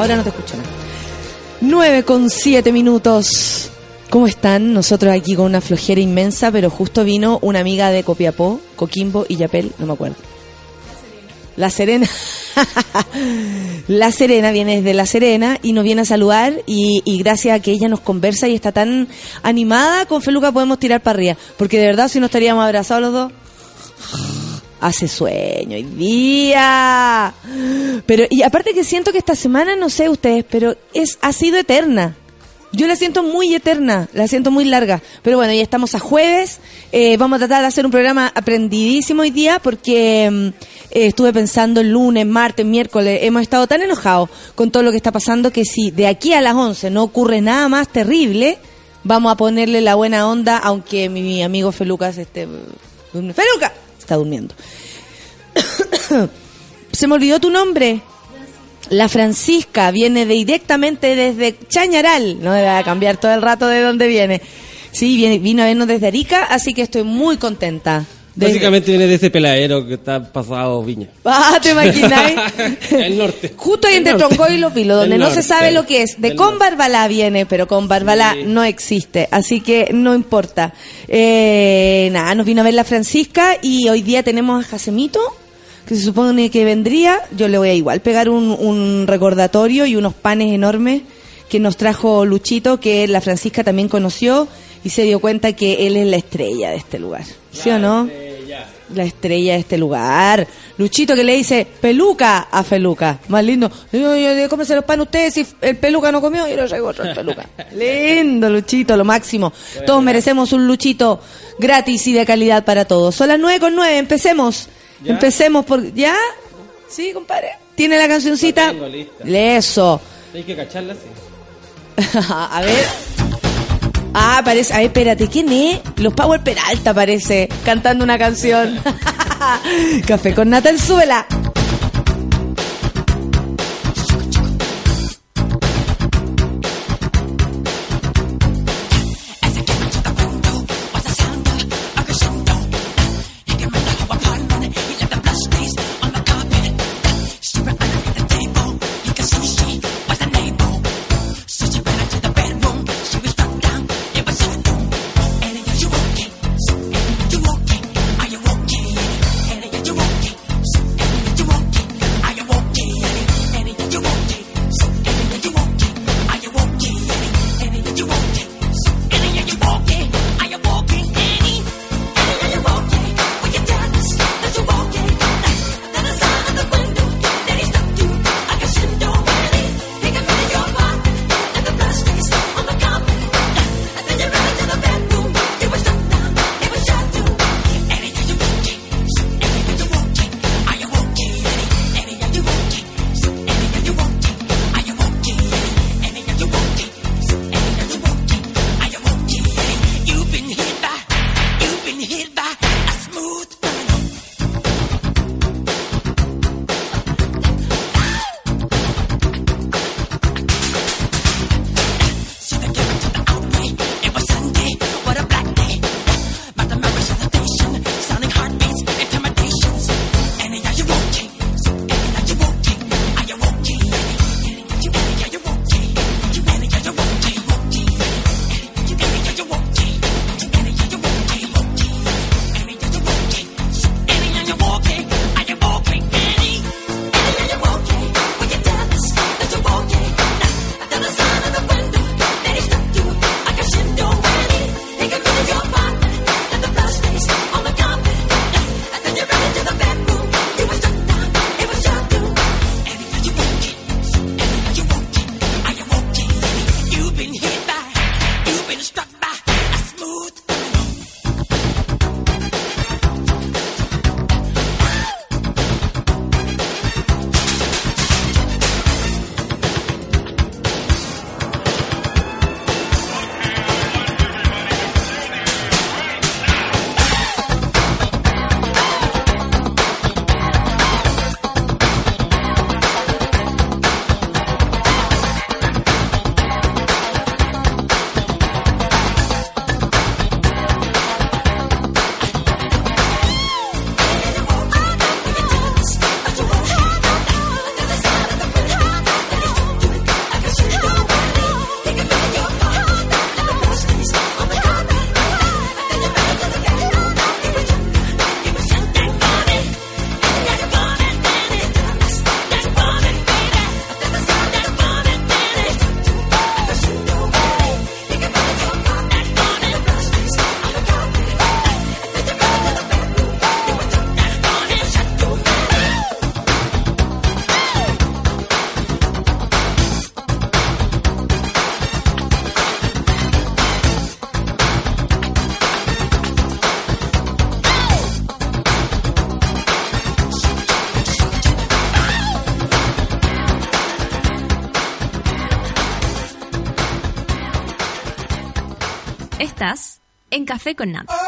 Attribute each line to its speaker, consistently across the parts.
Speaker 1: Ahora no te escucho nada. 9 con 7 minutos. ¿Cómo están? Nosotros aquí con una flojera inmensa, pero justo vino una amiga de Copiapó, Coquimbo y Yapel, no me acuerdo. La Serena. la Serena viene desde La Serena y nos viene a saludar y, y gracias a que ella nos conversa y está tan animada, con Feluca podemos tirar para arriba. Porque de verdad si no estaríamos abrazados los dos hace sueño hoy día. Pero, y aparte que siento que esta semana, no sé ustedes, pero es, ha sido eterna. Yo la siento muy eterna, la siento muy larga. Pero bueno, ya estamos a jueves. Eh, vamos a tratar de hacer un programa aprendidísimo hoy día porque mm, eh, estuve pensando el lunes, martes, miércoles. Hemos estado tan enojados con todo lo que está pasando que si de aquí a las 11 no ocurre nada más terrible, vamos a ponerle la buena onda, aunque mi amigo Felucas esté... ¡Feluca! Durmiendo. Se me olvidó tu nombre. La Francisca viene directamente desde Chañaral. No me va a cambiar todo el rato de dónde viene. Sí, viene, vino a vernos desde Arica, así que estoy muy contenta.
Speaker 2: Básicamente viene de ese peladero que está pasado Viña.
Speaker 1: Ah, ¿te imagináis?
Speaker 2: El norte.
Speaker 1: Justo ahí
Speaker 2: El
Speaker 1: entre. Troncoy y Los Vilos, donde
Speaker 2: El
Speaker 1: no se sabe lo que es. De
Speaker 2: Del
Speaker 1: con. Barbalá viene, pero con Barbalá
Speaker 2: Sí.
Speaker 1: no existe. Así que no importa. Eh, nada, nos vino a ver la Francisca y hoy día tenemos a Jasemito, que se supone que vendría. Yo le voy a igual pegar un, un recordatorio y unos panes enormes que nos trajo Luchito, que la Francisca también conoció y se dio cuenta que él es la estrella de este lugar. ¿Sí o no? la estrella de este lugar. Luchito que le dice peluca a Feluca. Más lindo. Yo, cómese los panes ustedes si el peluca no comió, yo le traigo otro peluca. lindo, Luchito, lo máximo. Todos merecemos un Luchito gratis y de calidad para todos. Son las nueve con nueve, empecemos.
Speaker 2: ¿Ya?
Speaker 1: Empecemos por... ¿Ya? Sí, compadre. ¿Tiene la cancioncita? Eso.
Speaker 2: Hay que cacharla así.
Speaker 1: a ver. Ah, parece. A ver, espérate, ¿quién es? Los Power Peralta parece, cantando una canción. Café con nata. En
Speaker 3: Café con Nat.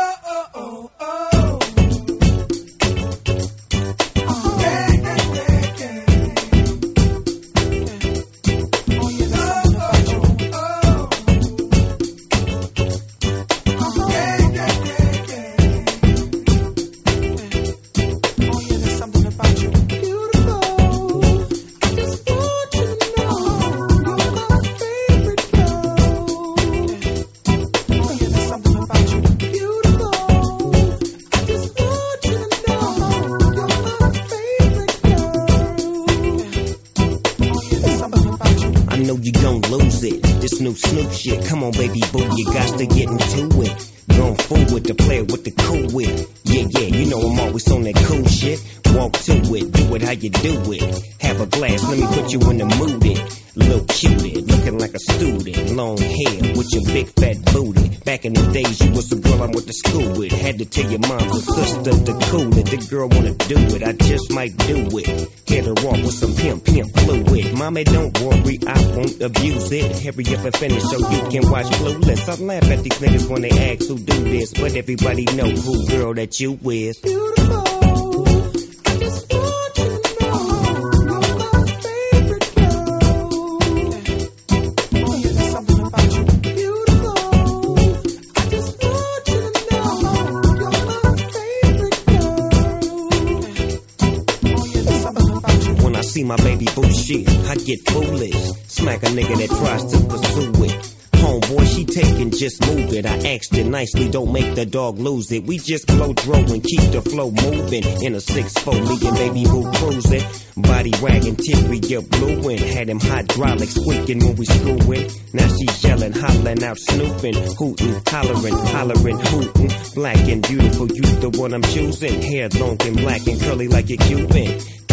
Speaker 4: Shit, come on, baby boo, you got to get into it. Going forward to play with the cool wit. Yeah, yeah, you know I'm always on that cool shit. Walk to it, do it how you do it. Have a glass, let me put you in the Hurry up and finish so you can watch Clueless. I laugh at these niggas when they ask who do this, but everybody know who girl that you is. Beautiful I just want you to know You're my favorite girl something about you Beautiful I just want you to know You're my favorite girl something about you When I see my baby boo shit, I get foolish. Smack a nigga that tries to pursue it. Homeboy, she taking, just move it. I asked you nicely, don't make the dog lose it. We just blow throw and keep the flow moving. In a 6-4, me and baby boo cruising. Body wagging, teary, you blueing. Had him hydraulics squeaking when we screwing. Now she yelling, hollering out, snooping, hooting, hollering, hollering, hooting. Black and beautiful, you the one I'm choosing. Hair long and black and curly like a Cuban.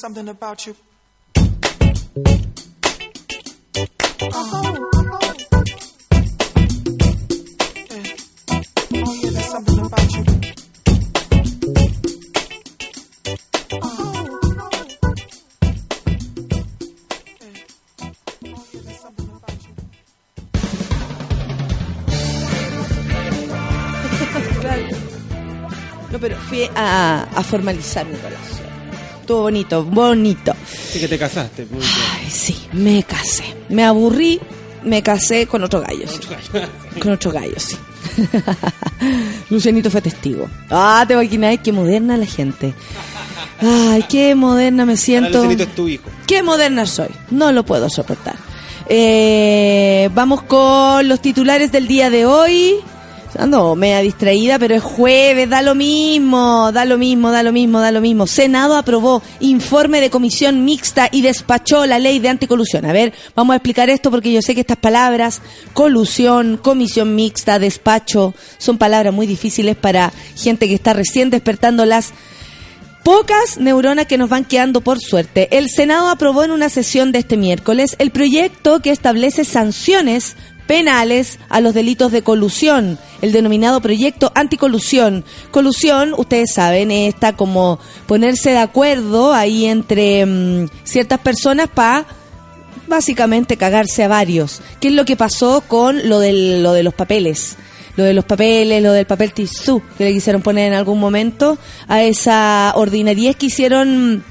Speaker 5: Something about you. Oh,
Speaker 1: pero fui a, a formalizar mi relación. Estuvo bonito, bonito.
Speaker 2: Sí que te casaste. muy bien.
Speaker 1: Ay, sí, me casé. Me aburrí, me casé con otro gallo. sí. Con otro gallo, sí. Lucianito fue testigo. Ah, te imaginas, qué moderna la gente. Ay, qué moderna me siento.
Speaker 2: Lucianito es tu hijo.
Speaker 1: Qué moderna soy. No lo puedo soportar. Eh, vamos con los titulares del día de hoy. Ando media distraída, pero es jueves, da lo mismo, da lo mismo, da lo mismo, da lo mismo. Senado aprobó informe de comisión mixta y despachó la ley de anticolusión. A ver, vamos a explicar esto porque yo sé que estas palabras, colusión, comisión mixta, despacho, son palabras muy difíciles para gente que está recién despertando las Pocas neuronas que nos van quedando por suerte. El Senado aprobó en una sesión de este miércoles el proyecto que establece sanciones penales a los delitos de colusión, el denominado proyecto anticolusión. Colusión, ustedes saben, está como ponerse de acuerdo ahí entre mm, ciertas personas para básicamente cagarse a varios. ¿Qué es lo que pasó con lo, del, lo de los papeles? Lo de los papeles, lo del papel tisú que le quisieron poner en algún momento a esa ordinariez que hicieron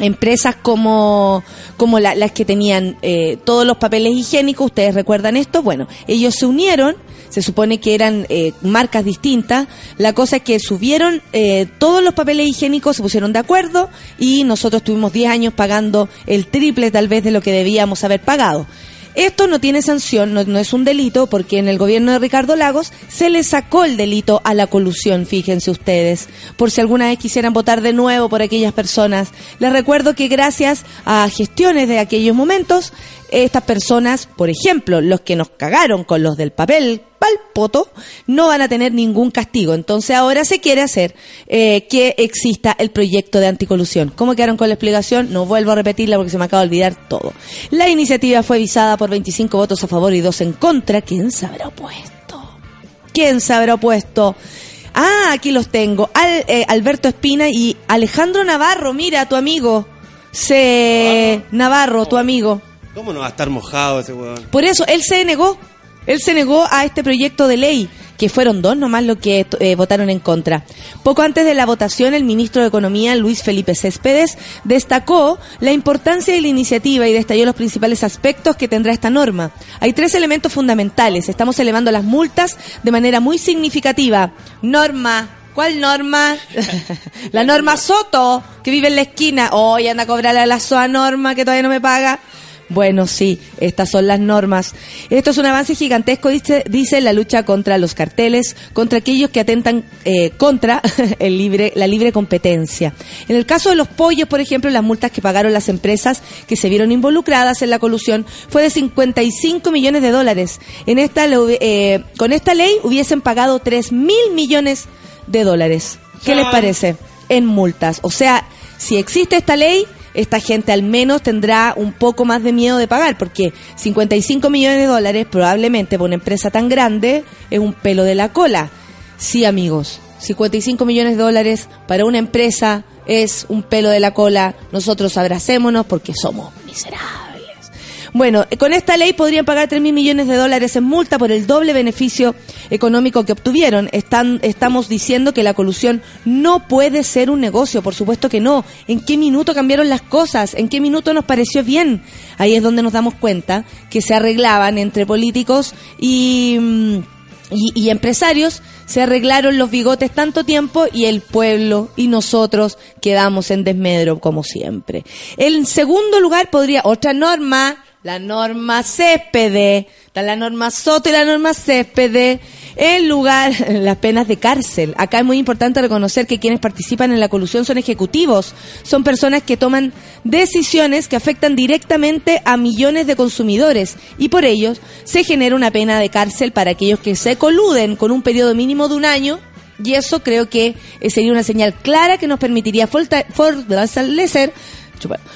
Speaker 1: empresas como, como la- las que tenían eh, todos los papeles higiénicos, ustedes recuerdan esto, bueno, ellos se unieron, se supone que eran eh, marcas distintas, la cosa es que subieron eh, todos los papeles higiénicos, se pusieron de acuerdo y nosotros tuvimos 10 años pagando el triple tal vez de lo que debíamos haber pagado. Esto no tiene sanción, no, es un delito, porque en el gobierno de Ricardo Lagos se le sacó el delito a la colusión, fíjense ustedes, por si alguna vez quisieran votar de nuevo por aquellas personas. Les recuerdo que gracias a gestiones de aquellos momentos, estas personas, por ejemplo, los que nos cagaron con los del papel palpoto, no van a tener ningún castigo. Entonces ahora se quiere hacer eh, que exista el proyecto de anticolusión. ¿Cómo quedaron con la explicación? No vuelvo a repetirla porque se me acaba de olvidar todo. La iniciativa fue visada por 25 votos a favor y 2 en contra. ¿Quién se habrá opuesto? ¿Quién se habrá opuesto? Ah, aquí los tengo. Al- eh, Alberto Espina y Alejandro Navarro, mira, tu amigo. Se... Navarro, tu amigo.
Speaker 2: ¿Cómo no va a estar mojado ese weón?
Speaker 1: Por eso, él se negó. Él se negó a este proyecto de ley, que fueron dos nomás los que eh, votaron en contra. Poco antes de la votación, el ministro de Economía, Luis Felipe Céspedes, destacó la importancia de la iniciativa y detalló los principales aspectos que tendrá esta norma. Hay tres elementos fundamentales. Estamos elevando las multas de manera muy significativa. Norma. ¿Cuál norma? la norma Soto, que vive en la esquina. Hoy anda a cobrarle a la SOA Norma, que todavía no me paga. Bueno, sí, estas son las normas. Esto es un avance gigantesco, dice, dice la lucha contra los carteles, contra aquellos que atentan eh, contra el libre, la libre competencia. En el caso de los pollos, por ejemplo, las multas que pagaron las empresas que se vieron involucradas en la colusión fue de 55 millones de dólares. En esta, eh, con esta ley hubiesen pagado 3 mil millones de dólares. ¿Qué les parece? En multas. O sea, si existe esta ley, esta gente al menos tendrá un poco más de miedo de pagar, porque 55 millones de dólares probablemente para una empresa tan grande es un pelo de la cola. Sí, amigos, 55 millones de dólares para una empresa es un pelo de la cola. Nosotros abracémonos porque somos miserables. Bueno, eh, con esta ley podrían pagar 3 mil millones de dólares en multa por el doble beneficio económico que obtuvieron. Están, estamos diciendo que la colusión no puede ser un negocio, por supuesto que no. ¿En qué minuto cambiaron las cosas? ¿En qué minuto nos pareció bien? Ahí es donde nos damos cuenta que se arreglaban entre políticos y... mm, y, y empresarios se arreglaron los bigotes tanto tiempo y el pueblo y nosotros quedamos en desmedro como siempre. En segundo lugar podría otra norma, la norma céspede, está la norma Soto y la norma céspede, en lugar las penas de cárcel. Acá es muy importante reconocer que quienes participan en la colusión son ejecutivos, son personas que toman decisiones que afectan directamente a millones de consumidores y por ellos se genera una pena de cárcel para aquellos que se coluden con un periodo mínimo de un año y eso creo que eh, sería una señal clara que nos permitiría forta- fortalecer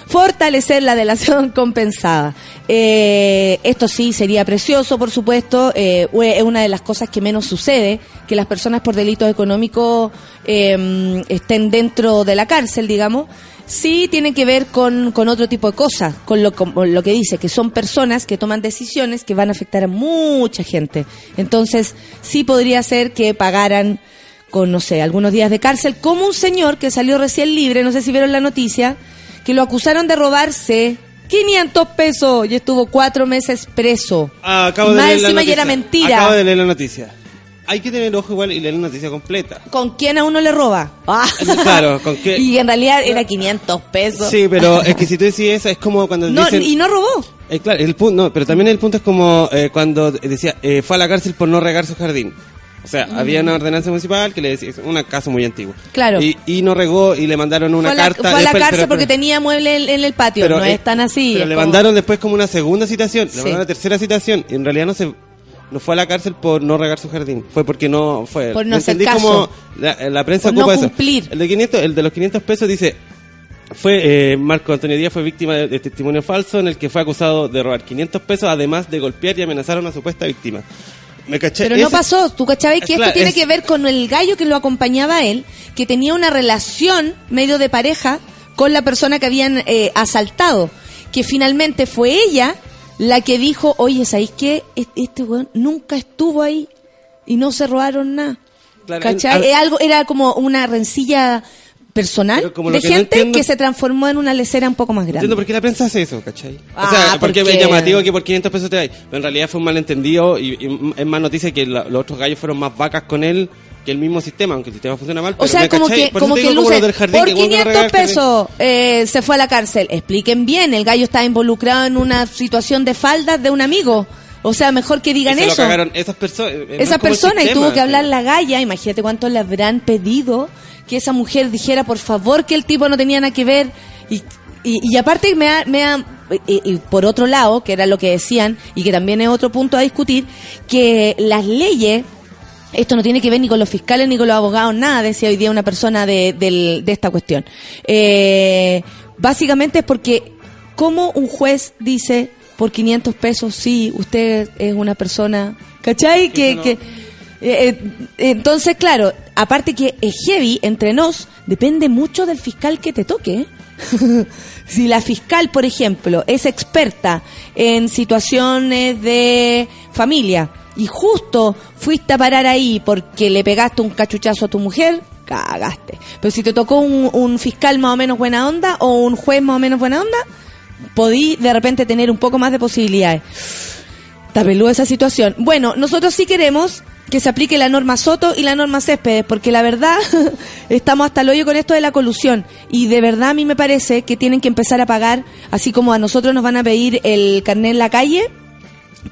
Speaker 1: fortalecer la delación compensada. Eh, esto sí sería precioso, por supuesto. eh, es una de las cosas que menos sucede, que las personas por delitos económicos eh, estén dentro de la cárcel, digamos. Sí tiene que ver con, con otro tipo de cosas, con lo, con lo que dice, que son personas que toman decisiones que van a afectar a mucha gente. Entonces, sí podría ser que pagaran con, no sé, algunos días de cárcel, como un señor que salió recién libre, no sé si vieron la noticia, que lo acusaron de robarse 500 pesos y estuvo cuatro meses preso.
Speaker 2: Ah, acabo de
Speaker 1: más
Speaker 2: leer la
Speaker 1: y
Speaker 2: noticia.
Speaker 1: era mentira.
Speaker 2: Acabo de leer la noticia. hay que tener ojo igual y leer la noticia completa.
Speaker 1: ¿Con quién a uno le roba? Ah.
Speaker 2: Claro, ¿con qué?
Speaker 1: Y en realidad era 500 pesos.
Speaker 2: Sí, pero es que si tú decís eso, es como cuando
Speaker 1: No,
Speaker 2: dicen...
Speaker 1: y no robó.
Speaker 2: Eh, claro, el punto, no, pero también el punto es como eh, cuando decía, eh, fue a la cárcel por no regar su jardín. O sea, había una ordenanza municipal que le decía, es un caso muy antiguo.
Speaker 1: Claro.
Speaker 2: Y, y no regó y le mandaron una
Speaker 1: fue a la,
Speaker 2: carta.
Speaker 1: fue a la cárcel
Speaker 2: pero-
Speaker 1: porque
Speaker 2: pero-
Speaker 1: tenía mueble en, en el patio. no
Speaker 2: eh,
Speaker 1: es tan así.
Speaker 2: Pero le
Speaker 1: como-
Speaker 2: mandaron después como una segunda citación,
Speaker 1: Sí.
Speaker 2: le mandaron una tercera citación. Y en realidad no se no fue a la cárcel por no regar su jardín, fue porque no fue.
Speaker 1: Por no hacer caso.
Speaker 2: como la, la prensa
Speaker 1: Por no
Speaker 2: ocupa eso.
Speaker 1: cumplir.
Speaker 2: El de 500, el de los 500 pesos dice fue eh, Marco Antonio Díaz fue víctima de, de testimonio falso en el que fue acusado de robar 500 pesos además de golpear y amenazar a una supuesta víctima. ¿Me caché?
Speaker 1: Pero no
Speaker 2: Ese-
Speaker 1: pasó. ¿Tú cachabas que
Speaker 2: Claro,
Speaker 1: esto tiene
Speaker 2: es-
Speaker 1: que ver con el gallo que lo acompañaba a él, que tenía una relación medio de pareja con la persona que habían eh, asaltado? Que finalmente fue ella la que dijo, oye, ¿sabéis qué? Es- Este weón nunca estuvo ahí y no se robaron nada.
Speaker 2: Claro,
Speaker 1: ¿Cachai?
Speaker 2: en-
Speaker 1: Es algo, era como una rencilla personal
Speaker 2: como
Speaker 1: de
Speaker 2: lo no
Speaker 1: gente
Speaker 2: entiendo-
Speaker 1: que se transformó en una lecera un poco más grande.
Speaker 2: Entiendo por qué la prensa hace eso, ¿cachai?
Speaker 1: Ah,
Speaker 2: o sea, porque,
Speaker 1: porque-
Speaker 2: es llamativo que por 500 pesos te hay. Pero en realidad fue un malentendido y, y es más noticia que la- los otros gallos fueron más vacas con él que el mismo sistema, aunque el sistema funciona mal.
Speaker 1: O sea,
Speaker 2: ¿me
Speaker 1: como
Speaker 2: cachai?
Speaker 1: que, como que luce,
Speaker 2: lo del jardín,
Speaker 1: por
Speaker 2: que vuelven a
Speaker 1: 500
Speaker 2: regar jardín.
Speaker 1: pesos eh, se fue a la cárcel. Expliquen bien, el gallo estaba involucrado en una situación de faldas de un amigo. O sea, mejor que
Speaker 2: Y
Speaker 1: digan
Speaker 2: lo
Speaker 1: eso.
Speaker 2: cagaron esas personas. eh, no es
Speaker 1: Esa
Speaker 2: como el
Speaker 1: persona y tuvo que hablar la galla. Imagínate cuánto le habrán pedido que esa mujer dijera, por favor, que el tipo no tenía nada que ver. Y, y, y aparte me ha, me ha- y, y por otro lado, que era lo que decían, y que también es otro punto a discutir, que las leyes esto no tiene que ver ni con los fiscales ni con los abogados, nada, decía hoy día una persona de, del- de esta cuestión. Eh, básicamente es porque, como un juez dice por 500 pesos, sí, usted es una persona, ¿cachai? Que, que, eh, eh, entonces, claro, aparte que es heavy, entre nos, depende mucho del fiscal que te toque. ¿eh? si la fiscal, por ejemplo, es experta en situaciones de familia y justo fuiste a parar ahí porque le pegaste un cachuchazo a tu mujer, cagaste. Pero si te tocó un, un fiscal más o menos buena onda o un juez más o menos buena onda, podí de repente tener un poco más de posibilidades. Está esa situación. Bueno, nosotros sí queremos que se aplique la norma Soto y la norma Céspedes, porque la verdad estamos hasta el hoyo con esto de la colusión. Y de verdad a mí me parece que tienen que empezar a pagar, así como a nosotros nos van a pedir el carnet en la calle,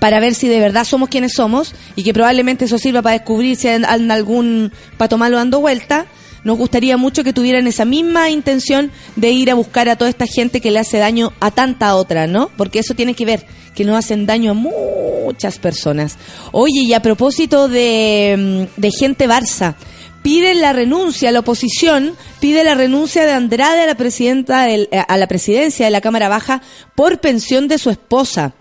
Speaker 1: para ver si de verdad somos quienes somos y que probablemente eso sirva para descubrir si hay algún pato malo dando vuelta. Nos gustaría mucho que tuvieran esa misma intención de ir a buscar a toda esta gente que le hace daño a tanta otra, ¿no? Porque eso tiene que ver, que nos hacen daño a muchas personas. Oye, y a propósito de, mm, de gente Barça, pide la renuncia, la oposición pide la renuncia de Andrade a la presidenta del- a la presidencia de la Cámara Baja por pensión de su esposa.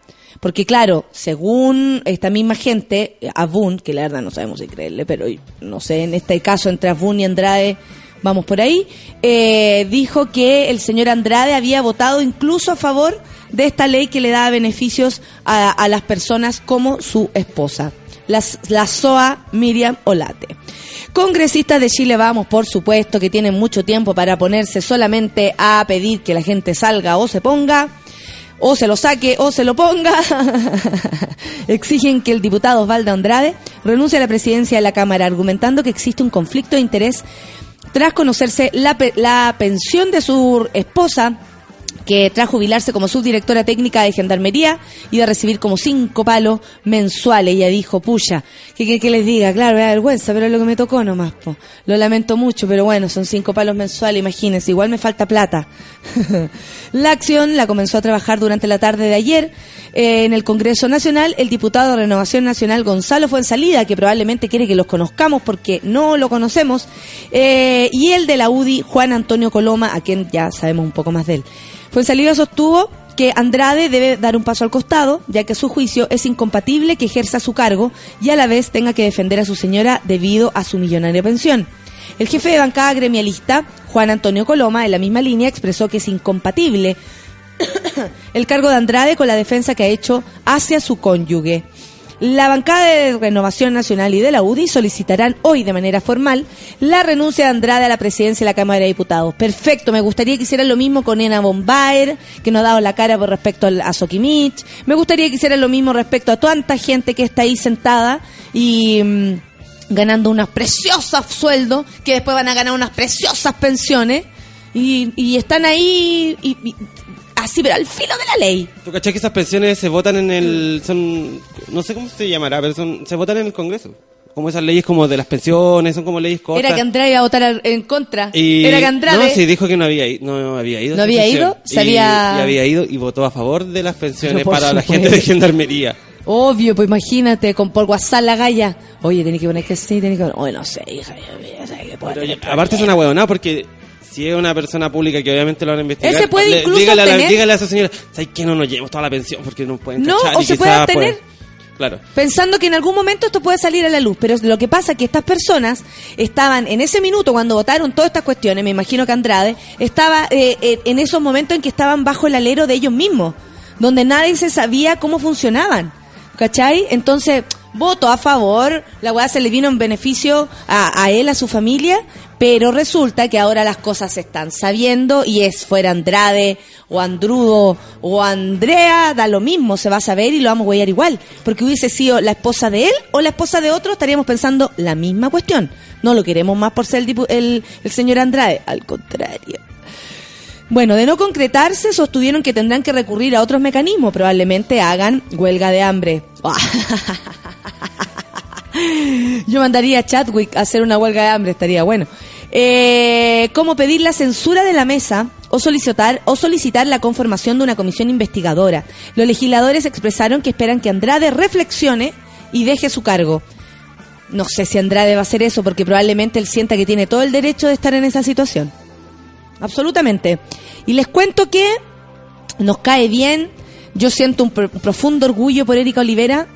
Speaker 1: Porque claro, según esta misma gente, Abun, que la verdad no sabemos si creerle, pero no sé, en este caso entre Abun y Andrade, vamos por ahí, eh, dijo que el señor Andrade había votado incluso a favor de esta ley que le da beneficios a, las personas como su esposa, las, la SOA Miriam Olate. Congresistas de Chile Vamos, por supuesto, que tienen mucho tiempo para ponerse solamente a pedir que la gente salga o se ponga o se lo saque o se lo ponga, exigen que el diputado Osvaldo Andrade renuncie a la presidencia de la Cámara, argumentando que existe un conflicto de interés tras conocerse la, la pensión de su esposa, que tras jubilarse como subdirectora técnica de Gendarmería y de recibir como cinco palos mensuales. Ella dijo, puya, que, que, que les diga, claro, me da vergüenza, pero es lo que me tocó nomás. Po. Lo lamento mucho, pero bueno, son cinco palos mensuales, imagínense, igual me falta plata. la acción la comenzó a trabajar durante la tarde de ayer eh, en el Congreso Nacional. El diputado de Renovación Nacional, Gonzalo Fuensalida, que probablemente quiere que los conozcamos porque no lo conocemos, eh, y el de la UDI, Juan Antonio Coloma, a quien ya sabemos un poco más de él. Fuensalida sostuvo que Andrade debe dar un paso al costado, ya que a su juicio es incompatible que ejerza su cargo y a la vez tenga que defender a su señora debido a su millonaria pensión. El jefe de bancada gremialista, Juan Antonio Coloma, en la misma línea expresó que es incompatible el cargo de Andrade con la defensa que ha hecho hacia su cónyuge. La bancada de Renovación Nacional y de la UDI solicitarán hoy de manera formal la renuncia de Andrade a la presidencia de la Cámara de Diputados. Perfecto, me gustaría que hicieran lo mismo con Ena Bombaer, que no ha dado la cara por respecto a Sokimich. Me gustaría que hicieran lo mismo respecto a tanta gente que está ahí sentada y... mm, ganando unos preciosos sueldos, que después van a ganar unas preciosas pensiones, y, y están ahí y- así, pero al filo de la ley.
Speaker 2: ¿Tú cachai que esas pensiones se votan en el... son No sé cómo se llamará, pero son, se votan en el Congreso. Como esas leyes como de las pensiones, son como leyes cortas.
Speaker 1: Era que Andrade iba a votar en contra.
Speaker 2: Y-
Speaker 1: Era que Andrade...
Speaker 2: No, sí, dijo que no había, no, no había ido.
Speaker 1: ¿No había ido? Se
Speaker 2: Y,
Speaker 1: había-
Speaker 2: y había ido y votó a favor de las pensiones para la gente de gendarmería.
Speaker 1: Obvio, pues imagínate, con por WhatsApp la galla. Oye, tenés que poner que sí, tenés que poner... Oye, no sé, hija, yo
Speaker 2: Pero,
Speaker 1: tener
Speaker 2: oye, aparte es una huevonada porque si es una persona pública que obviamente lo van a investigar.
Speaker 1: Él se puede
Speaker 2: le-
Speaker 1: incluso
Speaker 2: dígale, a la, dígale a esa señora, ¿sabes que no nos llevemos toda la pensión? Porque nos pueden
Speaker 1: No,
Speaker 2: cachar
Speaker 1: o
Speaker 2: y
Speaker 1: se puede obtener.
Speaker 2: puede- Claro.
Speaker 1: pensando que en algún momento esto puede salir a la luz, pero lo que pasa es que estas personas estaban en ese minuto cuando votaron todas estas cuestiones, me imagino que Andrade estaba eh, eh, en esos momentos en que estaban bajo el alero de ellos mismos, donde nadie se sabía cómo funcionaban, ¿cachai? Entonces, voto a favor, la weá se le vino en beneficio a, a él, a su familia, pero resulta que ahora las cosas se están sabiendo y es fuera Andrade o Andrudo o Andrea, da lo mismo, se va a saber y lo vamos a huellar igual. Porque hubiese sido la esposa de él o la esposa de otro, estaríamos pensando la misma cuestión. No lo queremos más por ser el, el señor Andrade, al contrario. Bueno, de no concretarse, sostuvieron que tendrán que recurrir a otros mecanismos, probablemente hagan huelga de hambre. Yo mandaría a Chadwick a hacer una huelga de hambre, estaría bueno. Eh, ¿Cómo pedir la censura de la mesa o solicitar, o solicitar la conformación de una comisión investigadora? Los legisladores expresaron que esperan que Andrade reflexione y deje su cargo. No sé si Andrade va a hacer eso porque probablemente él sienta que tiene todo el derecho de estar en esa situación. Absolutamente. Y les cuento que nos cae bien. Yo siento un, pro- profundo orgullo por Erika Olivera,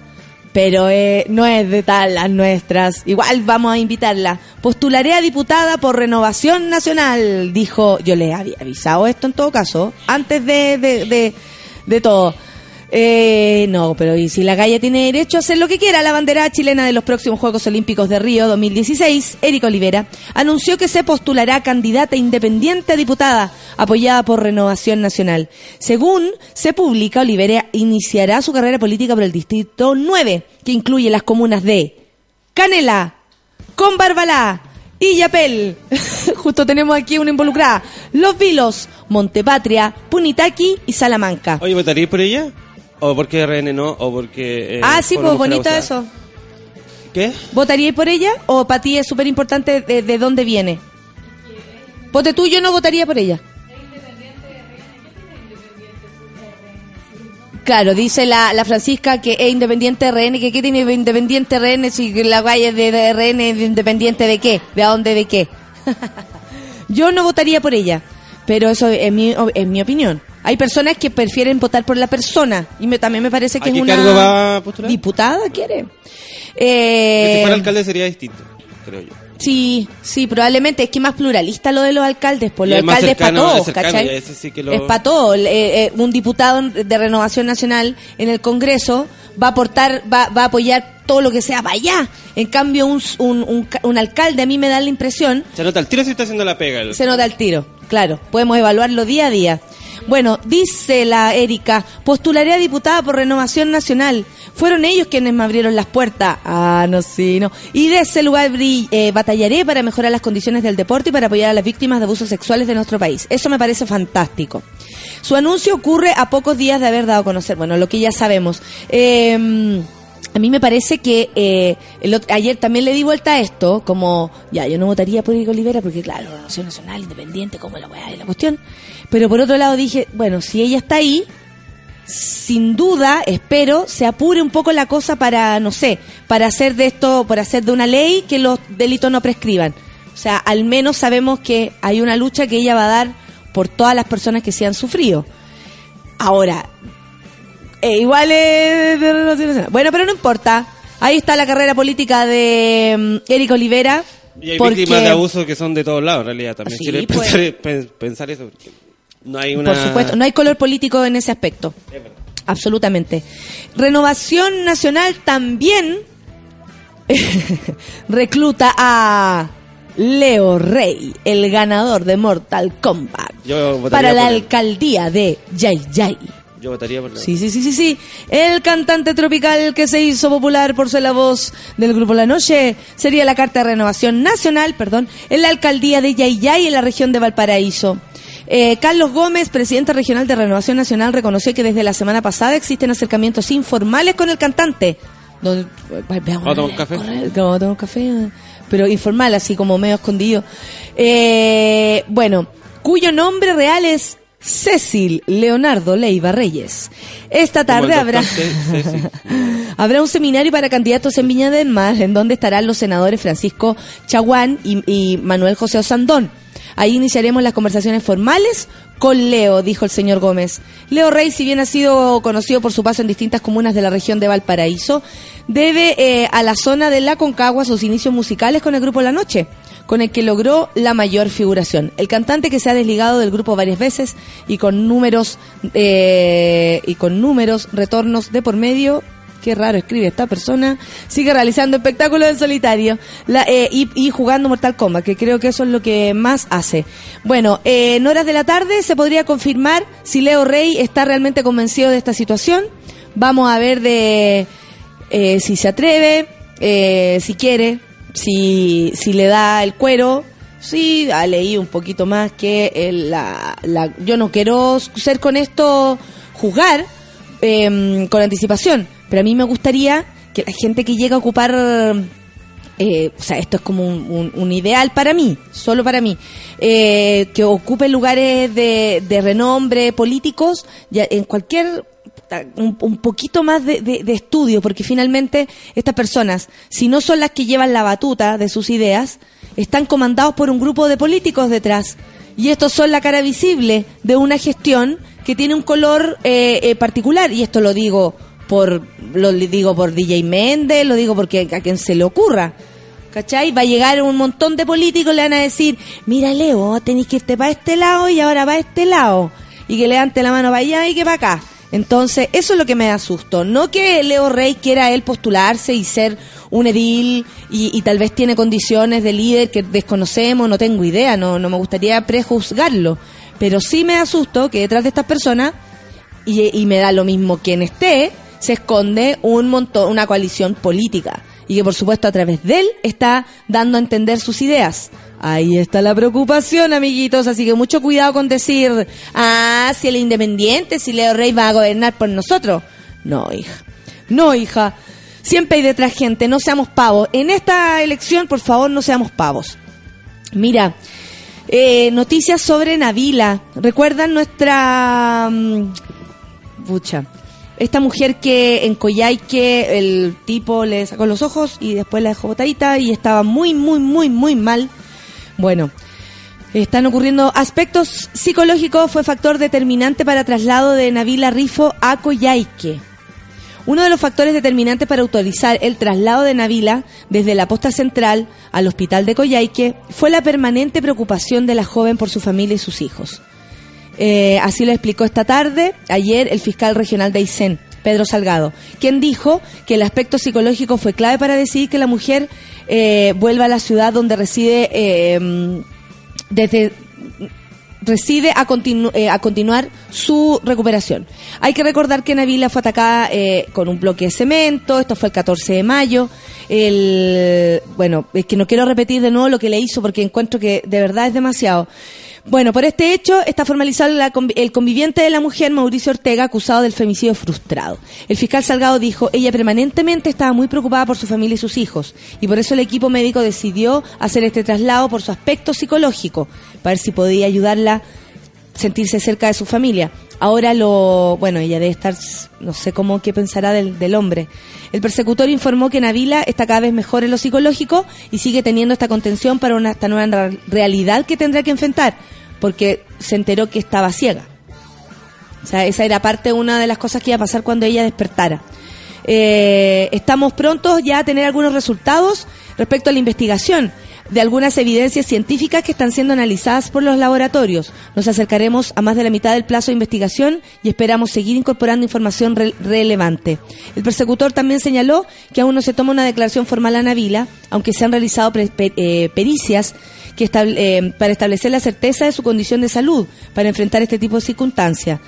Speaker 1: pero eh, no es de tal las nuestras. Igual vamos a invitarla. Postularé a diputada por Renovación Nacional, dijo. Yo le había avisado esto en todo caso, antes de, de, de, de todo. Eh, no, pero y si la galla tiene derecho a hacer lo que quiera, la bandera chilena de los próximos Juegos Olímpicos de Río 2016, Erika Olivera, anunció que se postulará candidata independiente a diputada, apoyada por Renovación Nacional. Según se publica, Olivera iniciará su carrera política por el Distrito 9, que incluye las comunas de Canela, Combarbalá, Illapel. Justo tenemos aquí una involucrada. Los Vilos, Montepatria, Punitaqui y Salamanca.
Speaker 2: Oye, ¿votarías por ella? ¿O porque RN no? ¿O porque... eh,
Speaker 1: ah, sí, pues bonito eso.
Speaker 2: ¿Qué?
Speaker 1: ¿Votaríais por ella o para ti es súper importante de, de dónde viene? Vote tú, yo no votaría por ella. Claro, dice la, la Francisca que es independiente RN, que qué tiene independiente RN si la valla de, de RN es independiente de qué, de a dónde de qué. yo no votaría por ella, pero eso es mi, es mi opinión. Hay personas que prefieren votar por la persona y me, también me parece que
Speaker 2: ¿A
Speaker 1: es una
Speaker 2: cargo va a postular?
Speaker 1: diputada, quiere.
Speaker 2: Que
Speaker 1: Eh,
Speaker 2: si fuera alcalde sería distinto, creo yo.
Speaker 1: Sí, sí, probablemente. Es que más pluralista lo de los alcaldes. Pues los alcaldes para todos,
Speaker 2: es cercano,
Speaker 1: ¿cachai?
Speaker 2: y ese sí que lo-
Speaker 1: Es para todos. Eh, eh, un diputado de Renovación Nacional en el Congreso va a aportar, va, va a apoyar todo lo que sea para allá. En cambio, un, un, un un alcalde a mí me da la impresión
Speaker 2: Se nota el tiro si está haciendo la pega. el-
Speaker 1: se nota el tiro, claro. Podemos evaluarlo día a día. Bueno, dice la Erika, postularé a diputada por Renovación Nacional. Fueron ellos quienes me abrieron las puertas. Ah, no, sí, no. Y de ese lugar eh, batallaré para mejorar las condiciones del deporte y para apoyar a las víctimas de abusos sexuales de nuestro país. Eso me parece fantástico. Su anuncio ocurre a pocos días de haber dado a conocer, bueno, lo que ya sabemos. Eh, a mí me parece que eh, el ot- ayer también le di vuelta a esto, como, ya, yo no votaría por Eric Olivera porque, claro, Renovación Nacional, independiente, como la weá y la cuestión. Pero por otro lado dije, bueno, si ella está ahí, sin duda, espero, se apure un poco la cosa para, no sé, para hacer de esto, para hacer de una ley que los delitos no prescriban. O sea, al menos sabemos que hay una lucha que ella va a dar por todas las personas que se han sufrido. Ahora, eh, igual es. Bueno, pero no importa. Ahí está la carrera política de mm, Eric Olivera.
Speaker 2: Y hay
Speaker 1: porque-
Speaker 2: víctimas de abuso que son de todos lados, en realidad. También
Speaker 1: Sí,
Speaker 2: quiero
Speaker 1: pues.
Speaker 2: pensar, pen- pensar eso. No hay una...
Speaker 1: Por supuesto, no hay color político en ese aspecto.
Speaker 2: Es verdad.
Speaker 1: Absolutamente. Renovación Nacional también recluta a Leo Rey, el ganador de Mortal Kombat, para la alcaldía de Yay Yay.
Speaker 2: Yo votaría por la
Speaker 1: Sí, sí, sí, sí, sí. El cantante tropical que se hizo popular por ser la voz del grupo La Noche sería la Carta de Renovación Nacional, perdón, en la alcaldía de Yayay en la región de Valparaíso. Eh, Carlos Gómez, presidente regional de Renovación Nacional, reconoció que desde la semana pasada existen acercamientos informales con el cantante.
Speaker 2: ¿Vamos a tomar un café?
Speaker 1: Vamos a tomar un café, pero informal, así como medio escondido. Eh, bueno, cuyo nombre real es Cecil Leonardo Leiva Reyes. Esta tarde. Habrá un seminario para candidatos en Viña del Mar, en donde estarán los senadores Francisco Chaguán y, y Manuel José Osandón. Ahí iniciaremos las conversaciones formales con Leo, dijo el señor Gómez. Leo Rey, si bien ha sido conocido por su paso en distintas comunas de la región de Valparaíso, debe eh, a la zona de La Concagua sus inicios musicales con el grupo La Noche, con el que logró la mayor figuración. El cantante que se ha desligado del grupo varias veces y con números eh, y con números retornos de por medio qué raro escribe esta persona, sigue realizando espectáculos en solitario la- eh, y, jugando Mortal Kombat, que creo que eso es lo que más hace. Bueno, eh, en horas de la tarde se podría confirmar si Leo Rey está realmente convencido de esta situación. Vamos a ver de eh, si se atreve, eh, si quiere, si, si le da el cuero. Sí, ha leído un poquito más que la, la- yo no quiero ser con esto juzgar, eh, con anticipación. Pero a mí me gustaría que la gente que llega a ocupar, eh, o sea, esto es como un, ideal para mí, solo para mí, eh, que ocupe lugares de, de renombre políticos, ya en cualquier un, poquito más de estudio, porque finalmente estas personas, si no son las que llevan la batuta de sus ideas, están comandados por un grupo de políticos detrás. Y estos son la cara visible de una gestión que tiene un color eh, eh, particular. Y esto lo digo por lo digo por DJ Méndez, lo digo porque a quien se le ocurra. ¿Cachai? Va a llegar un montón de políticos, le van a decir, mira Leo, tenéis que irte para este lado y ahora para este lado. Y que levante la mano para allá y que para acá. Entonces, eso es lo que me da susto. No que Leo Rey quiera él postularse y ser un edil y, tal vez tiene condiciones de líder que desconocemos, no tengo idea, no, no me gustaría prejuzgarlo. Pero sí me da susto que detrás de estas personas, y, y me da lo mismo quien esté, se esconde un montón, una coalición política. Y que por supuesto a través de él está dando a entender sus ideas. Ahí está la preocupación, amiguitos. Así que mucho cuidado con decir, ah, si el independiente, si Leo Rey va a gobernar por nosotros. No, hija. No, hija. Siempre hay detrás gente, no seamos pavos. En esta elección, por favor, no seamos pavos. Mira, eh, noticias sobre Navila. ¿Recuerdan nuestra... mm, pucha. Esta mujer que en Coyhaique el tipo le sacó los ojos y después la dejó botadita y estaba muy, muy, muy, muy mal. Bueno, están ocurriendo aspectos psicológicos. Fue factor determinante para traslado de Navila Rifo a Coyhaique. Uno de los factores determinantes para autorizar el traslado de Navila desde la posta central al hospital de Coyhaique fue la permanente preocupación de la joven por su familia y sus hijos. Eh, así lo explicó esta tarde, ayer, el fiscal regional de Aysén, Pedro Salgado, quien dijo que el aspecto psicológico fue clave para decidir que la mujer eh, vuelva a la ciudad donde reside eh, desde reside a, continu- eh, a continuar su recuperación. Hay que recordar que Navila fue atacada eh, con un bloque de cemento, esto fue el 14 de mayo. El, bueno, es que no quiero repetir de nuevo lo que le hizo porque encuentro que de verdad es demasiado. Bueno, por este hecho está formalizado la el conviviente de la mujer, Mauricio Ortega, acusado del femicidio frustrado. El fiscal Salgado dijo, ella permanentemente estaba muy preocupada por su familia y sus hijos, y por eso el equipo médico decidió hacer este traslado por su aspecto psicológico, para ver si podía ayudarla sentirse cerca de su familia. Ahora lo, bueno, ella debe estar, no sé cómo, qué pensará del, del hombre. El persecutor informó que Navila está cada vez mejor en lo psicológico y sigue teniendo esta contención para una, esta nueva realidad que tendrá que enfrentar, porque se enteró que estaba ciega. O sea, esa era parte, una de las cosas que iba a pasar cuando ella despertara. Eh, estamos prontos ya a tener algunos resultados respecto a la investigación de algunas evidencias científicas que están siendo analizadas por los laboratorios. Nos acercaremos a más de la mitad del plazo de investigación y esperamos seguir incorporando información re- relevante. El persecutor también señaló que aún no se toma una declaración formal a Navila, aunque se han realizado eh, pericias que estab- eh, para establecer la certeza de su condición de salud para enfrentar este tipo de circunstancias.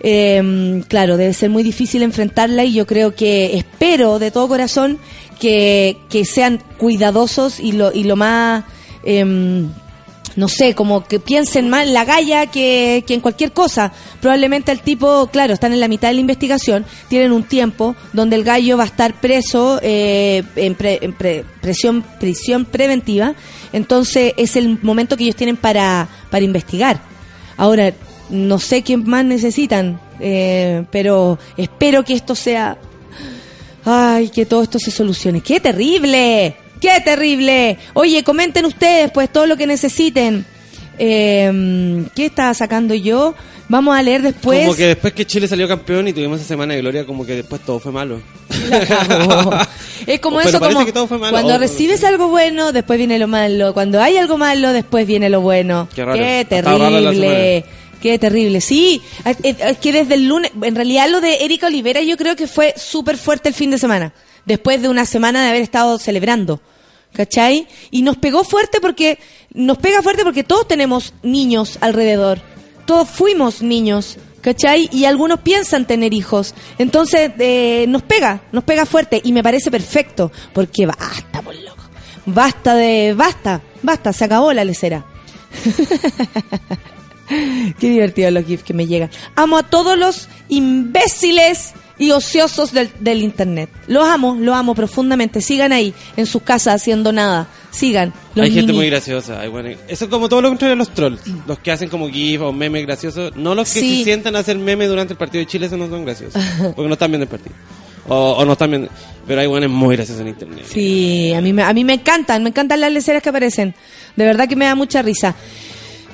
Speaker 1: Eh, claro, debe ser muy difícil enfrentarla y yo creo que espero de todo corazón que, que sean cuidadosos y lo, y lo más... em, no sé, como que piensen más en la galla que, que en cualquier cosa. Probablemente el tipo, claro, están en la mitad de la investigación, tienen un tiempo donde el gallo va a estar preso eh, en, pre- en pre- presión, prisión preventiva, entonces es el momento que ellos tienen para, para investigar. Ahora, no sé qué más necesitan, eh, pero espero que esto sea Ay, que todo esto se solucione. ¡Qué terrible! ¡Qué terrible! Oye, comenten ustedes, pues, todo lo que necesiten. Eh, ¿Qué estaba sacando yo? Vamos a leer después.
Speaker 2: Como que después que Chile salió campeón y tuvimos esa semana de gloria, como que después todo fue malo.
Speaker 1: Es como
Speaker 2: Pero
Speaker 1: eso, como
Speaker 2: que todo fue malo.
Speaker 1: cuando
Speaker 2: Oh,
Speaker 1: recibes algo bueno, después viene lo malo. Cuando hay algo malo, después viene lo bueno.
Speaker 2: Qué raro.
Speaker 1: Qué terrible. Qué terrible. Sí, es es que desde el lunes, en realidad lo de Erika Olivera yo creo que fue súper fuerte el fin de semana. Después de una semana de haber estado celebrando. ¿Cachai? Y nos pegó fuerte porque, nos pega fuerte porque todos tenemos niños alrededor. Todos fuimos niños. ¿Cachai? Y algunos piensan tener hijos. Entonces, eh, nos pega, nos pega fuerte. Y me parece perfecto. Porque basta, por loco. Basta de, basta, basta, se acabó la lecera. Qué divertido los GIFs que me llegan. Amo a todos los imbéciles y ociosos del, del internet. Los amo, los amo profundamente. Sigan ahí, en sus casas, haciendo nada. Sigan. Los
Speaker 2: hay gente muy graciosa. hay buena- Eso es como todo lo contrario de los trolls. Los que hacen como GIF o memes graciosos. No los que
Speaker 1: Sí.
Speaker 2: se sientan a hacer memes durante el partido de Chile, esos no son graciosos. Porque no están viendo el partido. O, o no están viendo. Pero hay buenas muy graciosos en internet.
Speaker 1: Sí, a mí, me, a mí me encantan, me encantan las leceras que aparecen. De verdad que me da mucha risa.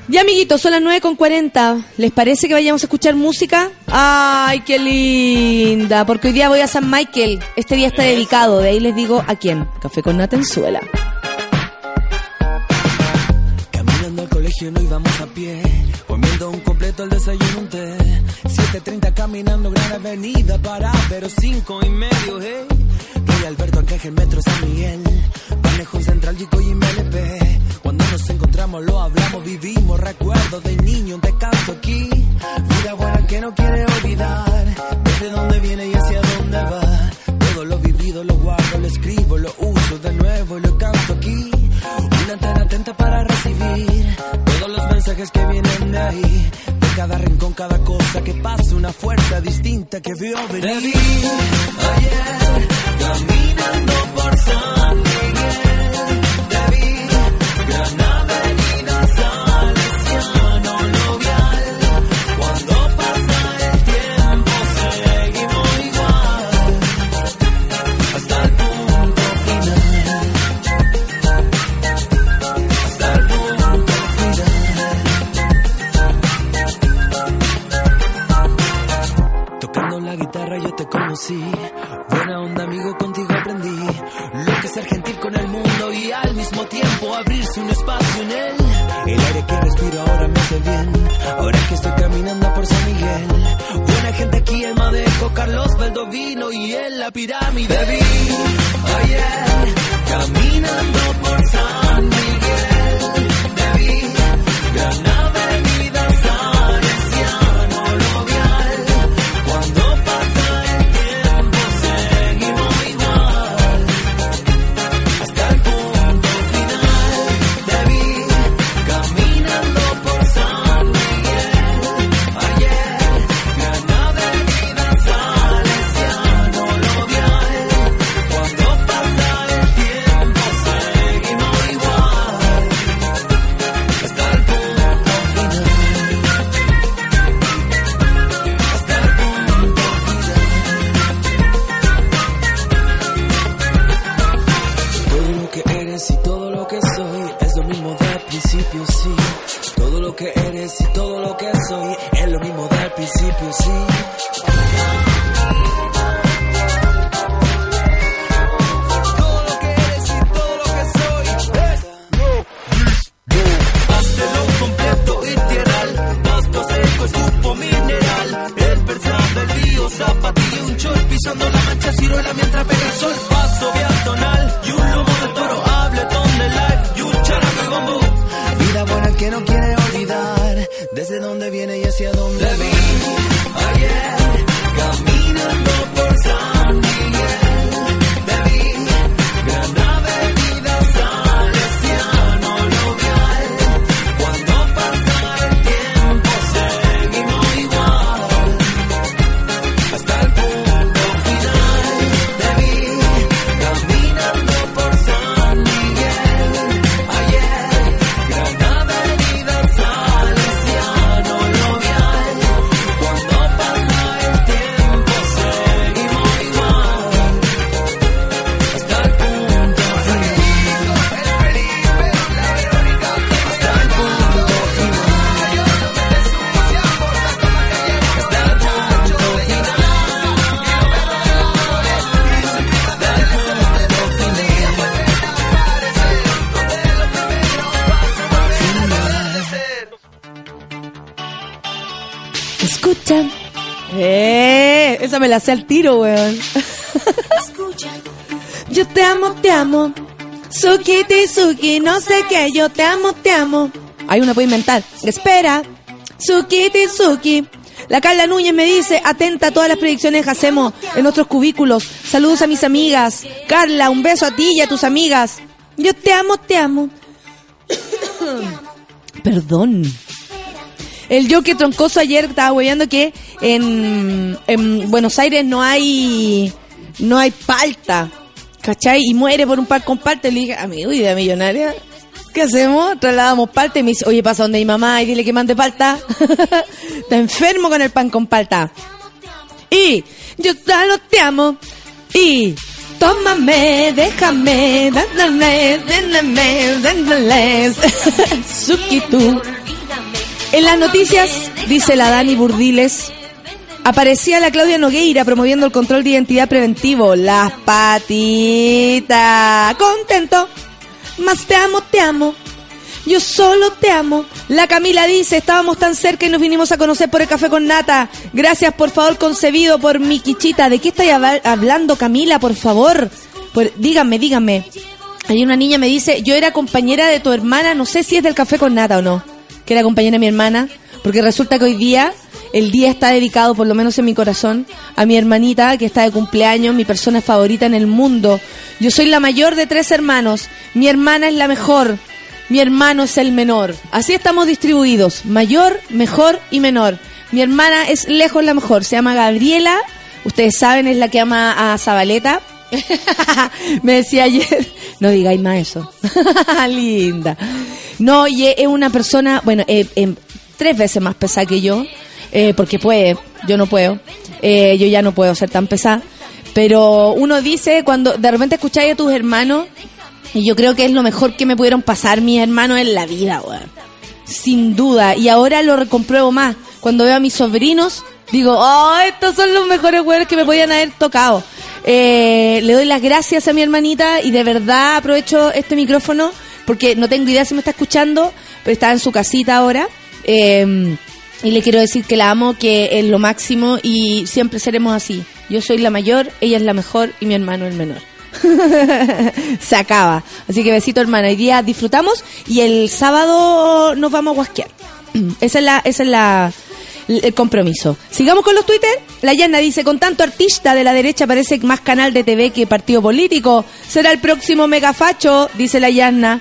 Speaker 1: Ya, amiguitos, son las 9 con 40. ¿Les parece que vayamos a escuchar música? ¡Ay, qué linda! Porque hoy día voy a San Michael. Este día está dedicado. De ahí les digo a quién. Café con Natenzuela.
Speaker 6: Caminando al colegio no íbamos a pie, comiendo un completo el desayuno un té. 7.30 caminando gran avenida para pero cinco y medio, hey. Rey Alberto Arcángel Metro San Miguel, manejo central Chico y MLP. Cuando nos encontramos lo hablamos, vivimos recuerdos de niño, te canto aquí. Vida buena que no quiere olvidar, desde dónde viene y hacia dónde va. Todo lo vivido lo guardo, lo escribo, lo uso de nuevo y lo canto aquí. Una antena atenta para recibir todos los mensajes que vienen de ahí. De cada rincón, cada cosa que pasa, una fuerza distinta que vio venir. Te ayer caminando me la
Speaker 1: sé al tiro, weón. Yo te amo, te amo. Suki, Suki, no sé qué, yo te amo, te amo. Hay una puede inventar. Espera. Suki, Suki. La Carla Núñez me dice, atenta a todas las predicciones que hacemos en nuestros cubículos. Saludos a mis amigas. Carla, un beso a ti y a tus amigas. Yo te amo, te amo. Perdón. El yo que troncoso ayer estaba weyando que en, en Buenos Aires no hay no hay palta. ¿Cachai? Y muere por un par con palta. Y le dije, amigo, idea millonaria. ¿Qué hacemos? Trasladamos palta y me dice, oye, pasa donde mi mamá y dile que mande palta. Está enfermo con el pan con palta. Y yo solo te amo. Y tómame, déjame, dándome, dándome, dándole. Suki tú. En las noticias, dice la Dani Burdiles, aparecía la Claudia Nogueira promoviendo el control de identidad preventivo. Las patitas. Contento. Más te amo, te amo. Yo solo te amo. La Camila dice, estábamos tan cerca y nos vinimos a conocer por el café con nata. Gracias, por favor, concebido por mi quichita. ¿De qué estáis habla- hablando, Camila, por favor? Por- díganme, díganme. Hay una niña me dice, yo era compañera de tu hermana, no sé si es del café con nata o no, que era compañera de mi hermana, porque resulta que hoy día, el día está dedicado, por lo menos en mi corazón, a mi hermanita, que está de cumpleaños, mi persona favorita en el mundo. Yo soy la mayor de tres hermanos, mi hermana es la mejor, mi hermano es el menor. Así estamos distribuidos, mayor, mejor y menor. Mi hermana es lejos la mejor, se llama Gabriela, ustedes saben, es la que ama a Zabaleta. Me decía ayer, no digáis más eso. Linda. No, y es una persona, bueno, eh, eh, tres veces más pesada que yo, eh, porque puede, yo no puedo. Eh, yo ya no puedo ser tan pesada. Pero uno dice, cuando de repente escucháis a tus hermanos, y yo creo que es lo mejor que me pudieron pasar mis hermanos en la vida. Sin duda. Y ahora lo recompruebo más. Cuando veo a mis sobrinos, digo, oh, estos son los mejores weones que me podían haber tocado. Eh, le doy las gracias a mi hermanita y de verdad aprovecho este micrófono porque no tengo idea si me está escuchando, pero está en su casita ahora. Eh, y le quiero decir que la amo, que es lo máximo y siempre seremos así. Yo soy la mayor, ella es la mejor y mi hermano el menor. Se acaba. Así que besito hermana. Hoy día disfrutamos y el sábado nos vamos a guasquear. Esa es la, esa es la, el compromiso. Sigamos con los Twitter. La Yana dice, con tanto artista de la derecha parece más canal de TV que partido político. Será el próximo megafacho, dice la Yana.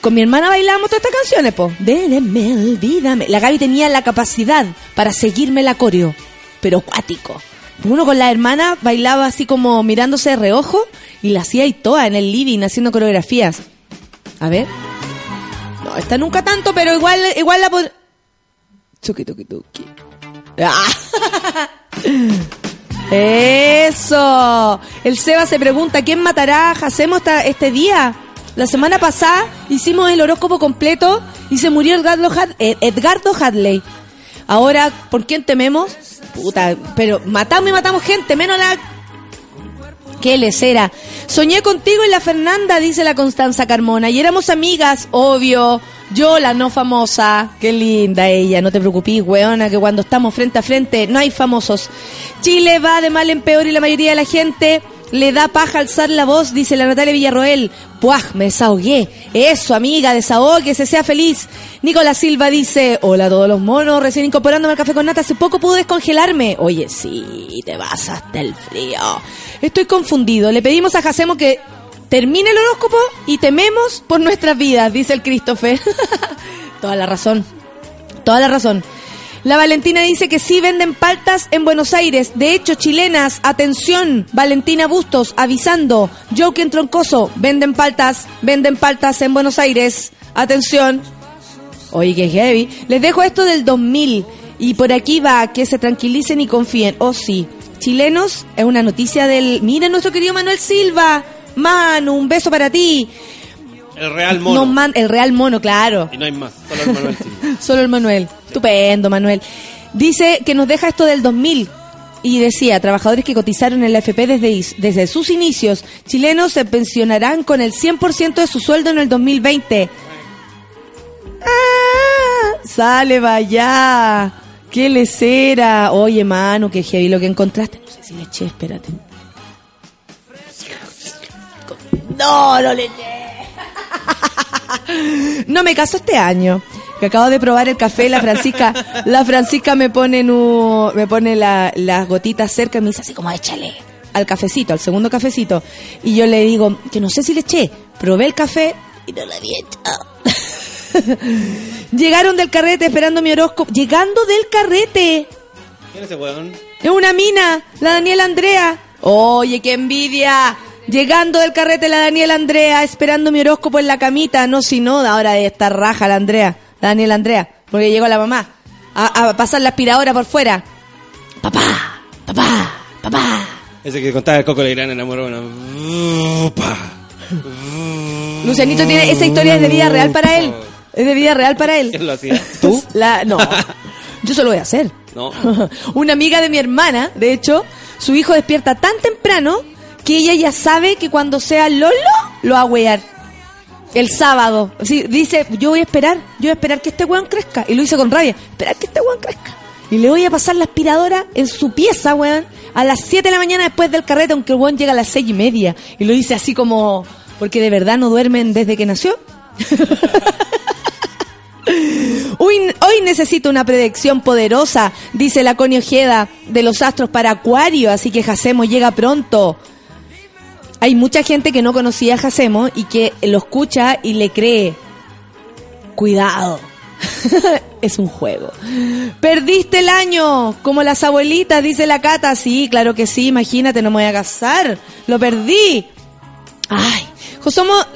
Speaker 1: Con mi hermana bailamos todas estas canciones, po. Déjeme, olvídame. La Gaby tenía la capacidad para seguirme la coreo, pero cuático. Uno con la hermana bailaba así como mirándose de reojo y la hacía y toda en el living haciendo coreografías. A ver. No, esta nunca tanto, pero igual, igual la Ah. Eso. El Seba se pregunta, ¿quién matará a Jacemo esta- este día? La semana pasada hicimos el horóscopo completo y se murió Edgardo, eh, Edgardo Hadley. Ahora, ¿por quién tememos? Puta, pero matamos y matamos gente, menos la... Qué lecera. Soñé contigo y la Fernanda, dice la Constanza Carmona, y éramos amigas, obvio. Yo, la no famosa. Qué linda ella, no te preocupes, weona, que cuando estamos frente a frente no hay famosos. Chile va de mal en peor y la mayoría de la gente Le da paja alzar la voz, dice la Natalia Villarroel. Puaj, me desahogué. Eso, amiga, desahóguese, sea feliz. Nicolás Silva dice, hola a todos los monos, recién incorporándome al café con nata, hace poco pude descongelarme. Oye, sí, te vas hasta el frío. Estoy confundido. Le pedimos a Jacemo que termine el horóscopo y tememos por nuestras vidas, dice el Christopher. Toda la razón. Toda la razón. La Valentina dice que sí venden paltas en Buenos Aires. De hecho, chilenas, atención, Valentina Bustos avisando. Joken Troncoso, venden paltas, venden paltas en Buenos Aires. Atención. Oye, que heavy. Les dejo esto del 2000. Y por aquí va, que se tranquilicen y confíen. Oh, sí. Chilenos, es una noticia del... Mira nuestro querido Manuel Silva. Manu, un beso para ti.
Speaker 2: El Real Mono.
Speaker 1: Man- el Real Mono, claro.
Speaker 2: Y no hay más, solo el Manuel.
Speaker 1: Solo el Manuel. Estupendo, Manuel. Dice que nos deja esto del 2000. Y decía, trabajadores que cotizaron en la FP desde, desde sus inicios, chilenos se pensionarán con el 100% de su sueldo en el 2020. ¡Ah! Sale, vaya. ¡Qué lecera! Oye, mano, qué heavy lo que encontraste. No sé si le eché, espérate. No, no le eché. No me caso este año. Que acabo de probar el café, la Francisca, la Francisca me pone nu- me pone la- las gotitas cerca y me dice así como échale al cafecito, al segundo cafecito. Y yo le digo que no sé si le eché. Probé el café y no le había echado. Llegaron del carrete esperando mi horóscopo. Llegando del carrete.
Speaker 2: ¿Quién es ese weón?
Speaker 1: Es una mina, la Daniela Andrea. Oye, qué envidia. Llegando del carrete la Daniela Andrea, esperando mi horóscopo en la camita. No, si no, ahora de estar raja la Andrea, la Daniela Andrea, porque llegó la mamá a, a pasar la aspiradora por fuera. Papá, papá, papá.
Speaker 2: Ese que contaba el Coco Legrand enamoró una...
Speaker 1: Lucianito tiene esa historia es de vida real para él. Es de vida real para él.
Speaker 2: ¿Quién lo hacía? ¿Tú?
Speaker 1: La, no, yo se lo voy a hacer.
Speaker 2: No.
Speaker 1: Una amiga de mi hermana, de hecho, su hijo despierta tan temprano que ella ya sabe que cuando sea Lolo lo va a huear. El sábado. Así, dice, yo voy a esperar, yo voy a esperar que este weón crezca. Y lo hice con rabia, esperar que este weón crezca. Y le voy a pasar la aspiradora en su pieza, weón, a las 7 de la mañana después del carrete, aunque el weón llega a las seis y media. Y lo dice así como, porque de verdad no duermen desde que nació. Hoy, hoy necesito una predicción poderosa, dice la Connie Ojeda, de los astros para Acuario, así que Jacemo llega pronto. Hay mucha gente que no conocía a Jacemo y que lo escucha y le cree. Cuidado. es un juego. Perdiste el año, como las abuelitas, dice la Cata. Sí, claro que sí, imagínate, no me voy a casar. Lo perdí. Ay,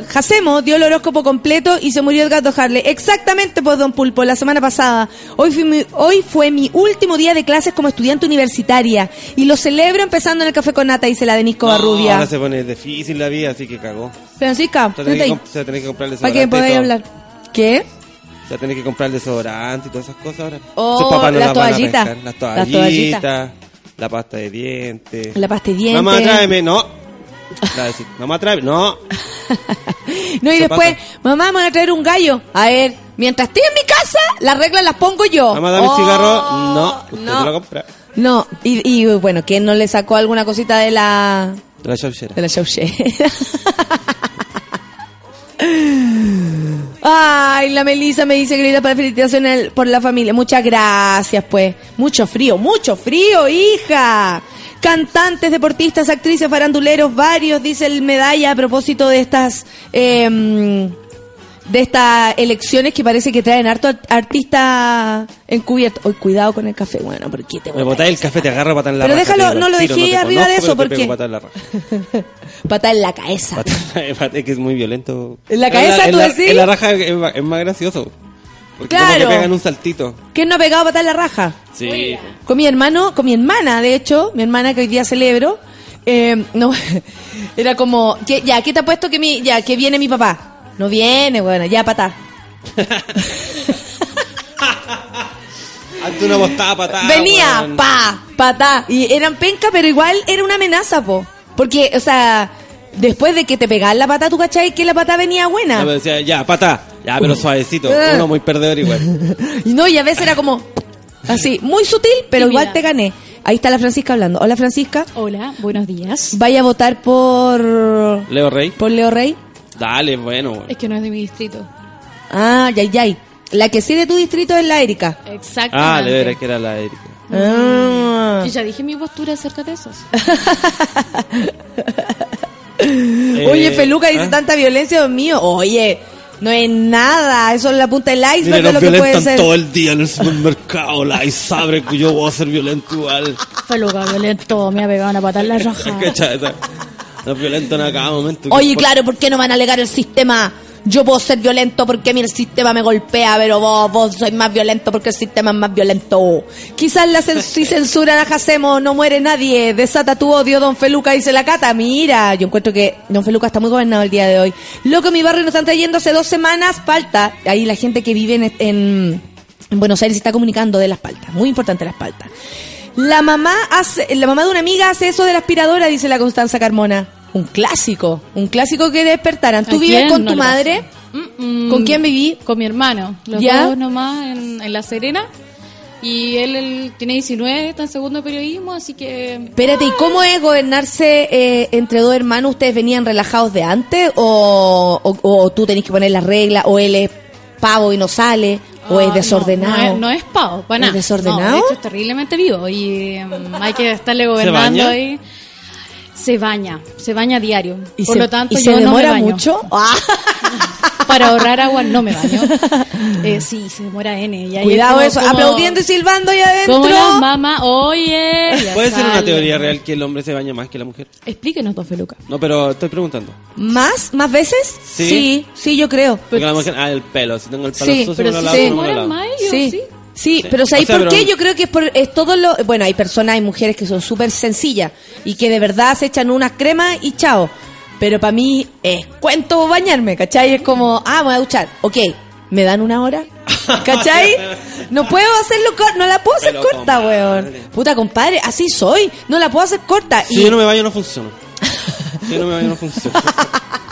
Speaker 1: Jacemo dio el horóscopo completo y se murió el gato Harley. Exactamente, pues, don Pulpo, la semana pasada. Hoy, fui mi- hoy fue mi último día de clases como estudiante universitaria y lo celebro empezando en el café con nata, dice la Denis Covarrubia.
Speaker 2: Ahora se pone difícil la vida, así que cagó.
Speaker 1: Francisca,
Speaker 2: Se va a tener que,
Speaker 1: ahí,
Speaker 2: comp- se va a tener que comprar el
Speaker 1: para
Speaker 2: y
Speaker 1: podáis hablar. ¿Qué?
Speaker 2: Se va a tener que comprar el desodorante y todas esas cosas ahora.
Speaker 1: Oh,
Speaker 2: no
Speaker 1: la
Speaker 2: las van a
Speaker 1: toallita.
Speaker 2: pescar. Las
Speaker 1: Las
Speaker 2: toallitas.
Speaker 1: toallitas.
Speaker 2: La pasta de dientes.
Speaker 1: La pasta de dientes.
Speaker 2: Mamá, tráeme. No. Decir, mamá. No.
Speaker 1: No, y después,
Speaker 2: pasa.
Speaker 1: mamá, me van a traer un gallo. A ver, mientras estoy en mi casa, las reglas las pongo yo.
Speaker 2: Mamá, dame
Speaker 1: Oh,
Speaker 2: cigarro. No. Usted
Speaker 1: no.
Speaker 2: te lo compra.
Speaker 1: No, y, y bueno, ¿quién no le sacó alguna cosita de la
Speaker 2: De la chauchera.
Speaker 1: de la chauchera? Ay, la Melissa me dice querida para felicitaciones por la familia. Muchas gracias, pues. Mucho frío, mucho frío, hija. Cantantes, deportistas, actrices, faranduleros, varios, dice el medalla a propósito de estas em, de estas elecciones que parece que traen harto art- artista encubierto. Hoy cuidado con el café, bueno, porque te
Speaker 2: Me botáis el café, te agarro patada en la
Speaker 1: Pero
Speaker 2: raja.
Speaker 1: déjalo, no lo dejé
Speaker 2: te
Speaker 1: arriba de eso, porque-
Speaker 2: patada en la raja.
Speaker 1: En la cabeza.
Speaker 2: Patada- es que es muy violento.
Speaker 1: ¿En la
Speaker 2: En
Speaker 1: cabeza,
Speaker 2: en
Speaker 1: tú
Speaker 2: la,
Speaker 1: decís?
Speaker 2: En la raja es más gracioso. Porque como
Speaker 1: Claro.
Speaker 2: que pegan un saltito.
Speaker 1: ¿Quién no ha pegado pata en la raja?
Speaker 2: Sí.
Speaker 1: Con mi hermano, con mi hermana, de hecho, mi hermana que hoy día celebro, eh, no, era como, que, ya, ¿qué te ha puesto que mi, ya, que viene mi papá? No viene, bueno, ya patá.
Speaker 2: Hazte una postada patada.
Speaker 1: Venía, pa, patá. Y eran penca, pero igual era una amenaza, po. Porque, o sea, después de que te pegaban la pata, tú cachai que la pata venía
Speaker 2: No,
Speaker 1: buena.
Speaker 2: pero decía, ya, pata. Ya, pero suavecito.
Speaker 1: Eh.
Speaker 2: Uno muy perdedor igual.
Speaker 1: Y no, y a veces era como así, muy sutil, pero igual te gané. Ahí está la Francisca hablando. Hola Francisca.
Speaker 7: Hola, buenos días.
Speaker 1: Vaya a votar por
Speaker 2: Leo Rey.
Speaker 1: por Leo Rey.
Speaker 2: Dale, bueno. güey.
Speaker 7: Es que no es de mi distrito.
Speaker 1: Ah, yay, yay. La que sí de tu distrito es la Erika.
Speaker 7: Exactamente.
Speaker 2: Ah, de veras que era la Erika.
Speaker 1: Ah.
Speaker 7: Y ya dije mi postura acerca de esos.
Speaker 1: Oye,
Speaker 2: Eh,
Speaker 1: Feluca dice
Speaker 2: ¿ah?
Speaker 1: tanta violencia, Dios mío. Oye, no es nada. Eso es la punta del iceberg
Speaker 2: Mira,
Speaker 1: de lo que puede
Speaker 2: violentan
Speaker 1: ser.
Speaker 2: todo el día en el supermercado. La y sabe que yo voy a ser violento igual.
Speaker 7: Feluca violento, me ha pegado una patada en la raja.
Speaker 2: Nos violentan a cada momento.
Speaker 1: Oye, claro, ¿por qué no van a alegar el sistema? Yo puedo ser violento porque mi el sistema me golpea, pero vos, vos sois más violento porque el sistema es más violento. Quizás la cen- si censuran a Jacemo no muere nadie. Desata tu odio, don Feluca, dice la cata. Mira, yo encuentro que don Feluca está muy gobernado el día de hoy. Loco, mi barrio nos están trayendo hace dos semanas palta. Ahí la gente que vive en, en, en Buenos Aires está comunicando de las paltas. Muy importante las paltas. La mamá hace, la mamá de una amiga hace eso de la aspiradora, dice la Constanza Carmona. Un clásico, un clásico que despertaran. ¿Tú
Speaker 7: ¿A
Speaker 1: vives con
Speaker 7: no
Speaker 1: tu madre?
Speaker 7: Mm, mm.
Speaker 1: ¿Con quién viví?
Speaker 7: Con mi hermano. Los
Speaker 1: ¿Ya?
Speaker 7: dos nomás en, en La Serena. Y él, él tiene 19, está en segundo periodismo, así que...
Speaker 1: Espérate, ¿y cómo es gobernarse eh, entre dos hermanos? ¿Ustedes venían relajados de antes? ¿O, o, o tú tenés que poner las reglas? ¿O él es pavo y no sale? ¿O
Speaker 7: Ah,
Speaker 1: es
Speaker 7: no,
Speaker 1: desordenado?
Speaker 7: No, es, no es pavo, para
Speaker 1: ¿Es desordenado?
Speaker 7: No, de hecho es terriblemente vivo y mm, hay que estarle gobernando ahí. Se baña, se baña a diario.
Speaker 1: ¿Y
Speaker 7: Por
Speaker 1: se,
Speaker 7: lo tanto,
Speaker 1: ¿y
Speaker 7: yo
Speaker 1: se
Speaker 7: no me
Speaker 1: demora
Speaker 7: baño.
Speaker 1: mucho? Ah,
Speaker 7: Para ahorrar agua no me baño. Eh, sí, se demora N. y ahí es
Speaker 1: Cuidado
Speaker 7: como-
Speaker 1: eso,
Speaker 7: como-
Speaker 1: aplaudiendo y silbando ahí adentro.
Speaker 7: Como las mamás, oye.
Speaker 2: ¿Puede ser una teoría real que el hombre se baña más que la mujer?
Speaker 7: Explíquenos, don Feluca.
Speaker 2: No, pero estoy preguntando.
Speaker 1: ¿Más? ¿Más veces?
Speaker 2: Sí.
Speaker 1: sí, sí, yo creo.
Speaker 2: Porque la mujer, ah, el pelo. Si tengo el pelo
Speaker 1: Sí,
Speaker 2: sucio,
Speaker 7: pero
Speaker 2: me lo
Speaker 7: si
Speaker 2: lavo,
Speaker 7: se
Speaker 2: no me lo lavo.
Speaker 1: Sí.
Speaker 7: sí.
Speaker 1: Sí,
Speaker 2: Sí.
Speaker 1: pero ¿sabéis
Speaker 2: O sea,
Speaker 1: por
Speaker 2: pero-
Speaker 1: qué? Yo creo que es, por, es todo lo... Bueno, hay personas, hay mujeres que son súper sencillas y que de verdad se echan unas cremas y chao. Pero para mí es cuento bañarme, ¿cachai? Es como, ah, voy a duchar. Ok, ¿me dan una hora? ¿Cachai? No puedo hacerlo corta, no la puedo hacer
Speaker 2: Pero,
Speaker 1: corta,
Speaker 2: compadre.
Speaker 1: weón. Puta, compadre, así soy. No la puedo hacer corta.
Speaker 2: Si
Speaker 1: y
Speaker 2: yo no me baño, no funciona. Si yo no me baño, no funciona.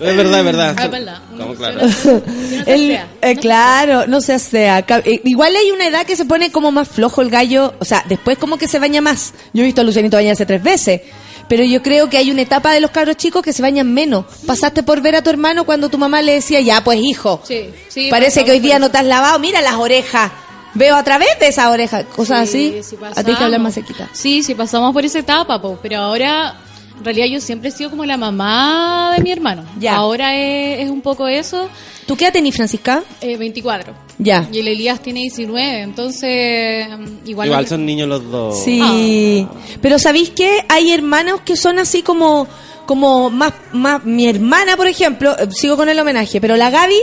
Speaker 2: Es verdad, es verdad.
Speaker 7: Ah, es verdad.
Speaker 2: Estamos claros.
Speaker 7: Si no
Speaker 1: El- eh, claro, no se asea. Ca- eh, igual hay una edad que se pone como más flojo el gallo, o sea, después como que se baña más. Yo he visto a Lucianito bañarse tres veces, pero yo creo que hay una etapa de los cabros chicos que se bañan menos. Pasaste por ver a tu hermano cuando tu mamá le decía, ya pues hijo,
Speaker 7: Sí, sí,
Speaker 1: parece que hoy día no te has lavado, mira las orejas. Veo a través de esas orejas, cosas
Speaker 7: Sí,
Speaker 1: así.
Speaker 7: sí
Speaker 1: a ti hay que hablar
Speaker 7: pasamos.
Speaker 1: más sequita.
Speaker 7: Sí, sí, pasamos por esa etapa, po, pero ahora, en realidad yo siempre he sido como la mamá de mi hermano.
Speaker 1: Ya.
Speaker 7: Ahora es, es un poco eso,
Speaker 1: ¿Tú qué edad tenés, Francisca?
Speaker 7: eh, 24.
Speaker 1: Ya.
Speaker 7: Y el Elías tiene 19, entonces mm, igual...
Speaker 2: Igual son niños los dos.
Speaker 1: Sí, pero ¿sabéis qué? Hay hermanos que son así como, como más, más, mi hermana, por ejemplo, eh, sigo con el homenaje, pero la Gaby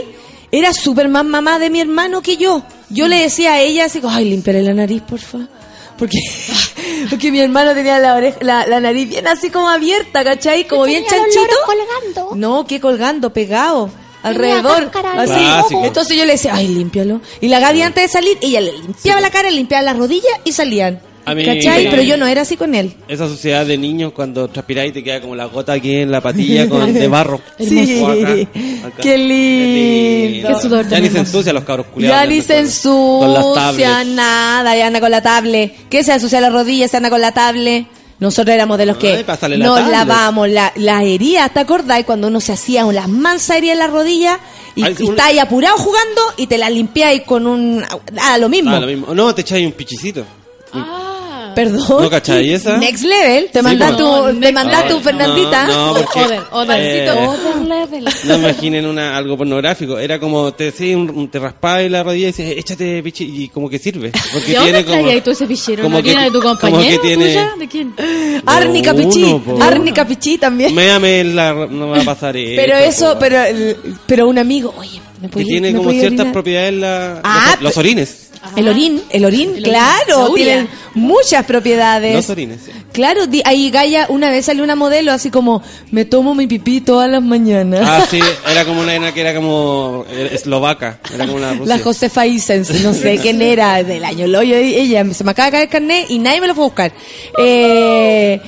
Speaker 1: era súper más mamá de mi hermano que yo. Yo le decía a ella así, como, ay, límpiale la nariz, porfa. Porque, porque mi hermano tenía la, oreja, la, la nariz bien así como abierta, ¿cachai? Como bien chanchito.
Speaker 8: colgando.
Speaker 1: No, que colgando, pegado. Alrededor, así. Entonces yo le decía, ay, límpialo. Y la Gaby antes de salir, ella le limpiaba la cara, le limpiaba las rodillas y salían.
Speaker 2: A mí-
Speaker 1: ¿Cachai? Pero yo no era así con él.
Speaker 2: Esa sociedad de niños cuando transpiráis te queda como la gota aquí en la patilla con de barro.
Speaker 1: Sí,
Speaker 2: acá, acá.
Speaker 1: qué lindo.
Speaker 7: Qué sudor
Speaker 2: Ya ni se ensucia los cabros culiados.
Speaker 1: Ya ni se
Speaker 2: las
Speaker 1: ensucia nada, ya anda con la tablet. ¿Qué se ensucia la rodilla? Se anda con la tablet. Nosotros éramos de los que
Speaker 2: Ay, la
Speaker 1: nos la- las heridas, ¿te acordás? Cuando uno se hacía las mansas heridas en la rodilla y,
Speaker 2: Ay,
Speaker 1: y estáis apurado jugando y te las limpiáis con un... Ah, lo mismo.
Speaker 2: Ah, lo mismo. No, te echáis un pichicito.
Speaker 7: Ah,
Speaker 1: Perdón.
Speaker 2: ¿No cachai esa?
Speaker 1: Next level. Te
Speaker 2: Sí,
Speaker 7: pues.
Speaker 1: un,
Speaker 7: No,
Speaker 1: te un
Speaker 7: level.
Speaker 1: Fernandita.
Speaker 2: No, no, porque,
Speaker 7: Other, other.
Speaker 2: eh,
Speaker 7: Other level.
Speaker 2: No imaginen una, algo pornográfico. Era como, te, sí, un, te raspabas la rodilla y dices, échate pichi, y como que sirve. Porque
Speaker 7: ¿De dónde
Speaker 2: tiene como.
Speaker 7: traías tú ese pichero?
Speaker 2: como
Speaker 7: ¿No
Speaker 2: que-
Speaker 7: de tu
Speaker 2: como
Speaker 7: compañero
Speaker 2: que tiene-
Speaker 7: tuya? ¿De quién?
Speaker 1: Arnica
Speaker 2: Uno,
Speaker 1: Pichí.
Speaker 2: po.
Speaker 1: Arnica Pichí también.
Speaker 2: Méame la, no va a pasar eso.
Speaker 1: Pero eso, pero, pero un amigo, oye, ¿me
Speaker 2: Que
Speaker 1: puede
Speaker 2: tiene
Speaker 1: me
Speaker 2: como ciertas
Speaker 1: orinar?
Speaker 2: propiedades la,
Speaker 1: Ah,
Speaker 2: los, los orines.
Speaker 1: El orín, el orín,
Speaker 7: El
Speaker 1: claro, tienen muchas propiedades.
Speaker 2: Los orines, sí.
Speaker 1: Claro, di- ahí Gaia, una vez salió una modelo así como, me tomo mi pipí todas las mañanas.
Speaker 2: Ah, sí, era como una nena que era como eslovaca. Era como una rusa.
Speaker 1: La Josefa Isens, no sé quién era, del año loyo, ella, se me acaba de caer el carnet y nadie me lo fue a buscar. Eh,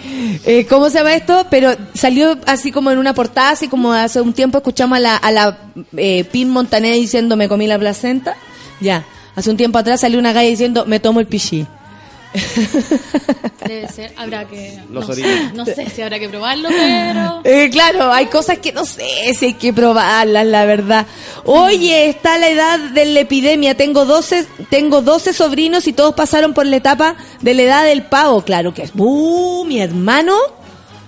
Speaker 1: eh, ¿Cómo se llama esto? Pero salió así como en una portada, así como hace un tiempo escuchamos a la, a la eh, Pin Montané diciendo me comí la placenta. Ya, hace un tiempo atrás salió una galla diciendo me tomo el pichí.
Speaker 7: Debe ser, habrá que.
Speaker 2: Los
Speaker 7: no, sé, no sé si habrá que probarlo, pero.
Speaker 1: Eh, claro, hay cosas que no sé si hay que probarlas, la verdad. Oye, está la edad de la epidemia. Tengo 12, tengo 12 sobrinos y todos pasaron por la etapa de la edad del pavo. Claro que es. ¡Uh! Mi hermano,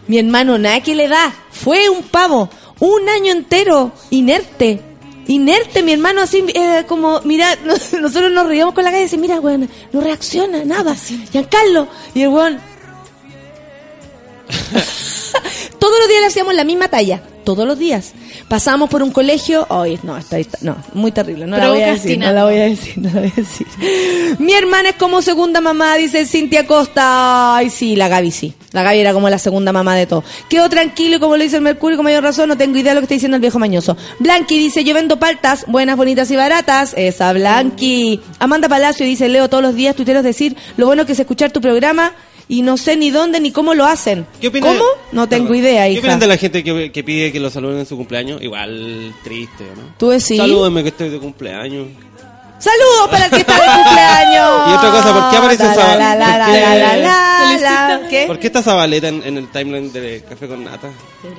Speaker 1: mi hermano, nada que le da. Fue un pavo. Un año entero, inerte. Inerte, mi hermano, así eh, como, mira, nosotros nos reíamos con la calle y decimos, mira, weón, no reacciona, nada. Giancarlo. Y el weón, todos los días le hacíamos la misma talla. Todos los días. Pasábamos por un colegio. Ay, no, está, está- no, muy terrible. No la voy a decir, no la voy a decir, no la voy a decir. Mi hermana es como segunda mamá, dice Cintia Costa. Ay, sí, la Gaby sí. La Gaby era como la segunda mamá de todo. Quedó tranquilo y como lo dice el Mercurio, con mayor razón, no tengo idea de lo que está diciendo el viejo mañoso. Blanqui dice, yo vendo paltas, buenas, bonitas y baratas. Esa, Blanqui. Amanda Palacio dice, leo todos los días tuiteros decir, lo bueno que es escuchar tu programa y no sé ni dónde ni cómo lo hacen.
Speaker 2: ¿Qué opinas-
Speaker 1: ¿Cómo? No tengo
Speaker 2: Perdón.
Speaker 1: idea,
Speaker 2: ¿Qué opinan de la gente que, que pide que lo saluden en su cumpleaños? Igual triste, ¿o ¿no?
Speaker 1: ¿Tú decís?
Speaker 2: Salúdenme que estoy de cumpleaños.
Speaker 1: Saludos para el que está de cumpleaños.
Speaker 2: Y otra cosa, ¿por qué aparece
Speaker 1: la,
Speaker 2: por qué-
Speaker 1: la, la, la, la, ¿Qué?
Speaker 2: ¿Por qué está Zabaleta en, en el timeline de Café con Nata?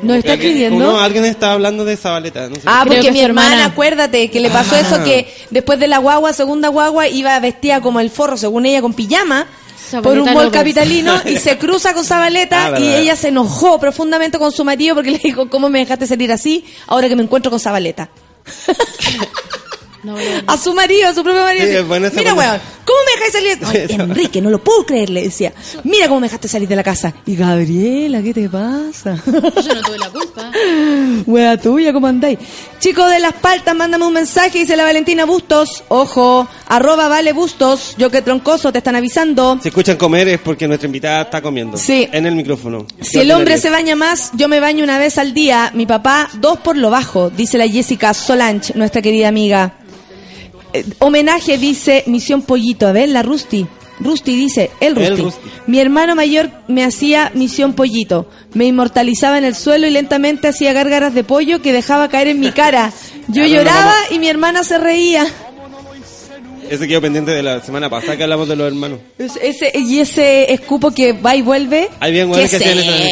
Speaker 1: ¿Nos está escribiendo?
Speaker 2: No, alguien está hablando de Zabaleta. No sé.
Speaker 1: Ah, porque
Speaker 7: que
Speaker 1: mi hermana,
Speaker 7: hermana.
Speaker 1: acuérdate, que le pasó
Speaker 2: Ah.
Speaker 1: eso que después de la guagua, segunda guagua, iba vestida como el forro, según ella, con pijama.
Speaker 7: Zabaleta
Speaker 1: por un mall
Speaker 7: Lovers.
Speaker 1: capitalino y se cruza con Zabaleta
Speaker 2: Ah,
Speaker 1: y ella se enojó profundamente con su marido porque le dijo, ¿cómo me dejaste salir así ahora que me encuentro con Zabaleta?
Speaker 7: No a
Speaker 1: A su marido, a su propio marido.
Speaker 2: Sí, esa
Speaker 1: Mira, weón, ¿cómo me dejaste salir? Ay, Enrique, no lo puedo creer, le decía. Mira cómo me dejaste salir de la casa. Y Gabriela, ¿qué te pasa?
Speaker 7: Yo no tuve la culpa.
Speaker 1: Wea tuya, ¿cómo andáis? Chico de las paltas, mándame un mensaje, dice la Valentina Bustos. Ojo, arroba vale Bustos. Yo que troncoso, te están avisando.
Speaker 2: Si escuchan comer es porque nuestra invitada está comiendo.
Speaker 1: Sí.
Speaker 2: En el micrófono.
Speaker 1: Si el hombre se baña más, yo me baño una vez al día. Mi papá, dos por lo bajo, dice la Jessica Solange, nuestra querida amiga. Eh, homenaje, dice Misión Pollito. A ver, la Rusty. Rusty dice, el
Speaker 2: El
Speaker 1: Rusty.
Speaker 2: Rusty.
Speaker 1: Mi hermano mayor me hacía Misión Pollito. Me inmortalizaba en el suelo y lentamente hacía gárgaras de pollo que dejaba caer en mi cara. Yo lloraba y mi hermana se reía.
Speaker 2: Ese quedó pendiente de la semana pasada que hablamos de los hermanos.
Speaker 1: Es- Ese, y ese escupo que va y vuelve.
Speaker 2: Hay bien
Speaker 1: Qué
Speaker 2: que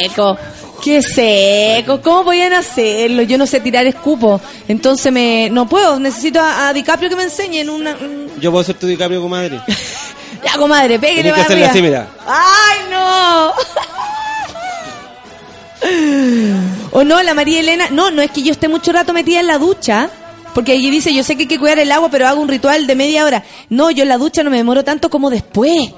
Speaker 1: seco. Qué seco. ¿Cómo podían hacerlo? Yo no sé tirar escupo. Entonces me no puedo. Necesito a, a DiCaprio que me enseñe en una. un-
Speaker 2: Yo puedo ser tu DiCaprio, comadre.
Speaker 1: Ya, comadre, pégale
Speaker 2: Tienes que hacerle así, mira.
Speaker 1: ¡Ay, no! o no, la María Elena. No, no es que yo esté mucho rato metida en la ducha. Porque allí dice, yo sé que hay que cuidar el agua, pero hago un ritual de media hora. No, yo en la ducha no me demoro tanto como después.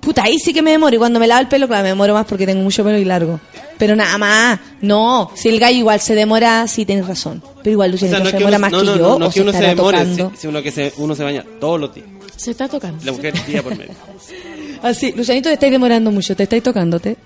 Speaker 1: Puta, ahí sí que me demoro. Y cuando me lavo el pelo, claro, me demoro más porque tengo mucho pelo y largo. Pero nada más. No, si el gallo igual se demora, sí tienes razón. Pero igual
Speaker 2: O
Speaker 1: Lucianito
Speaker 2: sea, no es
Speaker 1: se
Speaker 2: que
Speaker 1: demora
Speaker 2: uno,
Speaker 1: más
Speaker 2: no,
Speaker 1: que
Speaker 2: no,
Speaker 1: yo.
Speaker 2: no, no
Speaker 1: o
Speaker 2: que uno se
Speaker 1: estará
Speaker 2: demore, si- que se, uno se baña todos los días.
Speaker 7: Se está tocando.
Speaker 2: La mujer día por medio.
Speaker 1: Así, Lucianito, te estáis demorando mucho, te estáis tocándote.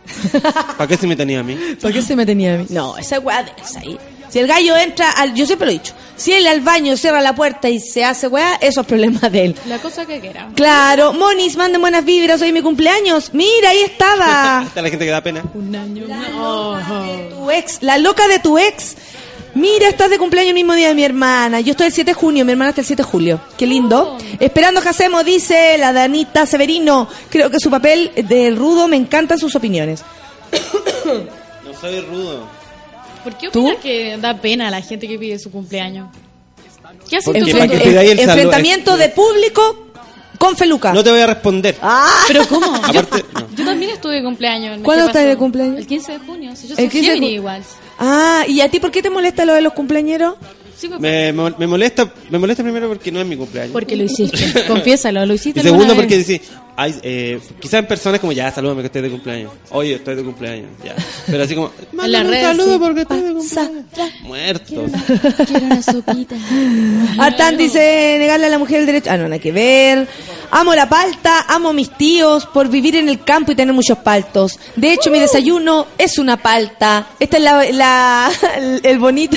Speaker 2: ¿Para qué se me tenía a mí?
Speaker 1: ¿Para qué se me tenía a mí? No, esa weá de esa ahí. Si el gallo entra al, yo siempre lo he dicho, si él al baño cierra la puerta y se hace weá, eso es problema de él.
Speaker 7: La cosa que quiera.
Speaker 1: Claro, Monis, manden buenas vibras, hoy es mi cumpleaños. Mira, ahí estaba.
Speaker 2: Está la gente que da pena.
Speaker 7: Un año más.
Speaker 1: tu ex, la loca de tu ex. Mira, estás de cumpleaños el mismo día de mi hermana. Yo estoy el 7 de junio, mi hermana está el 7 de julio. Qué lindo. Esperando Jacemo, dice la Danita Severino. Creo que su papel de rudo me encantan sus opiniones.
Speaker 2: No soy rudo.
Speaker 7: ¿Por qué
Speaker 1: ¿Tú?
Speaker 7: opinas que da pena a la gente que pide su cumpleaños? ¿Qué haces tú
Speaker 2: el saludo-
Speaker 1: enfrentamiento de público con Feluca.
Speaker 2: No te voy a responder.
Speaker 1: Ah.
Speaker 7: ¿Pero cómo?
Speaker 2: Aparte, no.
Speaker 7: Yo también estuve de cumpleaños.
Speaker 1: ¿Cuándo
Speaker 7: ¿Qué
Speaker 1: estás de cumpleaños?
Speaker 7: El 15 de junio. Si yo
Speaker 1: El
Speaker 7: soy
Speaker 1: 15 de
Speaker 7: Gemini
Speaker 1: ju-
Speaker 7: igual.
Speaker 1: Ah, ¿y a ti por qué te molesta lo de los cumpleañeros?
Speaker 7: Sí, pues,
Speaker 2: Me, molesta, me molesta primero porque no es mi cumpleaños.
Speaker 7: porque lo hiciste. Confiésalo, lo hiciste.
Speaker 2: Y segundo porque ay, eh, quizás en personas como ya, salúdame que estoy de cumpleaños. Oye, estoy de cumpleaños. Ya. Pero así como, mándame un saludo
Speaker 7: sí.
Speaker 2: porque estoy de cumpleaños. Muertos.
Speaker 7: Quiero una sopita.
Speaker 1: Artán dice negarle a la mujer el derecho. Ah, no, nada que ver. Amo la palta, amo a mis tíos por vivir en el campo y tener muchos paltos. De hecho, mi desayuno es una palta. Esta es la, la- el bonito.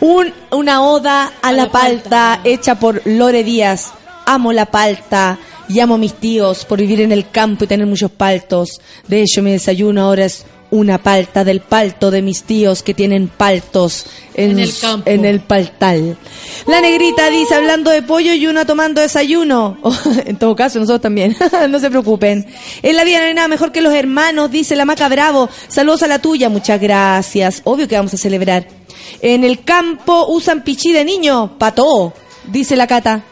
Speaker 1: Un, una oda a, la, palta, hecha por Lore Díaz. Amo la palta y amo a mis tíos por vivir en el campo y tener muchos paltos. De hecho, mi desayuno ahora es una palta del palto de mis tíos que tienen paltos en,
Speaker 7: En el campo.
Speaker 1: en el paltal. La negrita dice, hablando de pollo y una tomando desayuno. en todo caso, nosotros también. no se preocupen. En la vida no hay nada mejor que los hermanos, dice la Maca Bravo. Saludos a la tuya, muchas gracias. Obvio que vamos a celebrar. En el campo usan pichí de niño, pato, dice la Cata.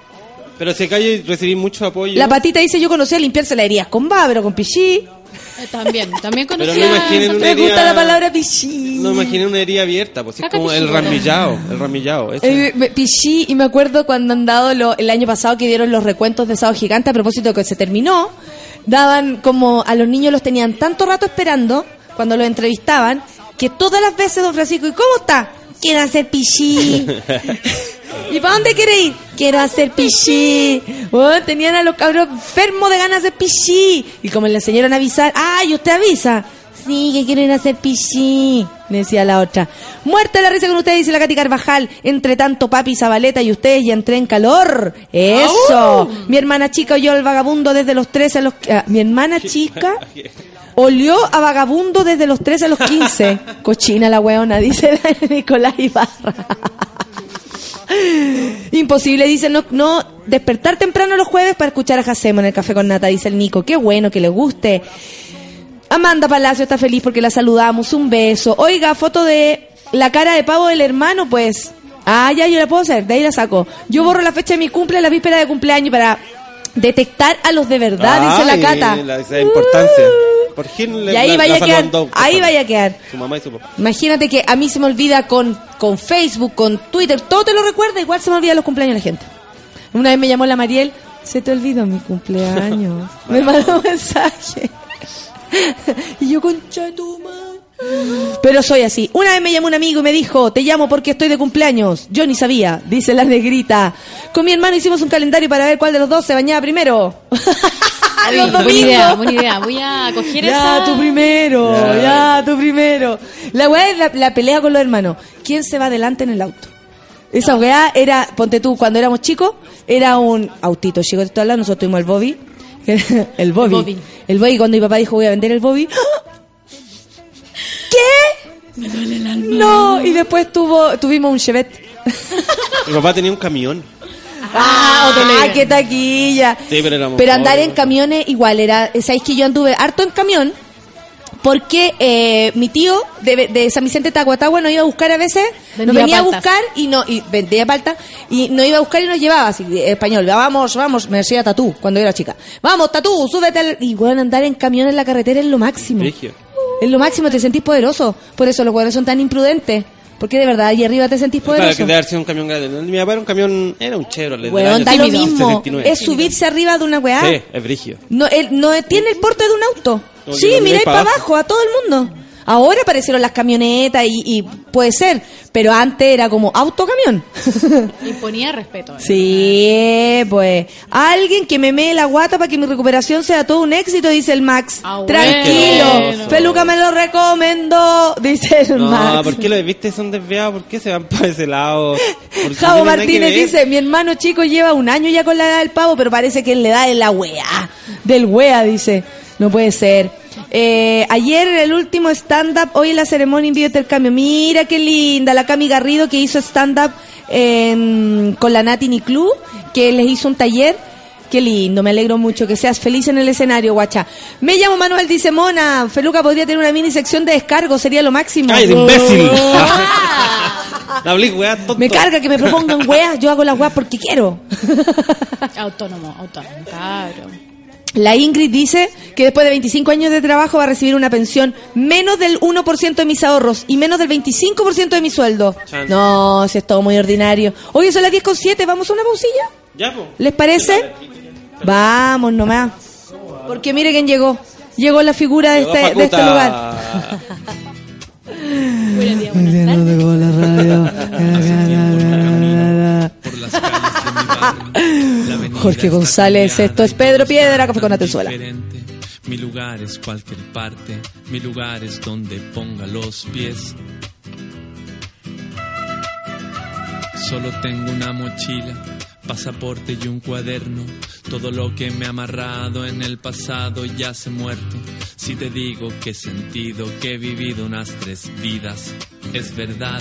Speaker 2: Pero se calle y recibí mucho apoyo.
Speaker 1: La patita dice, yo conocía limpiarse la herida con va, pero con pichí.
Speaker 7: Eh, también, también
Speaker 2: Pero
Speaker 7: conocía...
Speaker 2: no imaginen una
Speaker 1: Me
Speaker 2: herida...
Speaker 1: gusta la palabra pichí.
Speaker 2: No imaginé una herida abierta, pues es como el ramillado, el ramillado.
Speaker 1: Eh, pichí, y me acuerdo cuando han dado lo- el año pasado que dieron los recuentos de Sábado Gigante a propósito de que se terminó, daban como a los niños los tenían tanto rato esperando cuando los entrevistaban que todas las veces don Francisco, ¿y cómo está? Quiero hacer pichí. ¿Y para dónde quiere ir? Quiero hacer pichí. Bueno, tenían a los cabros enfermos de ganas de hacer pichí. Y como le enseñaron a avisar, ¡ay, usted avisa! Sí, que quiero ir a hacer pichí. Me decía la otra. Muerta la risa con ustedes, dice la Katy Carvajal. Entre tanto papi y Zabaleta y ustedes ya entré en calor. Eso. Mi hermana chica oyó al vagabundo desde los 13 a los... ah, mi hermana chica olió a vagabundo desde los 13 a los 15. Cochina la weona, dice la Nicolás Ibarra. Imposible, dice, no, no despertar temprano los jueves para escuchar a Jacemo en el café con nata, dice el Nico. Qué bueno, que le guste. Amanda Palacio está feliz porque la saludamos. Un beso. Oiga, foto de la cara de pavo del hermano, pues. Ah, ya, yo la puedo hacer, de ahí la saco. Yo borro la fecha de mi cumple, la víspera de cumpleaños para detectar a los de verdad, dice la Cata.
Speaker 2: La, esa importancia. Por fin le
Speaker 1: Y ahí
Speaker 2: la-
Speaker 1: vaya a quedar, ahí vaya a quedar.
Speaker 2: Su mamá y su papá.
Speaker 1: Imagínate que a mí se me olvida con, con Facebook, con Twitter, todo te lo recuerda, igual se me olvida los cumpleaños de la gente. Una vez me llamó la Mariel, se te olvidó mi cumpleaños. me mandó un mensaje. y yo, concha de tu madre. Pero soy así. Una vez me llamó un amigo y me dijo, te llamo porque estoy de cumpleaños. Yo ni sabía, dice la negrita. Con mi hermano hicimos un calendario para ver cuál de los dos se bañaba primero. Los
Speaker 7: buena idea, buena idea. Voy a coger
Speaker 1: Ya,
Speaker 7: esa...
Speaker 1: tú primero,
Speaker 2: Ya.
Speaker 1: ya, tú primero. La weá es la, la pelea con los hermanos. ¿Quién se va adelante en el auto? Esa weá era, ponte tú, cuando éramos chicos, era un autito chico, te estoy hablando, nosotros tuvimos el Bobby. el Bobby.
Speaker 7: Bobby.
Speaker 1: El Bobby, cuando mi papá dijo voy a vender el Bobby. ¡Ah! Me duele el alma. No, y después tuvo, tuvimos un Chevette.
Speaker 2: Mi papá tenía un camión.
Speaker 1: Ah, qué taquilla.
Speaker 2: Sí, pero éramos
Speaker 1: Pero andar
Speaker 2: pobres.
Speaker 1: en camiones igual era, sabéis que yo anduve harto en camión porque eh, mi tío de, de San Vicente Tahuatahua nos iba a buscar a veces, nos venía
Speaker 7: paltas.
Speaker 1: a buscar y no y vendía palta y nos iba a buscar y nos llevaba así español, vamos, vamos, me decía Tatú cuando yo era chica. Vamos, Tatú, súbete al... y bueno, andar en camión en la carretera es lo máximo. Es lo máximo, te sentís poderoso. Por eso los jugadores son tan imprudentes. Porque de verdad, allí arriba te sentís
Speaker 2: Claro,
Speaker 1: poderoso.
Speaker 2: que debe haber sido un camión grande. Mi papá era un camión, era un Chevrolet.
Speaker 1: Weón, da lo
Speaker 2: 69.
Speaker 1: mismo. Es subirse arriba de una weá.
Speaker 2: Sí, es brigio.
Speaker 1: No, él no tiene el porte de un auto.
Speaker 2: No,
Speaker 1: sí,
Speaker 2: miré
Speaker 1: para
Speaker 2: pa'
Speaker 1: abajo, a todo el mundo. Ahora aparecieron las camionetas y, y puede ser, pero antes era como autocamión.
Speaker 7: Imponía respeto. ¿eh?
Speaker 1: sí, pues. Alguien que me mee la guata para que mi recuperación sea todo un éxito, dice el Max.
Speaker 7: Ah,
Speaker 1: Tranquilo.
Speaker 7: bueno.
Speaker 1: Feluca me lo recomendó, dice el
Speaker 2: No,
Speaker 1: Max.
Speaker 2: ¿por qué los viste son desviados? ¿Por qué se van para ese lado? ¿Por qué
Speaker 1: Javo Martínez dice, mi hermano chico lleva un año ya con la edad del pavo, pero parece que él le da de la wea, del wea, dice. No puede ser. Eh, ayer en el último stand-up, hoy en la ceremonia envío intercambio. Mira qué linda, la Cami Garrido que hizo stand-up en- con la Nati Club, que les hizo un taller. Qué lindo, me alegro mucho que seas feliz en el escenario, guacha. Me llamo Manuel, dice Mona. Feluca podría tener una mini sección de descargo, sería lo máximo.
Speaker 2: ¡Ay, de imbécil! La weá, tonto.
Speaker 1: Me carga que me propongan weas, yo hago las weas porque quiero.
Speaker 7: Autónomo, autónomo, claro.
Speaker 1: La Ingrid dice que después de 25 años de trabajo va a recibir una pensión menos del 1% de mis ahorros y menos del 25% de mi sueldo. No, si es todo muy ordinario. Oye, son las 10 con 7, ¿vamos a una pausilla?
Speaker 2: Ya, po.
Speaker 1: ¿Les parece? Vamos nomás. Porque mire quién llegó. Llegó la figura de este, de este lugar.
Speaker 7: Buenos días, buenas tardes.
Speaker 6: Por las calles de mi barrio, la avenida
Speaker 1: Jorge
Speaker 6: está
Speaker 1: González, esto es Pedro Piedra, Café con Atenzuela.
Speaker 6: diferente. Mi lugar es cualquier parte, mi lugar es donde ponga los pies. Solo tengo una mochila pasaporte y un cuaderno. Todo lo que me ha amarrado en el pasado ya se ha muerto. Si te digo que he sentido que he vivido unas tres vidas, es verdad.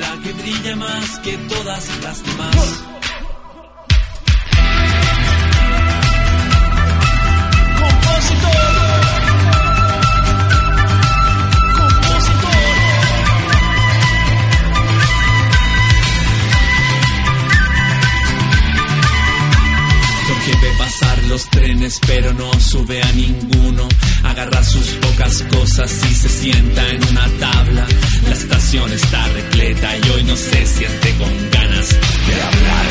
Speaker 6: La que brilla más que todas las demás. Los trenes pero no sube a ninguno. Agarra sus pocas cosas y se sienta en una tabla. La estación está repleta y hoy no se siente con ganas de hablar.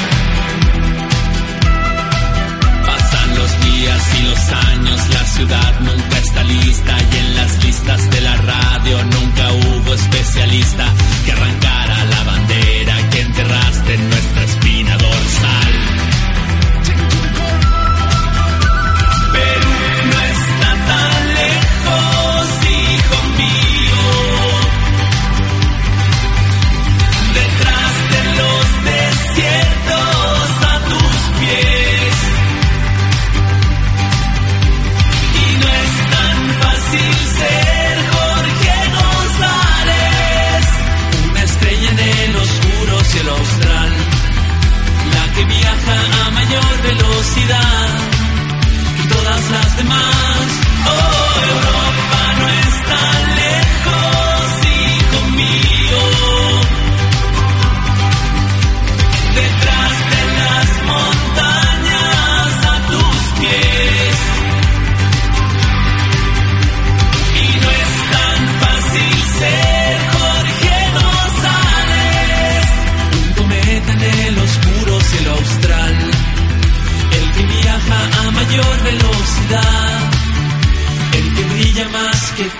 Speaker 6: Pasan los días y los años, la ciudad nunca está lista y en las listas de la radio nunca hubo especialista que arrancara la bandera que enterraste en nuestra espina dorsal.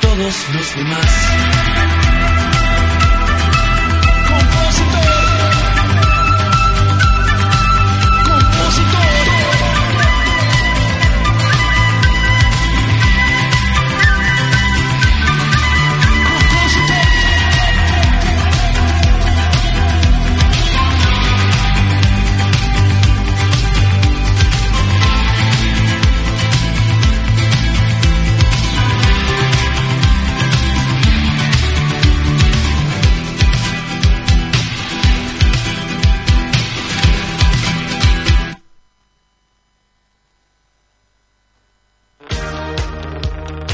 Speaker 6: Todos los demás.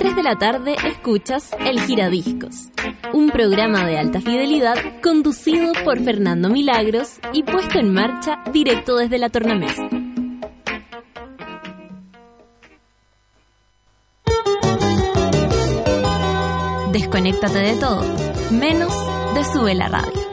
Speaker 8: 3 de la tarde escuchas El Giradiscos, un programa de alta fidelidad conducido por Fernando Milagros y puesto en marcha directo desde la tornamesa. Desconéctate de todo, menos de Sube la Radio.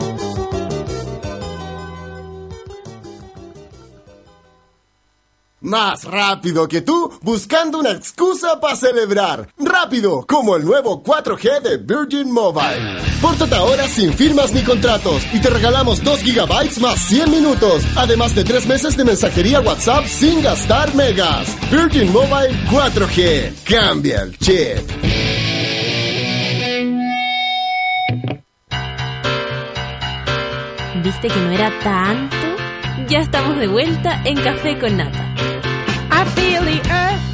Speaker 9: Más rápido que tú, buscando una excusa para celebrar. Rápido, como el nuevo 4G de Virgin Mobile. Pórtate ahora sin firmas ni contratos y te regalamos 2 gigabytes más 100 minutos, además de 3 meses de mensajería WhatsApp sin gastar megas. Virgin Mobile 4G. Cambia el chip.
Speaker 8: ¿Viste que no era tanto? Ya estamos de vuelta en Café con Nata.
Speaker 10: I feel the earth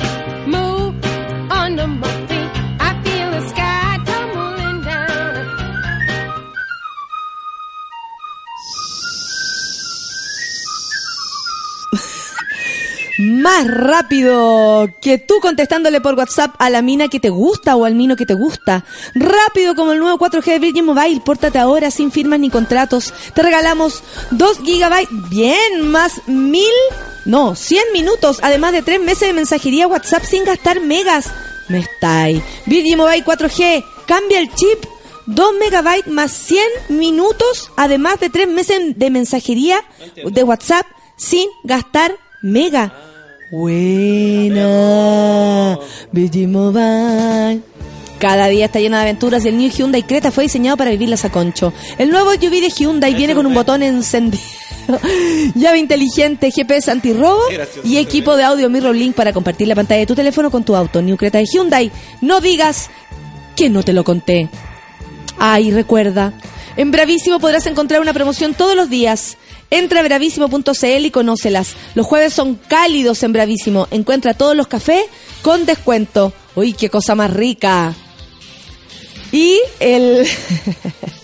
Speaker 1: más rápido que tú contestándole por WhatsApp a la mina que te gusta o al mino que te gusta. Rápido como el nuevo 4G de Virgin Mobile. Pórtate ahora sin firmas ni contratos. Te regalamos 2 gigabytes. Bien, más mil, no, 100 minutos. Además de 3 meses de mensajería WhatsApp sin gastar megas. Me está ahí. Virgin Mobile 4G. Cambia el chip. 2 megabytes más 100 minutos, además de 3 meses de mensajería de WhatsApp sin gastar mega. Buena. Virgin Mobile. Cada día está lleno de aventuras y el New Hyundai Creta fue diseñado para vivirlas a concho. El nuevo SUV de Hyundai viene con un botón encendido, llave inteligente, GPS antirrobo y equipo de audio Mirror Link para compartir la pantalla de tu teléfono con tu auto. New Creta de Hyundai. No digas que no te lo conté. Ay, recuerda, en Bravísimo podrás encontrar una promoción todos los días. Entra a bravísimo.cl y conócelas. Los jueves son cálidos en Bravísimo. Encuentra todos los cafés con descuento. Uy, qué cosa más rica. Y el...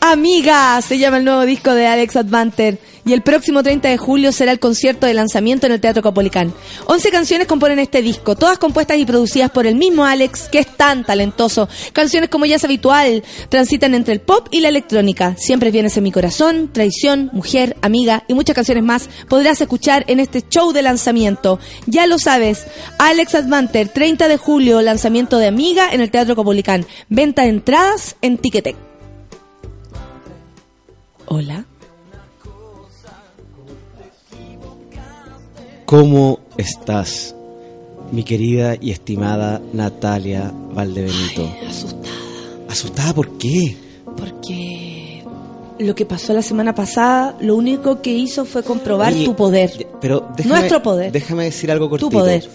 Speaker 1: Amiga, se llama el nuevo disco de Alex Advanter. Y el próximo 30 de julio será el concierto de lanzamiento en el Teatro Capolicán. 11 canciones componen este disco, todas compuestas y producidas por el mismo Alex, que es tan talentoso. Canciones como ya es habitual, transitan entre el pop y la electrónica. Siempre vienes en mi corazón, traición, mujer, amiga y muchas canciones más podrás escuchar en este show de lanzamiento. Ya lo sabes, Alex Advanter, 30 de julio, lanzamiento de Amiga en el Teatro Capolicán. Venta de entradas en Ticketek. Hola.
Speaker 11: ¿Cómo estás, mi querida y estimada Natalia Valdebenito?
Speaker 1: asustada.
Speaker 11: ¿Asustada por qué?
Speaker 1: Porque lo que pasó la semana pasada, lo único que hizo fue comprobar
Speaker 11: Oye,
Speaker 1: tu poder.
Speaker 11: de- Pero déjame,
Speaker 1: Nuestro poder.
Speaker 11: Déjame decir algo cortito.
Speaker 1: poder.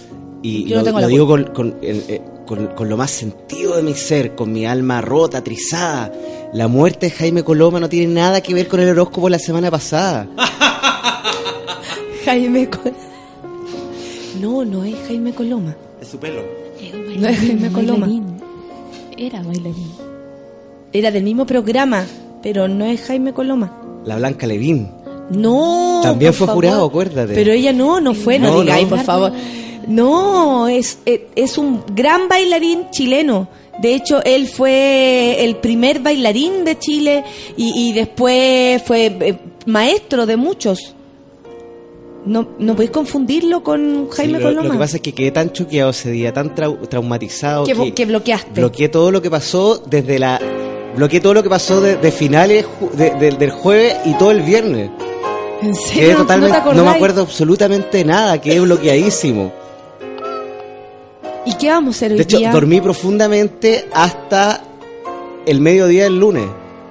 Speaker 11: Y
Speaker 1: Yo no
Speaker 11: lo,
Speaker 1: tengo
Speaker 11: lo
Speaker 1: la
Speaker 11: digo con, con- eh, eh, con- con lo más sentido de mi ser, con mi alma rota, trizada. La muerte de Jaime Coloma no tiene nada que ver con el horóscopo la semana pasada.
Speaker 1: Jaime Coloma. No, no es Jaime Coloma.
Speaker 2: Es su pelo.
Speaker 1: No es Jaime Coloma.
Speaker 7: Era bailarín.
Speaker 1: Era del mismo programa, pero no es Jaime Coloma.
Speaker 11: La Blanca Levín.
Speaker 1: No.
Speaker 11: También
Speaker 1: por
Speaker 11: fue
Speaker 1: favor.
Speaker 11: jurado, acuérdate.
Speaker 1: Pero ella no, no fue, no,
Speaker 11: No,
Speaker 1: digáis,
Speaker 11: no.
Speaker 1: por favor. No, es, eh, es un gran bailarín chileno. De hecho, él fue el primer bailarín de Chile y, y después fue eh, maestro de muchos. No, no podéis confundirlo con
Speaker 11: Sí,
Speaker 1: Jaime
Speaker 11: lo,
Speaker 1: Coloma.
Speaker 11: lo que pasa es que quedé tan choqueado ese día, tan trau- traumatizado
Speaker 1: que, que bloqueaste.
Speaker 11: bloqueé todo lo que pasó desde la bloqueé todo lo que pasó de, de finales de- de- del jueves y todo el viernes
Speaker 1: ¿En
Speaker 11: quedé
Speaker 1: serio?
Speaker 11: totalmente
Speaker 1: ¿No,
Speaker 11: no, me acuerdo absolutamente nada quedé bloqueadísimo
Speaker 1: ¿Y qué vamos a hacer hoy
Speaker 11: de hecho
Speaker 1: día?
Speaker 11: dormí profundamente hasta el mediodía del lunes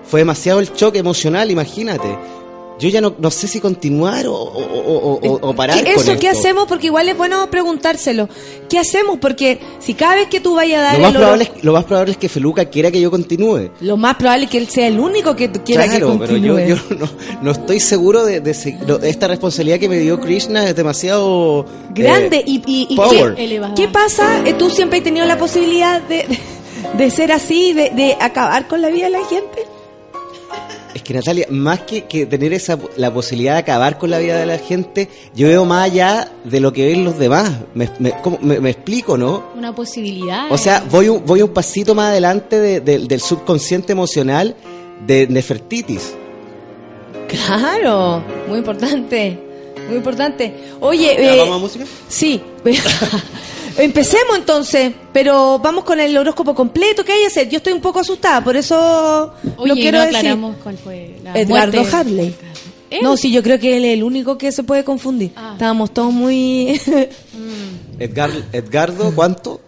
Speaker 11: fue demasiado el choque emocional imagínate yo ya no, no sé si continuar o, o- o- o- o parar
Speaker 1: ¿Qué-
Speaker 11: con
Speaker 1: eso, ¿qué
Speaker 11: esto.
Speaker 1: hacemos? Porque igual es bueno preguntárselo. ¿Qué hacemos? Porque si cada vez que tú vayas a dar
Speaker 11: lo más,
Speaker 1: el
Speaker 11: probable es, lo más probable es que Feluca quiera que yo continúe
Speaker 1: lo más probable es que él sea el único que quiera
Speaker 11: claro,
Speaker 1: que
Speaker 11: pero
Speaker 1: continúe.
Speaker 11: yo, yo no, no estoy seguro de, de se- no, esta responsabilidad que me dio Krishna es demasiado
Speaker 1: Grande.
Speaker 11: eh,
Speaker 1: y y, y
Speaker 11: power.
Speaker 1: ¿qué, qué pasa? Eh, ¿Tú siempre has tenido la posibilidad de, de, de ser así, de, de acabar con la vida de la gente?
Speaker 11: Que Natalia, más que, que tener esa la posibilidad de acabar con la vida de la gente, yo veo más allá de lo que ven los demás. Me, me- ¿cómo? me- me explico, ¿no?
Speaker 7: Una posibilidad.
Speaker 11: O sea, voy un, voy un pasito más adelante de- de- del subconsciente emocional de Nefertitis.
Speaker 1: Claro, muy importante. Muy importante. Oye,
Speaker 2: ¿Ya
Speaker 1: eh,
Speaker 2: vamos a música?
Speaker 1: Sí. Empecemos entonces, pero vamos con el horóscopo completo. ¿Qué hay que hacer? Yo estoy un poco asustada, por eso
Speaker 7: Oye,
Speaker 1: lo quiero
Speaker 7: no
Speaker 1: decir.
Speaker 7: aclaramos cuál fue la
Speaker 1: Edgardo
Speaker 7: muerte.
Speaker 1: Harley.
Speaker 7: ¿Él?
Speaker 1: No, sí, yo creo que él es el único que se puede confundir.
Speaker 7: Ah.
Speaker 1: Estábamos todos muy...
Speaker 11: Edgar, Edgardo, ¿cuánto?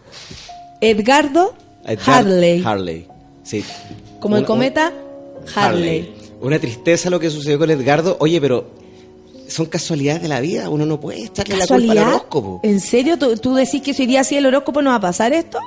Speaker 1: Edgardo
Speaker 11: Edgar-
Speaker 1: Harley.
Speaker 11: Harley. Sí.
Speaker 1: Como el
Speaker 11: Un-
Speaker 1: cometa Harley.
Speaker 11: Una tristeza lo que sucedió con Edgardo. Oye, pero son casualidades de la vida. Uno no puede echarle la culpa al horóscopo.
Speaker 1: ¿En serio? ¿Tú, tú decís que si hoy día así el horóscopo no va a pasar esto?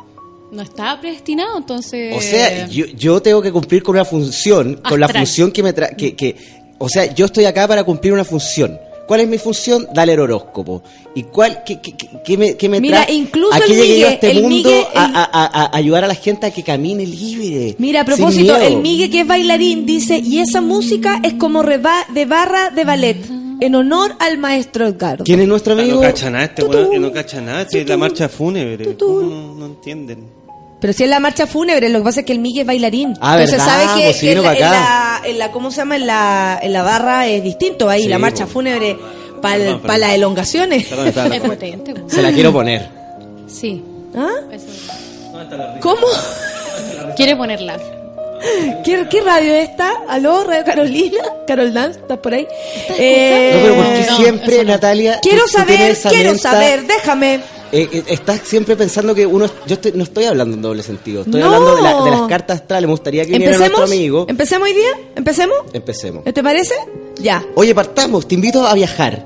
Speaker 7: No estaba predestinado, entonces.
Speaker 11: O sea, yo, yo tengo que cumplir con una función, con la función que me trae. Que, que, o sea, yo estoy acá para cumplir una función. ¿Cuál es mi función? Darle el horóscopo. ¿Y cuál, qué, qué, qué- me, qué me
Speaker 1: Mira,
Speaker 11: trae?
Speaker 1: incluso
Speaker 11: ¿A
Speaker 1: el
Speaker 11: llegué yo a este
Speaker 1: el
Speaker 11: mundo?
Speaker 1: Migue,
Speaker 11: a,
Speaker 1: el-
Speaker 11: a- a- a ayudar a la gente a que camine libre.
Speaker 1: Mira, a propósito, el Migue que es bailarín dice, y esa música es como reba- de barra de ballet. En honor al maestro Edgardo.
Speaker 11: ¿Quién es nuestro
Speaker 2: No
Speaker 11: amigo?
Speaker 2: cacha nada este weón, no cacha nada, si es la marcha fúnebre. ¿Cómo no, no entienden?
Speaker 1: Pero si es la marcha fúnebre, lo que pasa es que el Miguel es bailarín.
Speaker 11: Ah,
Speaker 1: Entonces
Speaker 11: ¿verdad?
Speaker 1: sabe que, que en, la,
Speaker 11: pa'
Speaker 1: en, la, en la- ¿cómo se llama? En la, en la barra es distinto ahí,
Speaker 11: Sí,
Speaker 1: la marcha
Speaker 11: po.
Speaker 1: fúnebre para
Speaker 11: perdón.
Speaker 1: las elongaciones.
Speaker 11: Perdón,
Speaker 7: Es potente. po.
Speaker 11: Se la quiero poner.
Speaker 7: Sí.
Speaker 1: ¿Ah? ¿Cómo?
Speaker 7: Quiere ponerla.
Speaker 1: ¿Qué, qué radio es esta? ¿Aló? ¿Radio Carolina? ¿Carol Dance? ¿Estás por ahí? Eh,
Speaker 11: No, pero ¿por qué siempre, Natalia?
Speaker 1: Quiero saber, quiero saber, déjame.
Speaker 11: eh, eh, estás siempre pensando que uno. Yo estoy- no estoy hablando en doble sentido. Estoy
Speaker 1: No.
Speaker 11: hablando de, la- de las cartas astrales. Me gustaría que viniera
Speaker 1: ¿Empecemos?
Speaker 11: nuestro amigo.
Speaker 1: ¿Empecemos hoy día? ¿Empecemos?
Speaker 11: Empecemos.
Speaker 1: ¿Te parece? Ya.
Speaker 11: Oye, partamos. Te invito a viajar.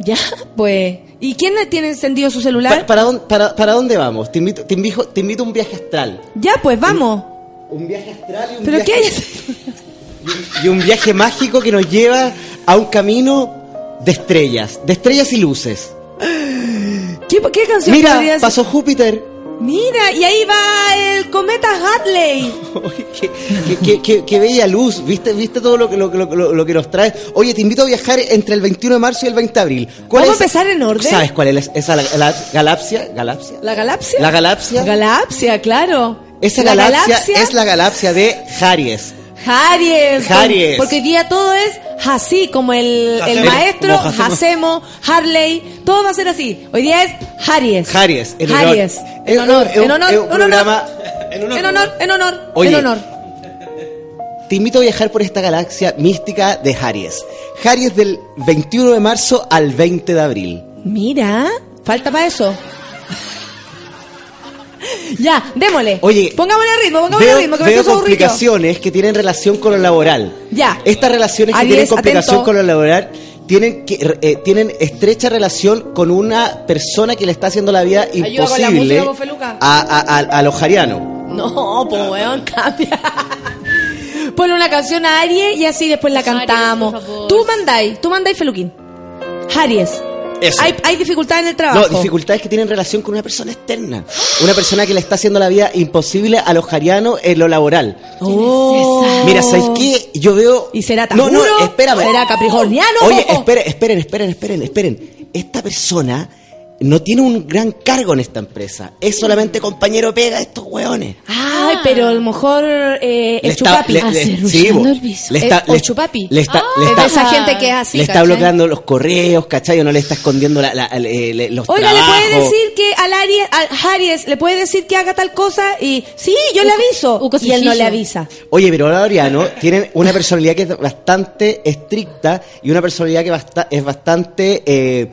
Speaker 1: Ya, pues. ¿Y quién tiene encendido su celular?
Speaker 11: Pa- para, dónde, para, ¿Para dónde vamos? Te invito, te, invito, te invito a un viaje astral.
Speaker 1: Ya, pues vamos.
Speaker 11: Un viaje astral y un
Speaker 1: ¿Pero
Speaker 11: viaje,
Speaker 1: qué hay?
Speaker 11: y un viaje mágico que nos lleva a un camino de estrellas, de estrellas y luces.
Speaker 1: ¿Qué, qué canción
Speaker 11: Mira, pasó Júpiter.
Speaker 1: Mira, y ahí va el cometa Hadley.
Speaker 11: qué, qué- qué- qué bella luz, ¿viste, viste todo lo que, lo, que- lo, lo- que nos trae? Oye, te invito a viajar entre el 21 de marzo y el 20 de abril. ¿Cuál
Speaker 1: ¿Vamos
Speaker 11: es-
Speaker 1: a empezar en orden?
Speaker 11: ¿Sabes cuál es esa la, la- galaxia? ¿Galaxia?
Speaker 1: ¿La galaxia?
Speaker 11: ¿La galaxia?
Speaker 1: Galaxia, claro.
Speaker 11: Esa
Speaker 1: La
Speaker 11: galaxia, es la galaxia de Aries.
Speaker 1: Aries.
Speaker 11: Aries.
Speaker 1: Porque hoy día todo es así, como el, el maestro. Hacemo, Harley, todo va a ser así. Hoy día es Aries.
Speaker 11: Aries. en honor.
Speaker 1: En honor, en honor,
Speaker 11: es un
Speaker 1: en honor. En honor, en honor,
Speaker 11: Oye.
Speaker 1: en honor.
Speaker 11: Te invito a viajar por esta galaxia mística de Aries. Aries del 21 de marzo al 20 de abril.
Speaker 1: Mira, falta para eso. ya, démosle.
Speaker 11: Oye,
Speaker 1: pongámosle ritmo, pongámosle
Speaker 11: Veo,
Speaker 1: ritmo, que
Speaker 11: veo complicaciones que tienen relación con lo laboral.
Speaker 1: Ya.
Speaker 11: Estas relaciones que
Speaker 1: Aries,
Speaker 11: tienen complicación
Speaker 1: atento.
Speaker 11: con lo laboral tienen que eh, tienen estrecha relación con una persona que le está haciendo la vida
Speaker 1: Ayuda con la
Speaker 11: imposible a, a, a- a los jarianos.
Speaker 1: No, pues weón, cambia. Ponle una canción a Aries y así después la cantamos. tú mandáis, tú mandáis Feluquín. Aries.
Speaker 11: Eso.
Speaker 1: Hay, hay dificultades en el trabajo.
Speaker 11: No, dificultades que tienen relación con una persona externa. Una persona que le está haciendo la vida imposible a los jarianos en lo laboral.
Speaker 1: Oh.
Speaker 11: Mira, ¿sabes qué? Yo veo...
Speaker 1: ¿Y será
Speaker 11: No, no,
Speaker 1: Tauro?
Speaker 11: espérame.
Speaker 1: ¿Será capricorniano?
Speaker 11: Oye, esperen, esperen, esperen, esperen, esperen. Esta persona no tiene un gran cargo en esta empresa. Es solamente compañero pega de estos hueones.
Speaker 1: Ay, pero a lo mejor eh,
Speaker 11: Le
Speaker 1: el
Speaker 11: está-
Speaker 1: chupapi.
Speaker 11: le-
Speaker 1: piso.
Speaker 11: Le está-
Speaker 1: Es- o
Speaker 11: le-
Speaker 1: chupapi.
Speaker 11: le está-
Speaker 1: Es esa gente que es así.
Speaker 11: le está
Speaker 1: ¿cachai?
Speaker 11: bloqueando los correos, ¿cachai? O no le está escondiendo la- la- le- los
Speaker 1: Oiga, ¿le puede decir que al Aries, al Aries, le puede decir que haga tal cosa? Y sí, yo le aviso. Y él no le avisa.
Speaker 11: Oye, pero los arianos tienen una personalidad que es bastante estricta y una personalidad que basta- es bastante... eh,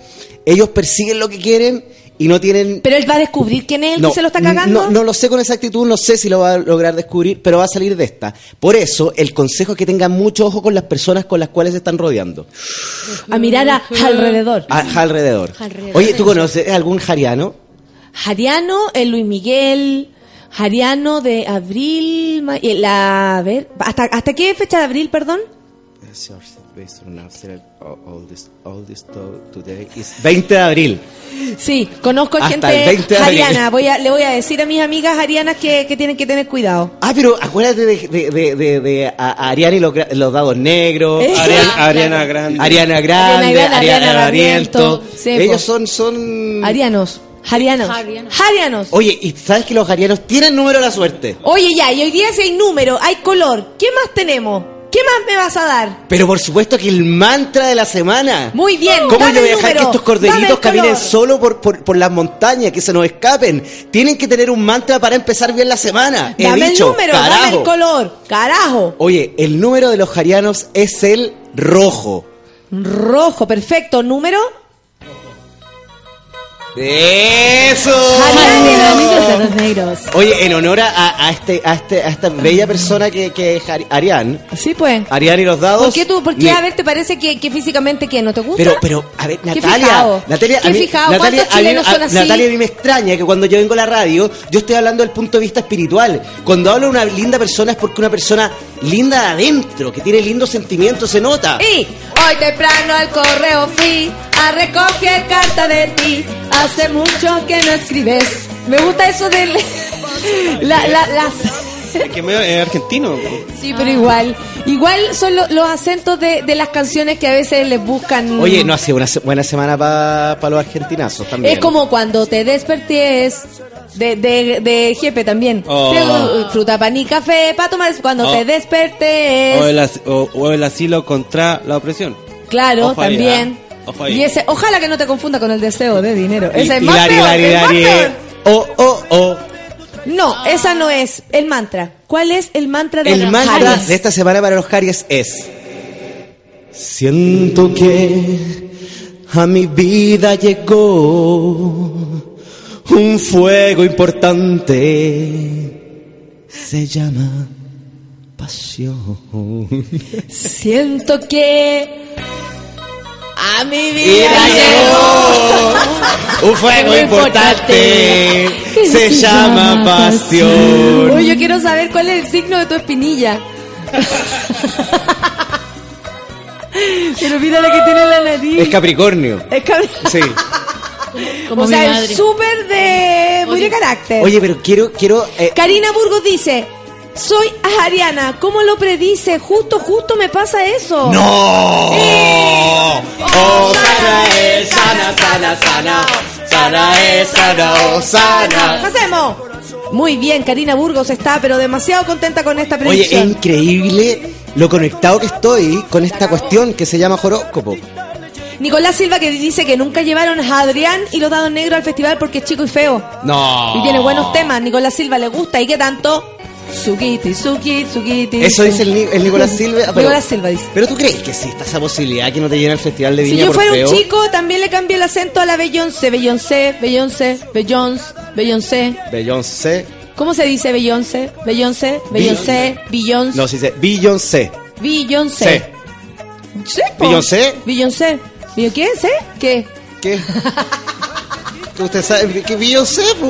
Speaker 11: ellos persiguen lo que quieren y no tienen...
Speaker 1: Pero él va a descubrir quién es el
Speaker 11: no,
Speaker 1: que se lo está cagando.
Speaker 11: No, no lo sé con exactitud, no sé si lo va a lograr descubrir, pero va a salir de esta. Por eso, el consejo es que tengan mucho ojo con las personas con las cuales se están rodeando.
Speaker 1: A mirar a- alrededor.
Speaker 11: A- alrededor.
Speaker 1: Alrededor.
Speaker 11: Oye, ¿tú conoces algún jariano?
Speaker 1: Jariano, el Luis Miguel, Jariano de abril, eh, la, a ver, ¿hasta, ¿hasta qué fecha de abril, perdón?
Speaker 11: 20 de abril.
Speaker 1: Sí, conozco
Speaker 11: Hasta
Speaker 1: gente
Speaker 11: el 20 de abril.
Speaker 1: ariana. Voy a, le voy a decir a mis amigas arianas que, que tienen que tener cuidado.
Speaker 11: Ah, pero acuérdate de, de, de, de, a- Ariana y los, los dados negros.
Speaker 1: Eh.
Speaker 2: Ariana, Ariana Grande.
Speaker 11: Ariana Grande,
Speaker 1: Ariana Grande,
Speaker 11: Ariana.
Speaker 1: Sí,
Speaker 11: Ellos
Speaker 1: po.
Speaker 11: son, son...
Speaker 1: Arianos, Jarianos, Jarianos.
Speaker 11: Oye, ¿y sabes que los arianos tienen número de la suerte?
Speaker 1: Oye, ya, y hoy día si hay número, hay color, ¿qué más tenemos? ¿Qué más me vas a dar?
Speaker 11: Pero por supuesto que el mantra de la semana.
Speaker 1: Muy bien,
Speaker 11: ¿Cómo
Speaker 1: dame
Speaker 11: yo voy a dejar que estos
Speaker 1: dame
Speaker 11: corderitos caminen solo por, por, por las montañas, que se nos escapen? Tienen que tener un mantra para empezar bien la semana. He
Speaker 1: Dame
Speaker 11: dicho,
Speaker 1: el número, dame
Speaker 11: carajo.
Speaker 1: el color, carajo.
Speaker 11: Oye, el número de los jarianos es el rojo.
Speaker 1: Rojo, perfecto, número.
Speaker 11: ¡Eso!
Speaker 1: De los negros.
Speaker 11: Oye, en honor a, a este, a, este, a esta bella persona que, que es Ari- Arián,
Speaker 1: Sí, pues.
Speaker 11: Arián y los dados.
Speaker 1: ¿Por qué tú, por qué,
Speaker 11: me-
Speaker 1: a ver, te parece que, que físicamente que no te gusta?
Speaker 11: Pero, pero, a ver, Natalia. Natalia,
Speaker 1: Qué
Speaker 11: a mí,
Speaker 1: fijado.
Speaker 11: Natalia,
Speaker 1: ¿Cuántos
Speaker 11: a mí-
Speaker 1: chilenos
Speaker 11: a-
Speaker 1: son así?
Speaker 11: Natalia, a mí me extraña que cuando yo vengo a la radio, yo estoy hablando del punto de vista espiritual. Cuando hablo de una linda persona es porque una persona linda de adentro, que tiene lindos sentimientos, se nota.
Speaker 1: Y hoy temprano al correo fui a recoger carta de ti. Hace mucho que no escribes. Me gusta eso del. La, la, las-
Speaker 2: Es que medio- es argentino.
Speaker 1: Sí, pero igual. Igual son lo- los acentos de, de las canciones que a veces les buscan.
Speaker 11: Oye, no ha sido una se- buena semana para los argentinazos también.
Speaker 1: Es como cuando te despertés. De, de, de jefe también.
Speaker 2: Oh.
Speaker 1: Fruta, pan y café para tomar cuando
Speaker 2: Oh.
Speaker 1: te despertés.
Speaker 2: O el, as- o- o el asilo contra la opresión.
Speaker 1: Claro,
Speaker 2: Ojo ahí,
Speaker 1: también. Y ese, ojalá que no te confunda con el deseo de dinero. Ese es más peor, es más peor.
Speaker 11: eh. Oh, oh, oh.
Speaker 1: No, esa no es el mantra. ¿Cuál es el mantra de
Speaker 11: El
Speaker 1: los
Speaker 11: mantra de esta semana para los Aries es Siento que a mi vida llegó un fuego importante. Se llama pasión.
Speaker 1: Siento que a mi vida llegó
Speaker 11: Un fuego importante. Se llama pasión.
Speaker 1: Uy, yo quiero saber cuál es el signo de tu espinilla. Pero mira la que tiene en la nariz.
Speaker 11: Es Capricornio.
Speaker 1: Es cabri-
Speaker 11: Sí.
Speaker 7: Como
Speaker 1: o
Speaker 7: mi
Speaker 1: sea,
Speaker 7: madre.
Speaker 1: es súper de... muy de carácter.
Speaker 11: Oye, pero quiero, quiero. eh,
Speaker 1: Karina Burgos dice, soy Ariana, ¿cómo lo predice? Justo, justo me pasa eso.
Speaker 11: ¡No! ¡Oh, sana es, sana, sana, sana! ¡Sana es, sana, oh, sana!
Speaker 1: hacemos? Muy bien, Karina Burgos está, pero demasiado contenta con esta
Speaker 11: Oye, es
Speaker 1: predicción.
Speaker 11: increíble lo conectado que estoy con esta cuestión que se llama horóscopo.
Speaker 1: Nicolás Silva que dice que nunca llevaron a Adrián y los dados negros al festival porque es chico y feo.
Speaker 11: No.
Speaker 1: Y tiene buenos temas. Nicolás Silva le gusta. ¿Y qué tanto? Sukiti, Suki, Sukiti.
Speaker 11: Eso dice el, el Nicolás Silva. Pero,
Speaker 1: Nicolás Silva dice.
Speaker 11: pero tú crees que existe esa posibilidad que no te llena el festival de
Speaker 1: Si
Speaker 11: Viña
Speaker 1: yo
Speaker 11: por
Speaker 1: fuera
Speaker 11: feo?
Speaker 1: un chico, también le cambié el acento a la Beyoncé. Beyoncé, Beyoncé, Beyoncé, Beyoncé.
Speaker 11: Beyoncé.
Speaker 1: ¿Cómo se dice Beyoncé? Beyoncé, Beyoncé, Beyoncé,
Speaker 11: No, se dice Beyoncé.
Speaker 1: Beyoncé.
Speaker 11: ¿Beyoncé?
Speaker 1: Beyoncé. ¿Billo qué? ¿Sí? ¿Qué?
Speaker 11: ¿Qué? ¿Que usted sabe que Beyoncé, po?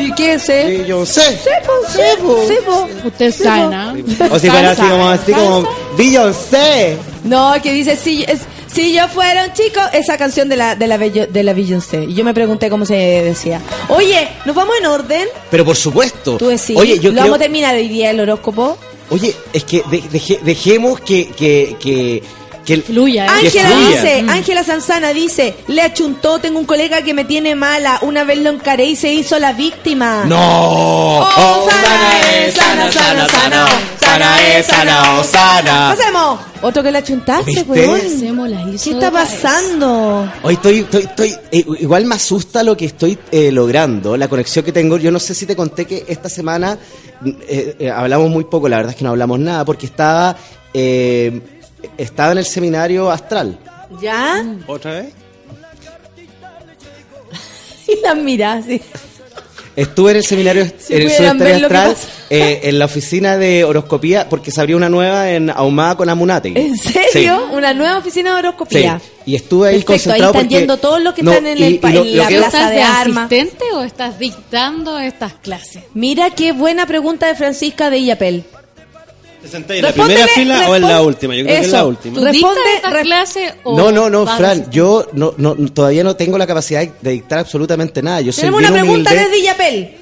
Speaker 1: ¿Y qué sé? Sí, po, sí, po, sí, po.
Speaker 7: Usted
Speaker 1: Sí,
Speaker 7: sabe. ¿no?
Speaker 11: O si fuera así como, así como Beyoncé.
Speaker 1: No, que dice, si, es, si yo fuera un chico, esa canción de la, de la, Bello- de la Beyoncé. Y yo me pregunté cómo se decía. Oye, ¿nos vamos en orden?
Speaker 11: Pero por supuesto.
Speaker 1: Tú decís,
Speaker 11: Oye, yo
Speaker 1: ¿lo
Speaker 11: creo-
Speaker 1: vamos a terminar hoy día el horóscopo?
Speaker 11: Oye, es que de- deje- dejemos que, que, que, que
Speaker 7: Fluya, ¿eh?
Speaker 1: Ángela dice, Ángela Sanzana dice, le achuntó, tengo un colega que me tiene mala, una vez lo encaré y se hizo la víctima.
Speaker 11: ¡No!
Speaker 1: Oh, sana es, sana, sana, sana,
Speaker 11: sana es, sana, oh, sana.
Speaker 1: Hacemos otro que le achuntaste,
Speaker 11: ¿Viste?
Speaker 1: weón.
Speaker 7: Hacemos las hizo
Speaker 1: ¿Qué está pasando?
Speaker 11: Hoy estoy, estoy, estoy eh, igual me asusta lo que estoy eh, logrando, la conexión que tengo. Yo no sé si te conté que esta semana eh, eh, hablamos muy poco, la verdad es que no hablamos nada, porque estaba, eh, estaba en el seminario astral.
Speaker 1: ¿Ya?
Speaker 2: ¿Otra vez?
Speaker 1: Y las miras, sí.
Speaker 11: Estuve en el seminario
Speaker 1: Si
Speaker 11: en el astral, eh, en la oficina de horoscopía, porque se abrió una nueva en Ahumada con Amunate.
Speaker 1: ¿En serio? Una nueva oficina de
Speaker 11: Sí.
Speaker 1: horoscopía.
Speaker 11: Y estuve ahí
Speaker 1: Perfecto, ahí
Speaker 11: concentrado
Speaker 1: están
Speaker 11: porque-
Speaker 1: yendo todos los que
Speaker 11: No,
Speaker 1: están en,
Speaker 11: y-
Speaker 1: el,
Speaker 11: y lo-
Speaker 1: en
Speaker 11: lo
Speaker 1: la
Speaker 11: que-
Speaker 1: plaza
Speaker 7: ¿Estás
Speaker 1: de,
Speaker 7: de
Speaker 1: armas.
Speaker 7: asistente o estás dictando estas clases?
Speaker 1: Mira qué buena pregunta de Francisca de Illapel.
Speaker 2: ¿Te sentáis en la primera fila o en la última? Yo creo que es
Speaker 1: Eso.
Speaker 2: la última.
Speaker 7: ¿Tú
Speaker 1: Responde,
Speaker 7: clases o
Speaker 11: No, no, no, Fran, yo no, no, todavía no tengo la capacidad de dictar absolutamente nada. Yo soy
Speaker 1: Tenemos
Speaker 11: bien
Speaker 1: una pregunta
Speaker 11: humilde.
Speaker 1: desde Illapel.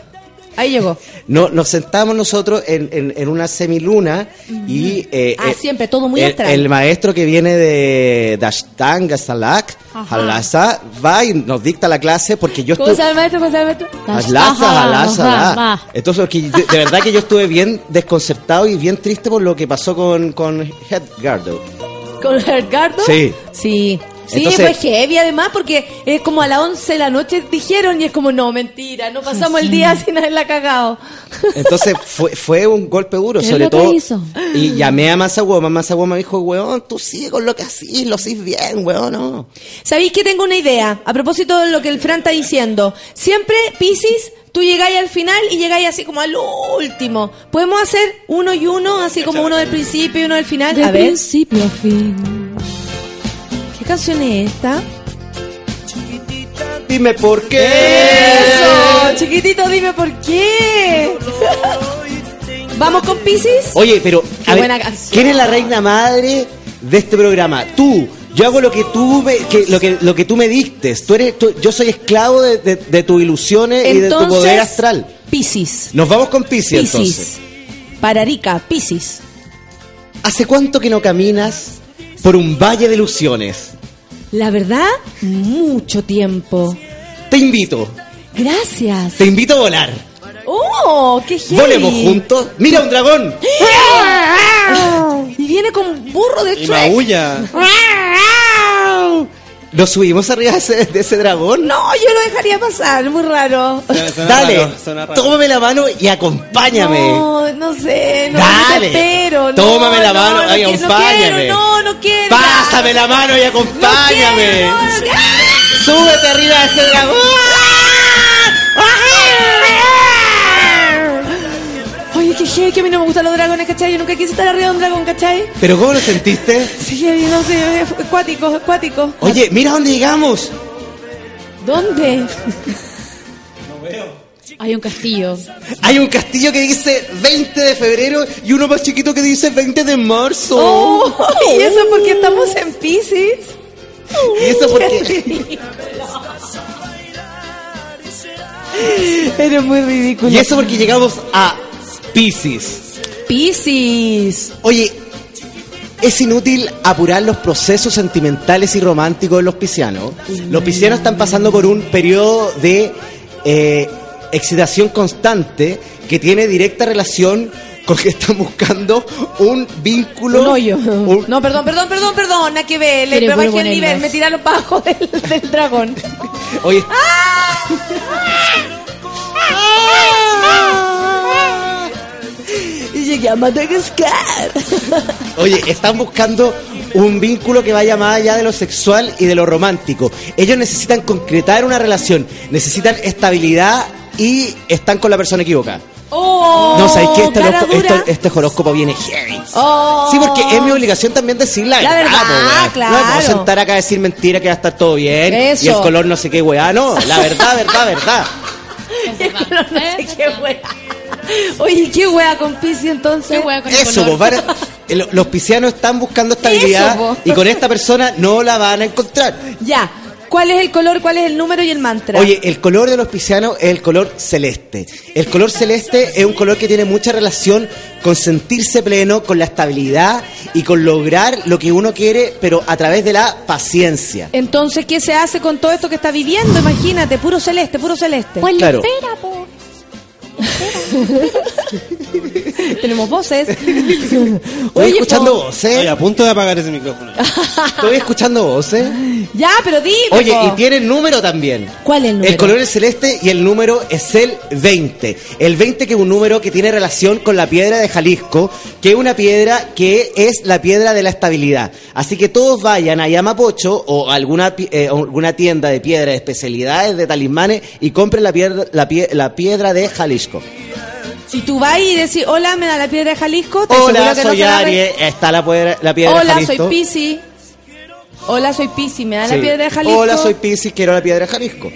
Speaker 1: Ahí llegó.
Speaker 11: No, nos sentamos nosotros en, en, en una semiluna y... eh,
Speaker 1: Ah,
Speaker 11: eh,
Speaker 1: siempre, todo muy
Speaker 11: el, el maestro que viene de Dashtanga Salak. Halasa, va y nos dicta la clase porque yo
Speaker 1: ¿Cómo
Speaker 11: estoy...
Speaker 1: se llama el maestro? ¿Cómo se llama el maestro?
Speaker 11: Halasa, halasa. Entonces, porque de, verdad que yo estuve bien desconcertado y bien triste por lo que pasó con, con Hedgardo.
Speaker 1: ¿Con Edgardo?
Speaker 11: Sí.
Speaker 1: Sí. Sí,
Speaker 11: Entonces-
Speaker 1: pues heavy además porque es como a las 11 de la noche dijeron y es como, no, mentira, no pasamos el día sin haberla cagado.
Speaker 11: Entonces fue, fue un golpe duro,
Speaker 7: ¿Qué es
Speaker 11: sobre
Speaker 7: lo que
Speaker 11: todo.
Speaker 7: hizo?
Speaker 11: Y llamé a Masagüoma, Masagüoma me dijo, weón, tú sigue con lo que así, lo haces bien, weón, no.
Speaker 1: ¿Sabéis que tengo una idea? A propósito de lo que el Fran está diciendo. Siempre, Piscis, tú llegáis al final y llegáis así como al último. ¿Podemos hacer uno y uno, así como uno del principio y uno del final?
Speaker 7: De
Speaker 1: a ver,
Speaker 7: principio a fin.
Speaker 1: ¿Qué canción es esta?
Speaker 11: Dime por qué.
Speaker 1: ¡Eso! Chiquitito, dime por qué. ¿Vamos con Piscis?
Speaker 11: Oye, pero,
Speaker 1: Qué
Speaker 11: a ver. ¿quién es la reina madre de este programa? Tú. Yo hago lo que tú me, que, lo que lo que tú me dictes. Tú eres, tú- yo soy esclavo de, de- de tus ilusiones y de tu poder astral.
Speaker 1: Piscis.
Speaker 11: Nos vamos con Pisces entonces.
Speaker 1: Para Arica, Piscis.
Speaker 11: ¿Hace cuánto que no caminas por un valle de ilusiones?
Speaker 1: La verdad, mucho tiempo.
Speaker 11: Te invito,
Speaker 1: Gracias.
Speaker 11: te invito a volar.
Speaker 1: ¡Oh! ¡Qué heavy!
Speaker 11: Volemos juntos. ¡Mira un dragón!
Speaker 1: Y viene con burro de
Speaker 2: Y
Speaker 1: Shrek.
Speaker 2: maulla.
Speaker 11: ¿Nos subimos arriba de ese, de ese dragón?
Speaker 1: No, yo lo dejaría pasar, muy raro.
Speaker 2: Suena- suena
Speaker 11: Dale,
Speaker 2: raro,
Speaker 11: tómame la mano y acompáñame.
Speaker 1: No, no sé, no,
Speaker 11: Dale,
Speaker 1: no,
Speaker 11: tómame la
Speaker 1: no,
Speaker 11: mano
Speaker 1: no
Speaker 11: y
Speaker 1: quiero,
Speaker 11: acompáñame.
Speaker 1: No, no quiero.
Speaker 11: Pásame la mano y acompáñame.
Speaker 1: No quiero, no, no.
Speaker 11: Súbete arriba de ese dragón.
Speaker 1: Oye, qué heavy, que a mí no me gustan los dragones, ¿cachai? Yo nunca quise estar arriba de un dragón, ¿cachai?
Speaker 11: ¿Pero cómo lo sentiste?
Speaker 1: Sí, heavy, no sé, es acuático, es acuático.
Speaker 11: Oye, mira dónde llegamos.
Speaker 1: ¿Dónde?
Speaker 7: Hay un castillo.
Speaker 11: Hay un castillo que dice 20 de febrero y uno más chiquito que dice 20 de marzo.
Speaker 1: Oh, y eso porque estamos en Pisces.
Speaker 11: Y eso porque...
Speaker 1: Eres muy ridículo.
Speaker 11: Y eso porque llegamos a Pisces.
Speaker 1: Pisces.
Speaker 11: Oye, es inútil apurar los procesos sentimentales y románticos de los piscianos. Los piscianos están pasando por un periodo de eh, excitación constante que tiene directa relación con que están buscando un vínculo.
Speaker 1: Un hoyo.
Speaker 11: un-
Speaker 1: No, perdón, perdón, perdón, perdón. Nada que ver. Le bajé el nivel. Me tiraron bajo del, del dragón.
Speaker 11: Oye,
Speaker 1: Y llegué a Madagascar.
Speaker 11: Oye, están buscando un vínculo que vaya más allá de lo sexual y de lo romántico. Ellos necesitan concretar una relación, necesitan estabilidad y están con la persona equivocada.
Speaker 1: Oh,
Speaker 11: No, ¿sabes qué? Este, horóscopo, esto- este horóscopo viene heavy.
Speaker 1: Oh.
Speaker 11: Sí, porque es mi obligación también decir la,
Speaker 1: La verdad,
Speaker 11: weón.
Speaker 1: claro.
Speaker 11: No me puedo sentar acá a decir mentira que va a estar todo bien.
Speaker 1: Eso.
Speaker 11: Y el color no sé qué weá. No, la verdad, verdad, verdad.
Speaker 1: no sé qué wea. Oye, qué wea con Pisces entonces.
Speaker 7: ¿Qué wea con el
Speaker 11: Eso,
Speaker 7: color?
Speaker 11: pues, el- los piscianos están buscando estabilidad
Speaker 1: Eso, po.
Speaker 11: y con esta persona no la van a encontrar.
Speaker 1: Ya. ¿Cuál es el color, cuál es el número y el mantra?
Speaker 11: Oye, el color de los piscianos es el color celeste. El color celeste es un color que tiene mucha relación con sentirse pleno, con la estabilidad y con lograr lo que uno quiere, pero a través de la paciencia.
Speaker 1: Entonces, ¿qué se hace con todo esto que está viviendo? Imagínate, puro celeste, puro celeste.
Speaker 7: Pues
Speaker 11: Claro.
Speaker 7: espera, po.
Speaker 1: Tenemos voces.
Speaker 11: Estoy
Speaker 1: Oye,
Speaker 11: escuchando
Speaker 1: po.
Speaker 11: voces.
Speaker 2: Estoy a punto de apagar ese micrófono.
Speaker 11: Estoy escuchando voces.
Speaker 1: Ya, pero dime.
Speaker 11: Oye,
Speaker 1: po.
Speaker 11: y tiene número también.
Speaker 1: ¿Cuál es el número?
Speaker 11: El color es celeste y el número es el 20. El 20 que es un número que tiene relación con la piedra de Jalisco, que es una piedra que es la piedra de la estabilidad. Así que todos vayan a Yamapocho o a alguna, eh, alguna tienda de piedra de especialidades, de talismanes y compren la piedra, la, pie- la piedra de Jalisco.
Speaker 1: Si tú vas y decís, hola, me da la piedra de Jalisco, te
Speaker 11: Hola,
Speaker 1: que no
Speaker 11: soy
Speaker 1: re-
Speaker 11: Aries, está la, piedra- la piedra de
Speaker 1: Hola,
Speaker 11: Jalisco.
Speaker 1: soy Pisi. Hola, soy Pisi, me da la piedra de Jalisco.
Speaker 11: Hola, soy Piscis, quiero la piedra de Jalisco.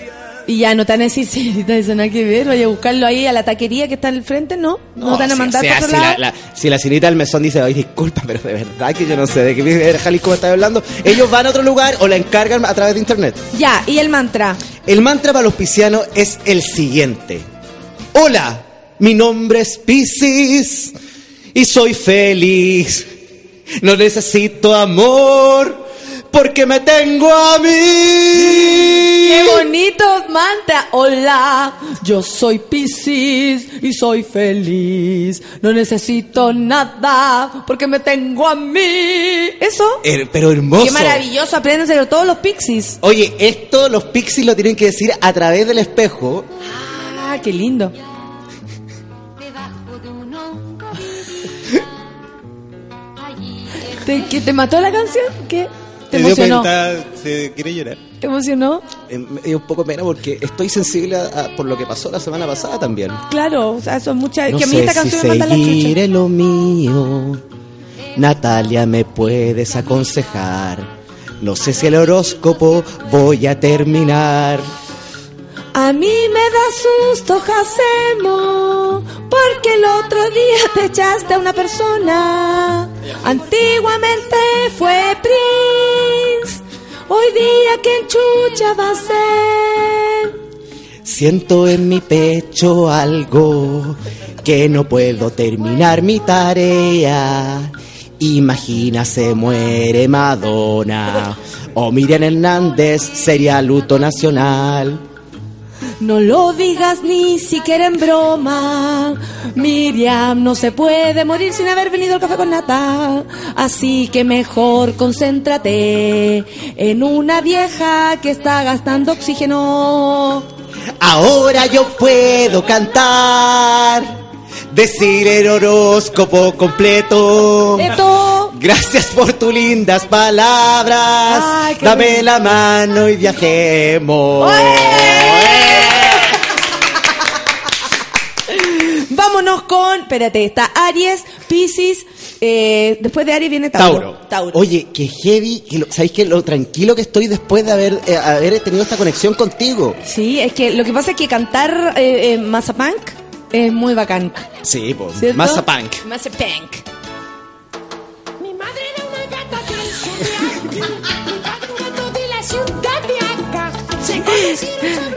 Speaker 1: Y ya no te van a decir, sí, eso nada que ver, vaya a buscarlo ahí a la taquería que está al frente, ¿no? No, te van a
Speaker 11: si-
Speaker 1: mandar
Speaker 11: o sea, si la, la- si la señorita del mesón dice, ay, disculpa, pero de verdad que yo no sé de qué piedra de Jalisco me estás hablando, ellos van a otro lugar o la encargan a través de internet.
Speaker 1: Ya, y el mantra.
Speaker 11: El mantra para los piscianos es el siguiente. Hola, mi nombre es Piscis y soy feliz. No necesito amor porque me tengo a mí.
Speaker 1: ¡Qué bonito mantra! Hola, yo soy Piscis y soy feliz. No necesito nada porque me tengo a mí. ¿Eso?
Speaker 11: Eh, Pero hermoso.
Speaker 1: Qué maravilloso, apréndenselo todos los Pixies.
Speaker 11: Oye, esto los Pixies lo tienen que decir a través del espejo.
Speaker 1: Ah, qué lindo. ¿Te, que ¿Te mató la canción? ¿Qué? ¿Te emocionó?
Speaker 2: se quiere llorar.
Speaker 1: ¿Te emocionó?
Speaker 11: Eh, me dio un poco pena porque estoy sensible a- a- por lo que pasó la semana pasada también.
Speaker 1: Claro, o sea, son muchas.
Speaker 11: No
Speaker 1: que a mí
Speaker 11: sé
Speaker 1: esta
Speaker 11: si
Speaker 1: canción me manda la chucha.
Speaker 11: en lo mío. Natalia, me puedes aconsejar. No sé si el horóscopo voy a terminar.
Speaker 1: A mí me da susto, Jacemo, porque el otro día te echaste a una persona. Antiguamente fue Prince, hoy día ¿quién chucha va a ser?
Speaker 11: Siento en mi pecho algo que no puedo terminar mi tarea. Imagina se muere Madonna o Miriam Hernández sería luto nacional.
Speaker 1: No lo digas ni siquiera en broma. Miriam no se puede morir sin haber venido al café con nata. Así que mejor concéntrate en una vieja que está gastando oxígeno.
Speaker 11: Ahora yo puedo cantar, decir el horóscopo completo.
Speaker 1: Esto.
Speaker 11: Gracias por tus lindas palabras.
Speaker 1: Ay,
Speaker 11: Dame la mano y viajemos.
Speaker 1: Vámonos con, espérate, está Aries, Piscis, eh, después de Aries viene Tauro.
Speaker 11: Tauro. Oye, qué heavy, que lo- ¿sabéis que lo tranquilo que estoy después de haber, eh, haber tenido esta conexión contigo?
Speaker 1: Sí, es que lo que pasa es que cantar eh, eh, Mazapunk es muy bacán.
Speaker 11: Sí, pues,
Speaker 1: ¿cierto?
Speaker 11: masa punk.
Speaker 1: Mazapunk.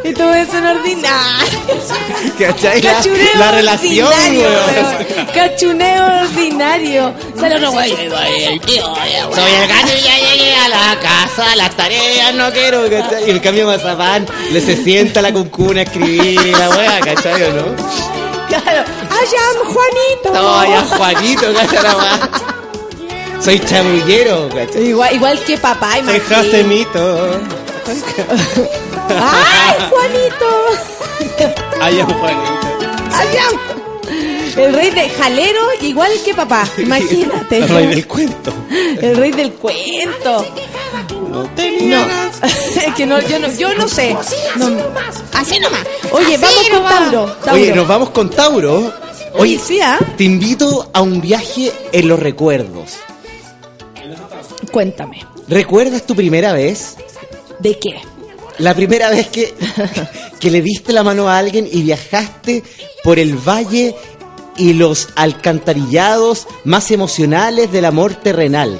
Speaker 1: Y todo eso en ordinario.
Speaker 11: ¿Cachai? La,
Speaker 1: Cachureo
Speaker 11: la relación,
Speaker 1: ordinario,
Speaker 11: weón.
Speaker 1: Cachuneo ordinario. Sale uno, güey.
Speaker 11: Soy el gato y ya llegué a la casa, las tareas no quiero, ¿cachai? Y en cambio Mazapán le se sienta a la cuncuna a escribir y la wea, ¿cachai o no?
Speaker 1: Claro. ¡Ay, Juanito!
Speaker 11: Todavía Juanito, ¿cachai la wea? Soy chamullero, ¿cachai?
Speaker 1: Igual, igual que papá,
Speaker 2: Soy
Speaker 1: imagínate. ¡Ay, Juanito!
Speaker 2: Ay, Juanito.
Speaker 1: ¡Ay, El rey de jalero, igual que papá, imagínate.
Speaker 2: El rey del cuento.
Speaker 1: El rey del cuento.
Speaker 2: No
Speaker 1: No, es que no, yo no, yo no sé. No. Así nomás. Oye, vamos con. Tauro. Tauro.
Speaker 11: Oye, nos vamos con Tauro.
Speaker 1: Oye, sí, ¿ah?
Speaker 11: Te invito a un viaje en los recuerdos.
Speaker 1: Cuéntame.
Speaker 11: ¿Recuerdas tu primera vez?
Speaker 1: ¿De qué?
Speaker 11: La primera vez que, que le diste la mano a alguien y viajaste por el valle y los alcantarillados más emocionales del amor terrenal.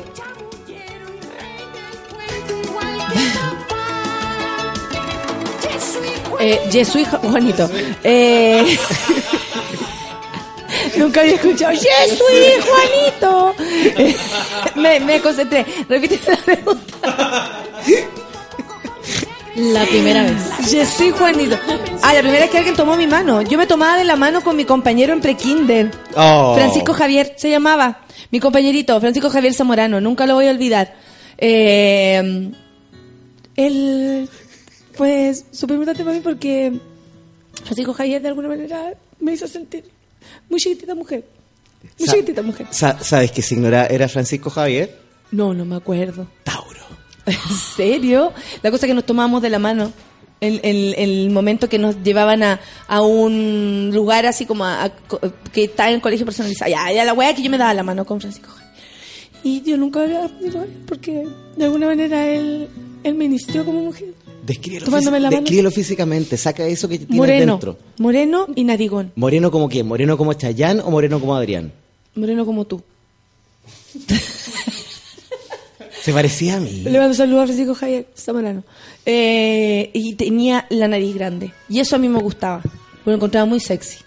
Speaker 1: Eh, Jesús Juanito. Eh, nunca había escuchado Jesús Juanito. Eh, me, me concentré. Repite la pregunta.
Speaker 7: La primera vez.
Speaker 1: Jesús Juanito. Ah, la primera vez que alguien tomó mi mano. Yo me tomaba de la mano con mi compañero en prekinder.
Speaker 11: Oh.
Speaker 1: Francisco Javier se llamaba. Mi compañerito, Francisco Javier Zamorano. Nunca lo voy a olvidar. Eh, él, pues, súper importante para mí porque Francisco Javier de alguna manera me hizo sentir muy chiquitita mujer. Muy
Speaker 11: Sa-
Speaker 1: chiquitita mujer.
Speaker 11: Sa- ¿Sabes qué signo era, era Francisco Javier?
Speaker 1: No, no me acuerdo.
Speaker 11: Tauro.
Speaker 1: ¿En serio? La cosa que nos tomábamos de la mano. El, el, el momento que nos llevaban a, a un lugar así como a, a que estaba en el colegio personalizado. Ya, ya la wea que yo me daba la mano con Francisco. Y yo nunca había podido porque de alguna manera él, él me inició como mujer.
Speaker 11: Descríbelo,
Speaker 1: Tomándome la mano.
Speaker 11: descríbelo físicamente, saca eso que tienes
Speaker 1: Moreno.
Speaker 11: dentro.
Speaker 1: Moreno y narigón.
Speaker 11: ¿Moreno como quién? ¿Moreno como Chayán o moreno como Adrián?
Speaker 1: Moreno como tú.
Speaker 11: Se parecía a mí.
Speaker 1: Le mando saludos a Francisco Javier Zamorano. Eh, y tenía la nariz grande. Y eso a mí me gustaba. Lo encontraba muy sexy.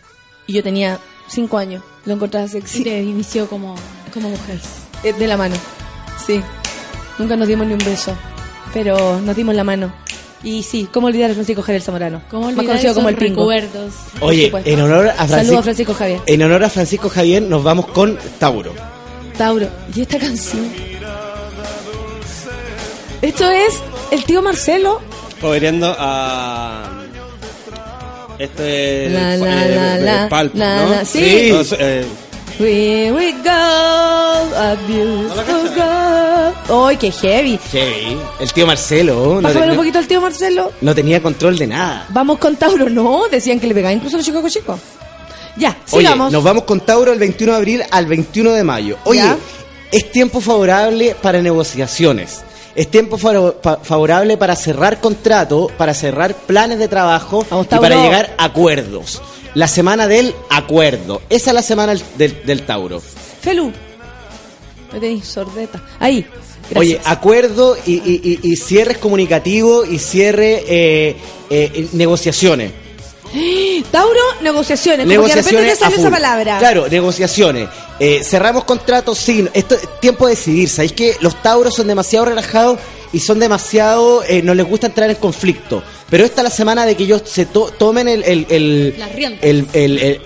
Speaker 1: Y yo tenía cinco años. Lo encontraba
Speaker 7: Y
Speaker 1: sexy.
Speaker 7: te inició como, como mujer.
Speaker 1: Eh, De la mano. Sí. Nunca nos dimos ni un beso. Pero nos dimos la mano. Y sí, ¿cómo olvidar a Francisco Javier Zamorano?
Speaker 7: ¿Cómo
Speaker 1: Más
Speaker 7: olvidar
Speaker 1: conocido como el Pingo.
Speaker 7: recuerdos?
Speaker 11: Oye, en honor a
Speaker 1: Saludos a Francisco Javier.
Speaker 11: en honor a Francisco Javier nos vamos con Tauro.
Speaker 1: Tauro. ¿Y esta canción? Esto es el tío Marcelo.
Speaker 2: Cobereando a. Esto es.
Speaker 1: La,
Speaker 2: eh,
Speaker 1: la, la,
Speaker 2: eh,
Speaker 1: la,
Speaker 2: ¿no?
Speaker 1: la, sí.
Speaker 2: No, eh,
Speaker 1: Here we go, a beautiful girl. ¡Ay, qué heavy!
Speaker 11: Heavy. El tío Marcelo. No,
Speaker 1: Bájame
Speaker 11: te-
Speaker 1: un poquito al tío Marcelo.
Speaker 11: no tenía control de nada.
Speaker 1: Vamos con Tauro. No, decían que le pegaban incluso a los chicos chicos. Ya,
Speaker 11: Oye,
Speaker 1: sigamos.
Speaker 11: nos vamos con Tauro el 21 de abril al 21 de mayo. Oye,
Speaker 1: Ya.
Speaker 11: es tiempo favorable para negociaciones. Es tiempo favorable para cerrar contrato, para cerrar planes de trabajo y para llegar a acuerdos. La semana del acuerdo. Esa es la semana del, Tauro.
Speaker 1: Felu. Me tenéis sordeta. Ahí. Gracias.
Speaker 11: Oye, acuerdo y, y- y- y cierres comunicativos y cierre eh, eh, negociaciones.
Speaker 1: Tauro, negociaciones. Como que de repente te sale esa palabra.
Speaker 11: Claro, negociaciones. Eh, cerramos contratos, sí. Esto es tiempo de decidir. ¿Sabéis que los tauros son demasiado relajados y son demasiado. eh, no les gusta entrar en conflicto? Pero esta es la semana de que ellos se to- tomen el. el, el,
Speaker 7: Las
Speaker 11: el,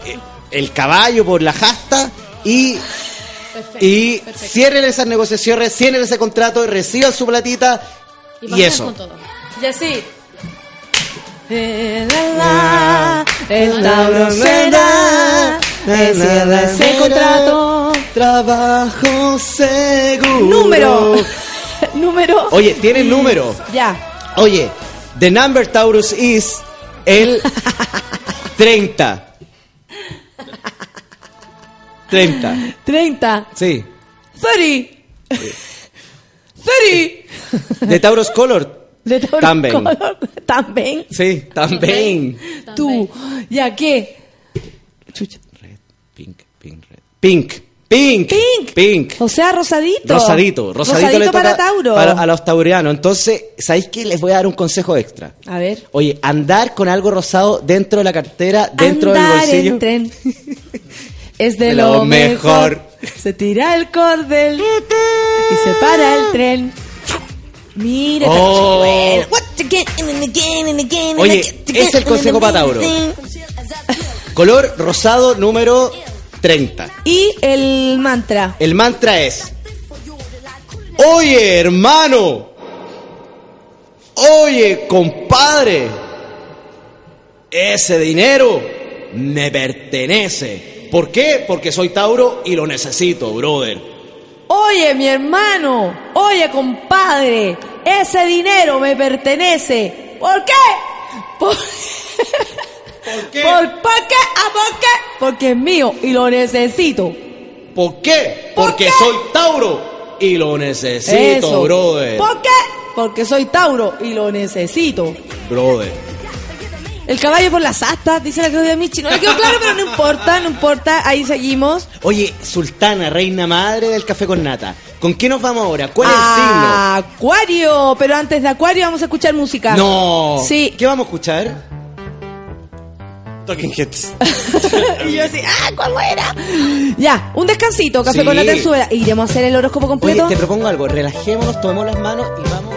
Speaker 11: el- caballo por la jasta y.
Speaker 7: Perfecto,
Speaker 11: Y
Speaker 7: perfecto.
Speaker 11: cierren esas negociaciones, cierren ese contrato, reciban su platita y,
Speaker 7: vayan
Speaker 11: eso.
Speaker 7: con todo.
Speaker 1: Y así. Eh, la, la, El Tauro será. eh, Cierra ese contrato.
Speaker 11: Trabajo seguro.
Speaker 1: Número. Número.
Speaker 11: Oye, tienen número.
Speaker 1: Ya.
Speaker 11: Oye, the number Taurus is el 30. 30.
Speaker 1: 30.
Speaker 11: Sí.
Speaker 1: 30. 30.
Speaker 11: De Taurus Color.
Speaker 1: De
Speaker 11: También.
Speaker 1: Color. También.
Speaker 11: Sí, también.
Speaker 1: Tú. ¿Ya qué?
Speaker 11: Pink, pink, red. Pink. Pink.
Speaker 1: Pink.
Speaker 11: Pink.
Speaker 1: O sea, rosadito.
Speaker 11: Rosadito, rosadito, le
Speaker 1: para
Speaker 11: toca
Speaker 1: Tauro.
Speaker 11: para- a los taurianos. Entonces, ¿sabéis qué? Les voy a dar un consejo extra.
Speaker 1: A ver.
Speaker 11: Oye, andar con algo rosado dentro de la cartera, dentro
Speaker 1: Andar
Speaker 11: del bolsillo.
Speaker 1: en tren. Es de,
Speaker 11: De
Speaker 1: lo,
Speaker 11: lo
Speaker 1: mejor.
Speaker 11: mejor.
Speaker 1: Se tira el cordel y se para el tren. Mira,
Speaker 11: Oh. Oye, es el consejo para Tauro. Color rosado número 30.
Speaker 1: Y el mantra.
Speaker 11: El mantra es: Oye, hermano. Oye, compadre. Ese dinero me pertenece. ¿Por qué? Porque soy Tauro y lo necesito, brother.
Speaker 1: Oye, mi hermano. Oye, compadre. Ese dinero me pertenece. ¿Por qué? Por...
Speaker 11: ¿Por qué?
Speaker 1: ¿Por, ¿por qué? ¿Ah, por qué? Porque es mío y lo necesito.
Speaker 11: ¿Por qué?
Speaker 1: ¿Por
Speaker 11: Porque
Speaker 1: qué?
Speaker 11: soy Tauro y lo necesito,
Speaker 1: Eso.
Speaker 11: brother.
Speaker 1: ¿Por qué? Porque soy Tauro y lo necesito.
Speaker 11: Brother.
Speaker 1: El caballo por las astas, dice la Claudia Michi. No le quedó claro, pero no importa, no importa. Ahí seguimos.
Speaker 11: Oye, Sultana, reina madre del café con nata. ¿Con qué nos vamos ahora? ¿Cuál es el
Speaker 1: Ah, Acuario. Pero antes de Acuario vamos a escuchar música.
Speaker 11: signo? No.
Speaker 1: Sí.
Speaker 11: ¿Qué vamos a escuchar?
Speaker 2: Talking Heads.
Speaker 1: y yo así, ah, ¿cuál era? Ya, un descansito, café
Speaker 11: Sí.
Speaker 1: con nata en su era. Iremos a hacer el horóscopo
Speaker 11: Oye,
Speaker 1: completo.
Speaker 11: te propongo algo. Relajémonos, tomemos las manos y vamos.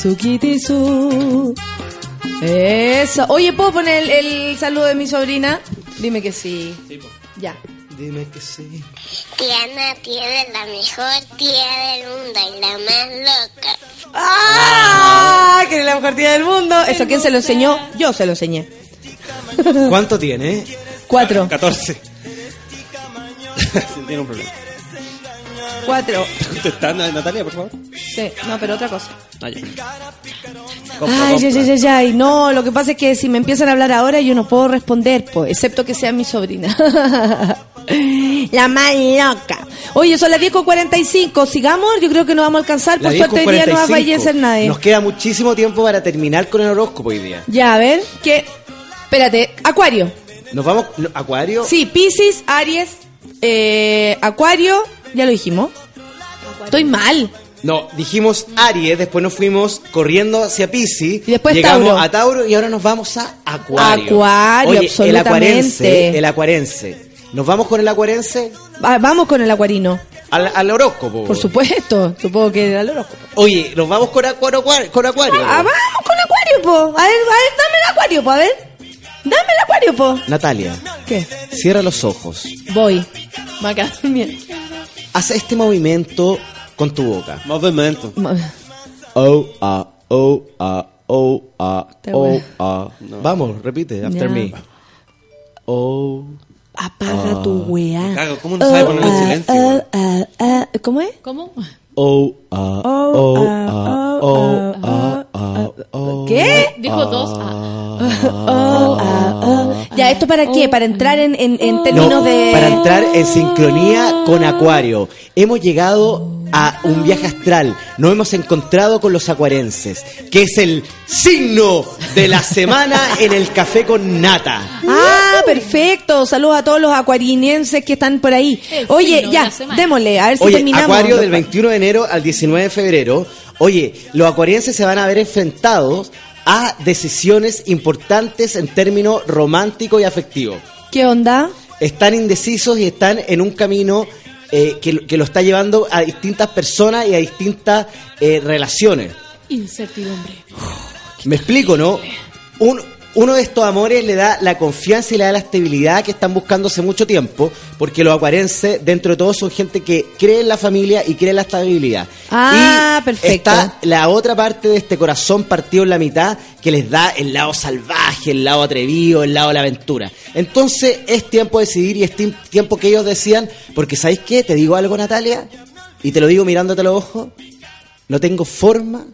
Speaker 1: Esa. Sukitisu. Esa. Oye, ¿puedo poner el, el saludo de mi sobrina? Dime que sí. Ya.
Speaker 11: Dime que sí.
Speaker 12: Tiana tiene la mejor tía del mundo y la más loca.
Speaker 1: ¡Ah! Que es la mejor tía del mundo. ¿Eso quién se lo enseñó? Yo se lo enseñé.
Speaker 11: ¿Cuánto tiene?
Speaker 1: Cuatro.
Speaker 2: 14. Tiene un problema.
Speaker 1: Cuatro.
Speaker 2: Contestando, Natalia, por favor.
Speaker 1: Sí, no, pero otra cosa.
Speaker 2: Ya.
Speaker 1: Ay, ay, ay, ay, ay, no, lo que pasa es que si me empiezan a hablar ahora yo no puedo responder, pues, excepto que sea mi sobrina. La más loca. Oye, son las 10 con 45, sigamos, yo creo que no vamos a alcanzar, por suerte hoy día no va a
Speaker 11: 10:45.
Speaker 1: fallecer nadie.
Speaker 11: Nos queda muchísimo tiempo para terminar con el horóscopo hoy día.
Speaker 1: Ya, a ver, que... Espérate, Acuario.
Speaker 11: Nos vamos, Acuario.
Speaker 1: Sí, Piscis, Aries, eh, Acuario, ya lo dijimos. Estoy mal.
Speaker 11: No, dijimos Aries, después nos fuimos corriendo hacia Pisces. Llegamos
Speaker 1: Tauro.
Speaker 11: a Tauro y ahora nos vamos a Acuario.
Speaker 1: Acuario,
Speaker 11: Oye,
Speaker 1: absolutamente.
Speaker 11: El acuarense, el acuarense. ¿Nos vamos con el acuarense?
Speaker 1: Va- vamos con el acuarino.
Speaker 11: Al, al horóscopo.
Speaker 1: Por supuesto, supongo que el horóscopo.
Speaker 11: Oye, nos vamos con Acuario. Con acuario
Speaker 1: Ah, vamos con Acuario, po. A ver, a ver, dame el Acuario, po, a ver. Dame el Acuario, po.
Speaker 11: Natalia,
Speaker 1: ¿Qué?
Speaker 11: cierra los ojos.
Speaker 1: Voy. Va a quedar bien.
Speaker 11: Haz este movimiento con tu boca.
Speaker 2: Movimiento.
Speaker 11: Oh, ah, oh, ah, oh, ah, oh, ah. Vamos, repite, after me. Oh.
Speaker 1: Apaga tu weá.
Speaker 2: Cago, ¿cómo no sabe poner en
Speaker 1: ah,
Speaker 2: silencio?
Speaker 1: ah, ah, ah. ¿Cómo es?
Speaker 7: ¿Cómo?
Speaker 11: Oh, ah,
Speaker 1: Oh,
Speaker 11: oh,
Speaker 1: ah,
Speaker 11: ah,
Speaker 1: oh,
Speaker 11: oh,
Speaker 1: ah,
Speaker 11: ah, ah, oh.
Speaker 1: ¿Qué?
Speaker 7: Dijo dos. Ah.
Speaker 1: Oh, ah, oh. Ya, ¿esto para qué? Para entrar en, en, en términos
Speaker 11: No,
Speaker 1: de...
Speaker 11: para entrar en sincronía con Acuario. Hemos llegado a un viaje astral. Nos hemos encontrado con los acuarenses, que es el signo de la semana en el café con nata.
Speaker 1: Ah, perfecto. Saludos a todos los acuarinenses que están por ahí. Oye, ya, démosle, a ver si
Speaker 11: Oye,
Speaker 1: terminamos.
Speaker 11: Acuario del 21 de enero al 19 de febrero. Oye, los acuarienses se van a ver enfrentados a decisiones importantes en términos romántico y afectivo.
Speaker 1: ¿Qué onda?
Speaker 11: Están indecisos y están en un camino eh, que, lo- que lo está llevando a distintas personas y a distintas eh, relaciones.
Speaker 7: Incertidumbre.
Speaker 11: Me explico, ¿no? Un- uno de estos amores le da la confianza y le da la estabilidad que están buscando hace mucho tiempo, porque los acuarenses, dentro de todo, son gente que cree en la familia y cree en la estabilidad.
Speaker 1: Ah,
Speaker 11: y
Speaker 1: perfecto.
Speaker 11: Está la otra parte de este corazón partido en la mitad, que les da el lado salvaje, el lado atrevido, el lado de la aventura. Entonces, es tiempo de decidir y es tiempo que ellos decían, porque ¿sabéis qué? Te digo algo, Natalia, y te lo digo mirándote a los ojos, no tengo forma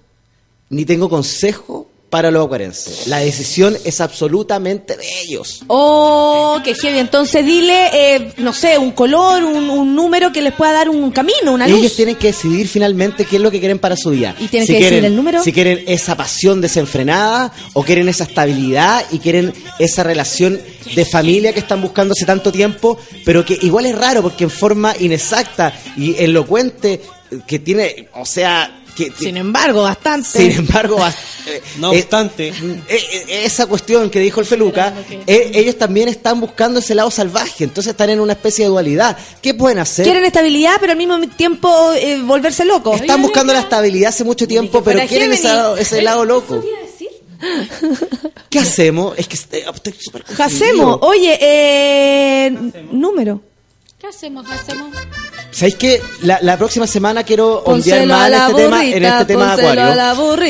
Speaker 11: ni tengo consejo para los acuarenses. La decisión es absolutamente de ellos.
Speaker 1: Oh, qué heavy. Entonces dile, eh, no sé, un color, un, un número que les pueda dar un camino, una luz.
Speaker 11: Ellos tienen que decidir finalmente qué es lo que quieren para su vida.
Speaker 1: ¿Y tienen que decir el número?
Speaker 11: Si quieren esa pasión desenfrenada o quieren esa estabilidad y quieren esa relación de familia que están buscando hace tanto tiempo, pero que igual es raro porque en forma inexacta y elocuente que tiene, o sea, que,
Speaker 1: Sin embargo, bastante.
Speaker 11: Sin embargo, bast- eh,
Speaker 2: No
Speaker 11: eh,
Speaker 2: obstante.
Speaker 11: eh, eh, esa cuestión que dijo el Feluca, eh, ellos también están buscando ese lado salvaje, entonces están en una especie de dualidad. ¿Qué pueden hacer?
Speaker 1: Quieren estabilidad, pero al mismo tiempo eh, volverse locos.
Speaker 11: Están buscando la estabilidad hace mucho tiempo, pero quieren ese ese lado loco. ¿Qué hacemos? Es que estoy súper
Speaker 1: ¿Qué hacemos? Oye, eh, número.
Speaker 7: ¿Qué hacemos? ¿Qué hacemos?
Speaker 11: ¿Sabéis que la, la próxima semana quiero ondear más en este tema, en este tema de Acuario?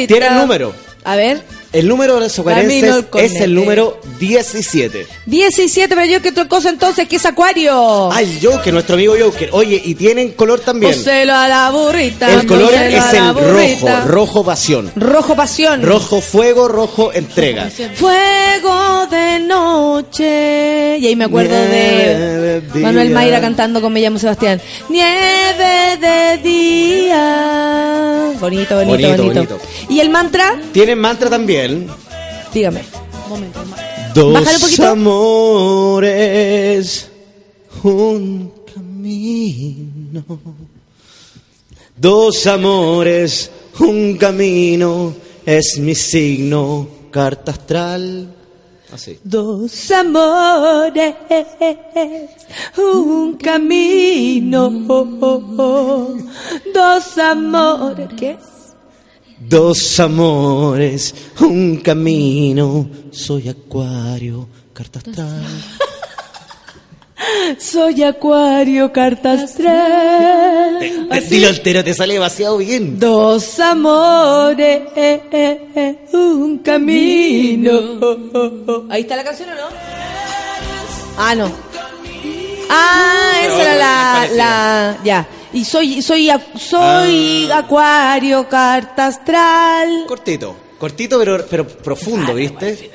Speaker 11: Tiene el número.
Speaker 1: A ver.
Speaker 11: El número de los
Speaker 1: al
Speaker 11: es el número 17.
Speaker 1: 17, pero yo que otra cosa entonces, que es acuario.
Speaker 11: Ay, Joker, nuestro amigo Joker. Oye, y tienen color también.
Speaker 1: Pónselo a la burrita.
Speaker 11: El color es el rojo,
Speaker 1: burrita.
Speaker 11: rojo pasión.
Speaker 1: Rojo pasión.
Speaker 11: Rojo fuego, rojo entrega.
Speaker 1: Fuego de noche. Y ahí me acuerdo de
Speaker 11: Nieve de
Speaker 1: Manuel. Mayra cantando con Me llamo Sebastián. Nieve de día. Bonito, bonito,
Speaker 11: Bonito,
Speaker 1: bonito.
Speaker 11: bonito.
Speaker 1: ¿Y el mantra?
Speaker 11: Tienen mantra también.
Speaker 1: Dígame.
Speaker 7: Momento.
Speaker 11: Dos
Speaker 1: Bájale un poquito.
Speaker 11: amores, un camino. Dos amores, un camino, es mi signo, carta astral. Así.
Speaker 1: Dos amores, un camino. Dos amores. ¿Qué?
Speaker 11: Dos amores, un camino. Soy acuario, carta astral.
Speaker 1: Soy acuario, carta astral. Así.
Speaker 11: Dilo entero, te sale demasiado bien.
Speaker 1: Dos amores, un camino. ¿Ahí está la canción o no? Ah, no. Ah, esa era la, la, ya. Y soy, soy, soy acuario, carta astral.
Speaker 11: Cortito, cortito pero, pero profundo, ¿viste?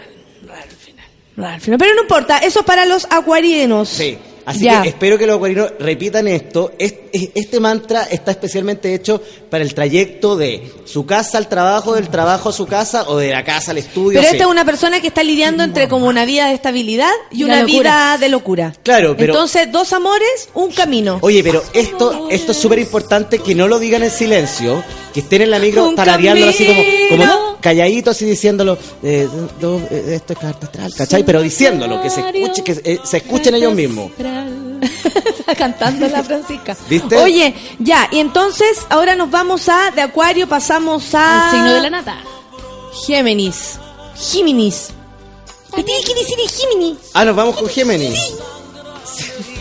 Speaker 1: Al final, Pero no importa, eso es para los acuarianos.
Speaker 11: Sí. Así
Speaker 1: Ya.
Speaker 11: que espero que los acuarinos repitan esto. Es- es- Este mantra está especialmente hecho para el trayecto de su casa al trabajo, del trabajo a su casa o de la casa al estudio.
Speaker 1: Pero esta es una persona que está lidiando entre como una vida de estabilidad y una vida de locura.
Speaker 11: Claro, pero-
Speaker 1: Entonces, dos amores, un camino.
Speaker 11: Oye, pero esto, esto es súper importante que no lo digan en silencio, que estén en la micro tarareándolo así como, como. Calladito, así diciéndolo, eh, do- eh, esto es carta astral, ¿cachai? Pero diciéndolo, que se escuche, que eh, se escuchen ellos mismos.
Speaker 1: Está cantando la Francisca.
Speaker 11: ¿Viste?
Speaker 1: Oye, ya, y entonces ahora nos vamos a, de Acuario pasamos a...
Speaker 7: El signo de la nata.
Speaker 1: Géminis. Géminis. ¿Qué tiene que decir Géminis?
Speaker 11: Ah, nos vamos con Géminis.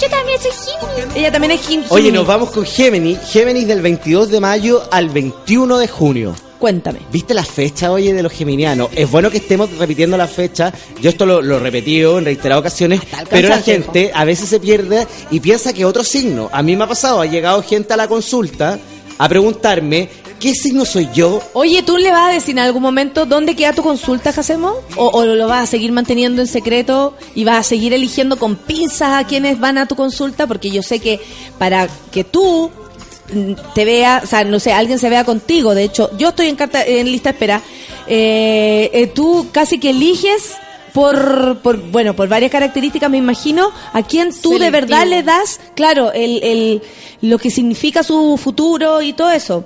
Speaker 1: Yo también soy Géminis. Ella también es Géminis.
Speaker 11: Oye, nos vamos con Géminis. Géminis del 22 de mayo al 21 de junio.
Speaker 1: Cuéntame.
Speaker 11: ¿Viste la fecha, oye, de los geminianos? Es bueno que estemos repitiendo la fecha. Yo esto lo, lo he repetido en reiteradas ocasiones, pero la gente a veces se pierde y piensa que otro signo. A mí me ha pasado, ha llegado gente a la consulta a preguntarme qué signo soy yo.
Speaker 1: Oye, ¿tú le vas a decir en algún momento dónde queda tu consulta, Jacemo? ¿O, o lo vas a seguir manteniendo en secreto y vas a seguir eligiendo con pinzas a quienes van a tu consulta? Porque yo sé que para que tú te vea, o sea, no sé, alguien se vea contigo. De hecho, yo estoy en, carta, en lista de espera. Eh, eh, tú casi que eliges por, por, bueno, por varias características, me imagino, a quién tú de verdad le das, claro, el, el, lo que significa su futuro y todo eso.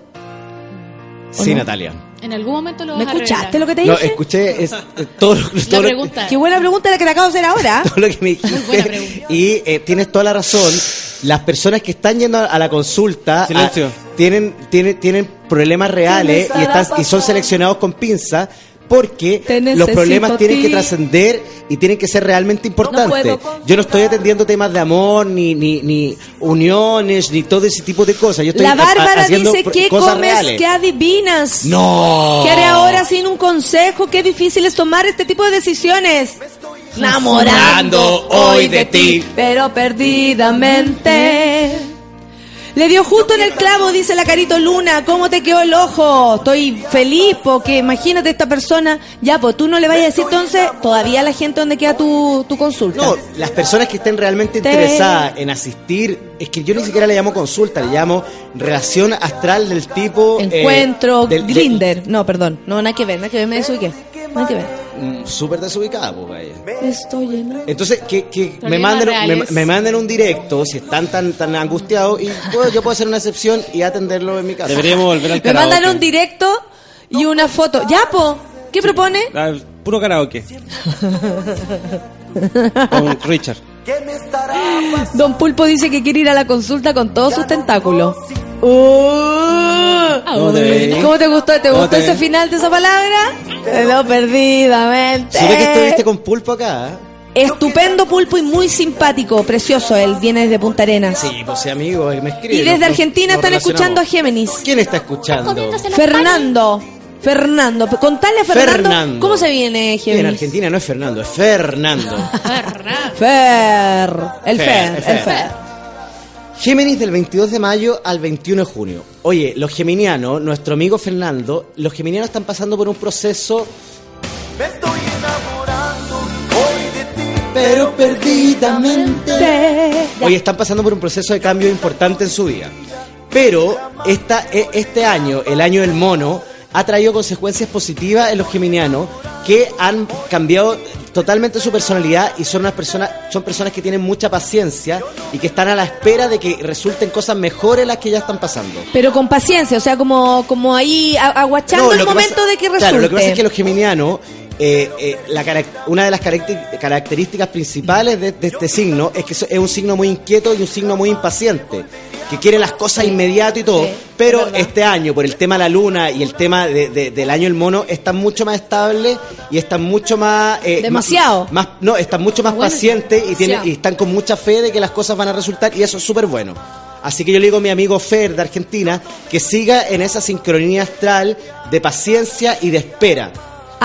Speaker 11: Sí,
Speaker 1: no?
Speaker 11: Natalia.
Speaker 7: En algún momento lo
Speaker 1: ¿Me
Speaker 7: vas a
Speaker 1: escuchaste
Speaker 7: revelar.
Speaker 1: lo que te
Speaker 11: No,
Speaker 1: dije?
Speaker 11: escuché es- eh, todo, lo- todo lo-
Speaker 7: pregunta.
Speaker 1: Qué buena pregunta la que te acabo de hacer ahora.
Speaker 11: todo lo que me dijiste. Y eh, tienes toda la razón. Las personas que están yendo a la consulta
Speaker 2: Silencio.
Speaker 11: ah, tienen, tienen, tienen problemas reales y, están, y son seleccionados con pinza porque los problemas tienen
Speaker 1: ti.
Speaker 11: que trascender y tienen que ser realmente importantes. Yo no estoy atendiendo temas de amor, ni, ni, ni uniones, ni todo ese tipo de cosas. Yo estoy
Speaker 1: La Bárbara
Speaker 11: haciendo
Speaker 1: dice,
Speaker 11: pr-
Speaker 1: ¿qué
Speaker 11: cosas
Speaker 1: comes?
Speaker 11: reales.
Speaker 1: ¿Qué adivinas?
Speaker 11: No.
Speaker 1: ¿Qué haré ahora sin un consejo? Qué difícil es tomar este tipo de decisiones. Enamorando hoy de ti, pero perdidamente. Le dio justo en el clavo, dice la Carito Luna. ¿Cómo te quedó el ojo? Estoy feliz porque imagínate esta persona. Ya, pues tú no le vayas a decir entonces todavía a la gente dónde queda tu, tu consulta.
Speaker 11: No, las personas que estén realmente
Speaker 1: Te-
Speaker 11: interesadas en asistir, es que yo ni siquiera le llamo consulta, le llamo relación astral del tipo... eh,
Speaker 1: Encuentro,
Speaker 11: del- del-
Speaker 1: Grinder. No, perdón. No, nada que ver, nada que ver. Me desubiqué. Nada que ver.
Speaker 11: Mm, Súper desubicada, pues, vaya.
Speaker 1: Estoy llena.
Speaker 11: Entonces, que, que me, manden, me, me manden un directo si están tan, tan angustiados y puedo- yo puedo hacer una excepción y atenderlo en mi casa.
Speaker 2: Deberíamos volver al
Speaker 1: Me
Speaker 2: karaoke.
Speaker 1: mandan un directo y una foto. Ya, po. ¿Qué propone?
Speaker 2: Ah, puro karaoke. Con Richard.
Speaker 1: Don Pulpo dice que quiere ir a la consulta con todos sus tentáculos. Uh,
Speaker 2: ¿Cómo te
Speaker 1: gustó? ¿Te
Speaker 2: ¿Cómo
Speaker 1: gustó ese final de esa palabra? Quedó perdidamente.
Speaker 11: Que estuviste con pulpo acá. ¿eh?
Speaker 1: Estupendo Pulpo y muy simpático, precioso. Él viene desde Punta Arenas.
Speaker 11: Sí, pues sí, amigo, me escribe.
Speaker 1: Y desde Argentina están escuchando a. Géminis.
Speaker 11: ¿Quién está escuchando?
Speaker 1: Fernando. Fernando. Contale a Fernando,
Speaker 11: Fernando.
Speaker 1: cómo se viene
Speaker 11: En
Speaker 1: Géminis.
Speaker 11: Argentina no es Fernando, es Fernando.
Speaker 1: Fer. El
Speaker 11: Fer,
Speaker 1: Fer.
Speaker 11: el
Speaker 1: El
Speaker 11: Fer. Géminis del 22 de mayo al 21 de junio. Oye, los geminianos, nuestro amigo Fernando, los geminianos están pasando por un proceso... Pero perdidamente. Oye, están pasando por un proceso de cambio importante en su vida. Pero esta, e- este año, el año del mono, ha traído consecuencias positivas en los geminianos que han cambiado totalmente su personalidad y son unas personas, son personas que tienen mucha paciencia y que están a la espera de que resulten cosas mejores las que ya están pasando.
Speaker 1: Pero con paciencia, o sea, como, como ahí aguachando
Speaker 11: No,
Speaker 1: el momento
Speaker 11: pasa-
Speaker 1: de que resulte.
Speaker 11: Claro, lo que pasa es que los geminianos eh, eh, la una de las caracter- características principales de, de este signo es que es un signo muy inquieto y un signo muy impaciente, que quiere las cosas inmediato y todo,
Speaker 1: Sí,
Speaker 11: pero este año, por el tema de la luna y el tema de- de- del año del mono, están mucho más estables y están mucho más... eh,
Speaker 1: Demasiado.
Speaker 11: Más, más- no, están mucho más
Speaker 1: Bueno,
Speaker 11: pacientes y, tienen, y están con mucha fe de que las cosas van a resultar y eso es súper bueno. Así que yo le digo a mi amigo Fer de Argentina que siga en esa sincronía astral de paciencia y de espera.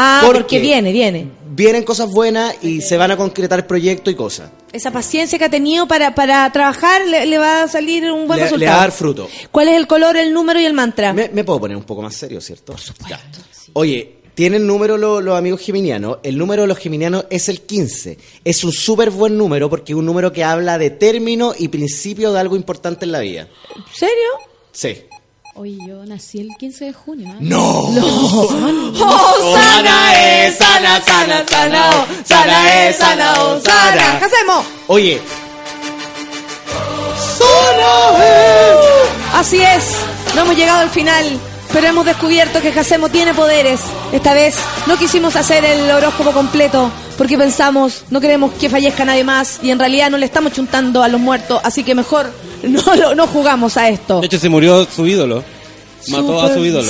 Speaker 1: Ah,
Speaker 11: ¿Por
Speaker 1: porque viene, viene.
Speaker 11: Vienen cosas buenas y se van a concretar proyectos y cosas.
Speaker 1: Esa paciencia que ha tenido para, para trabajar le, le va a salir un buen
Speaker 11: Le, le
Speaker 1: resultado.
Speaker 11: va a dar fruto.
Speaker 1: ¿Cuál es el color, el número y el mantra?
Speaker 11: Me, me puedo poner un poco más serio, ¿cierto? Por supuesto. Oye, tienen número lo- los amigos geminianos. El número de los geminianos es el 15. Es un súper buen número porque es un número que habla de término y principio de algo importante en la vida.
Speaker 1: ¿Serio?
Speaker 11: Sí.
Speaker 7: Oye, yo nací el 15 de junio. ¿eh?
Speaker 11: ¡No!
Speaker 1: ¡Oh, sana es, sana, sana, sana, oh, sana es, sana, oh, sana! ¿Qué hacemos?
Speaker 11: Oye,
Speaker 1: Así es, no hemos llegado al final, pero hemos descubierto que Jacemo tiene poderes. Esta vez no quisimos hacer el horóscopo completo porque pensamos, no queremos que fallezca nadie más y en realidad no le estamos chuntando a los muertos, así que mejor no, lo- no jugamos a esto.
Speaker 2: De hecho, se murió su ídolo. Mató a su ídolo.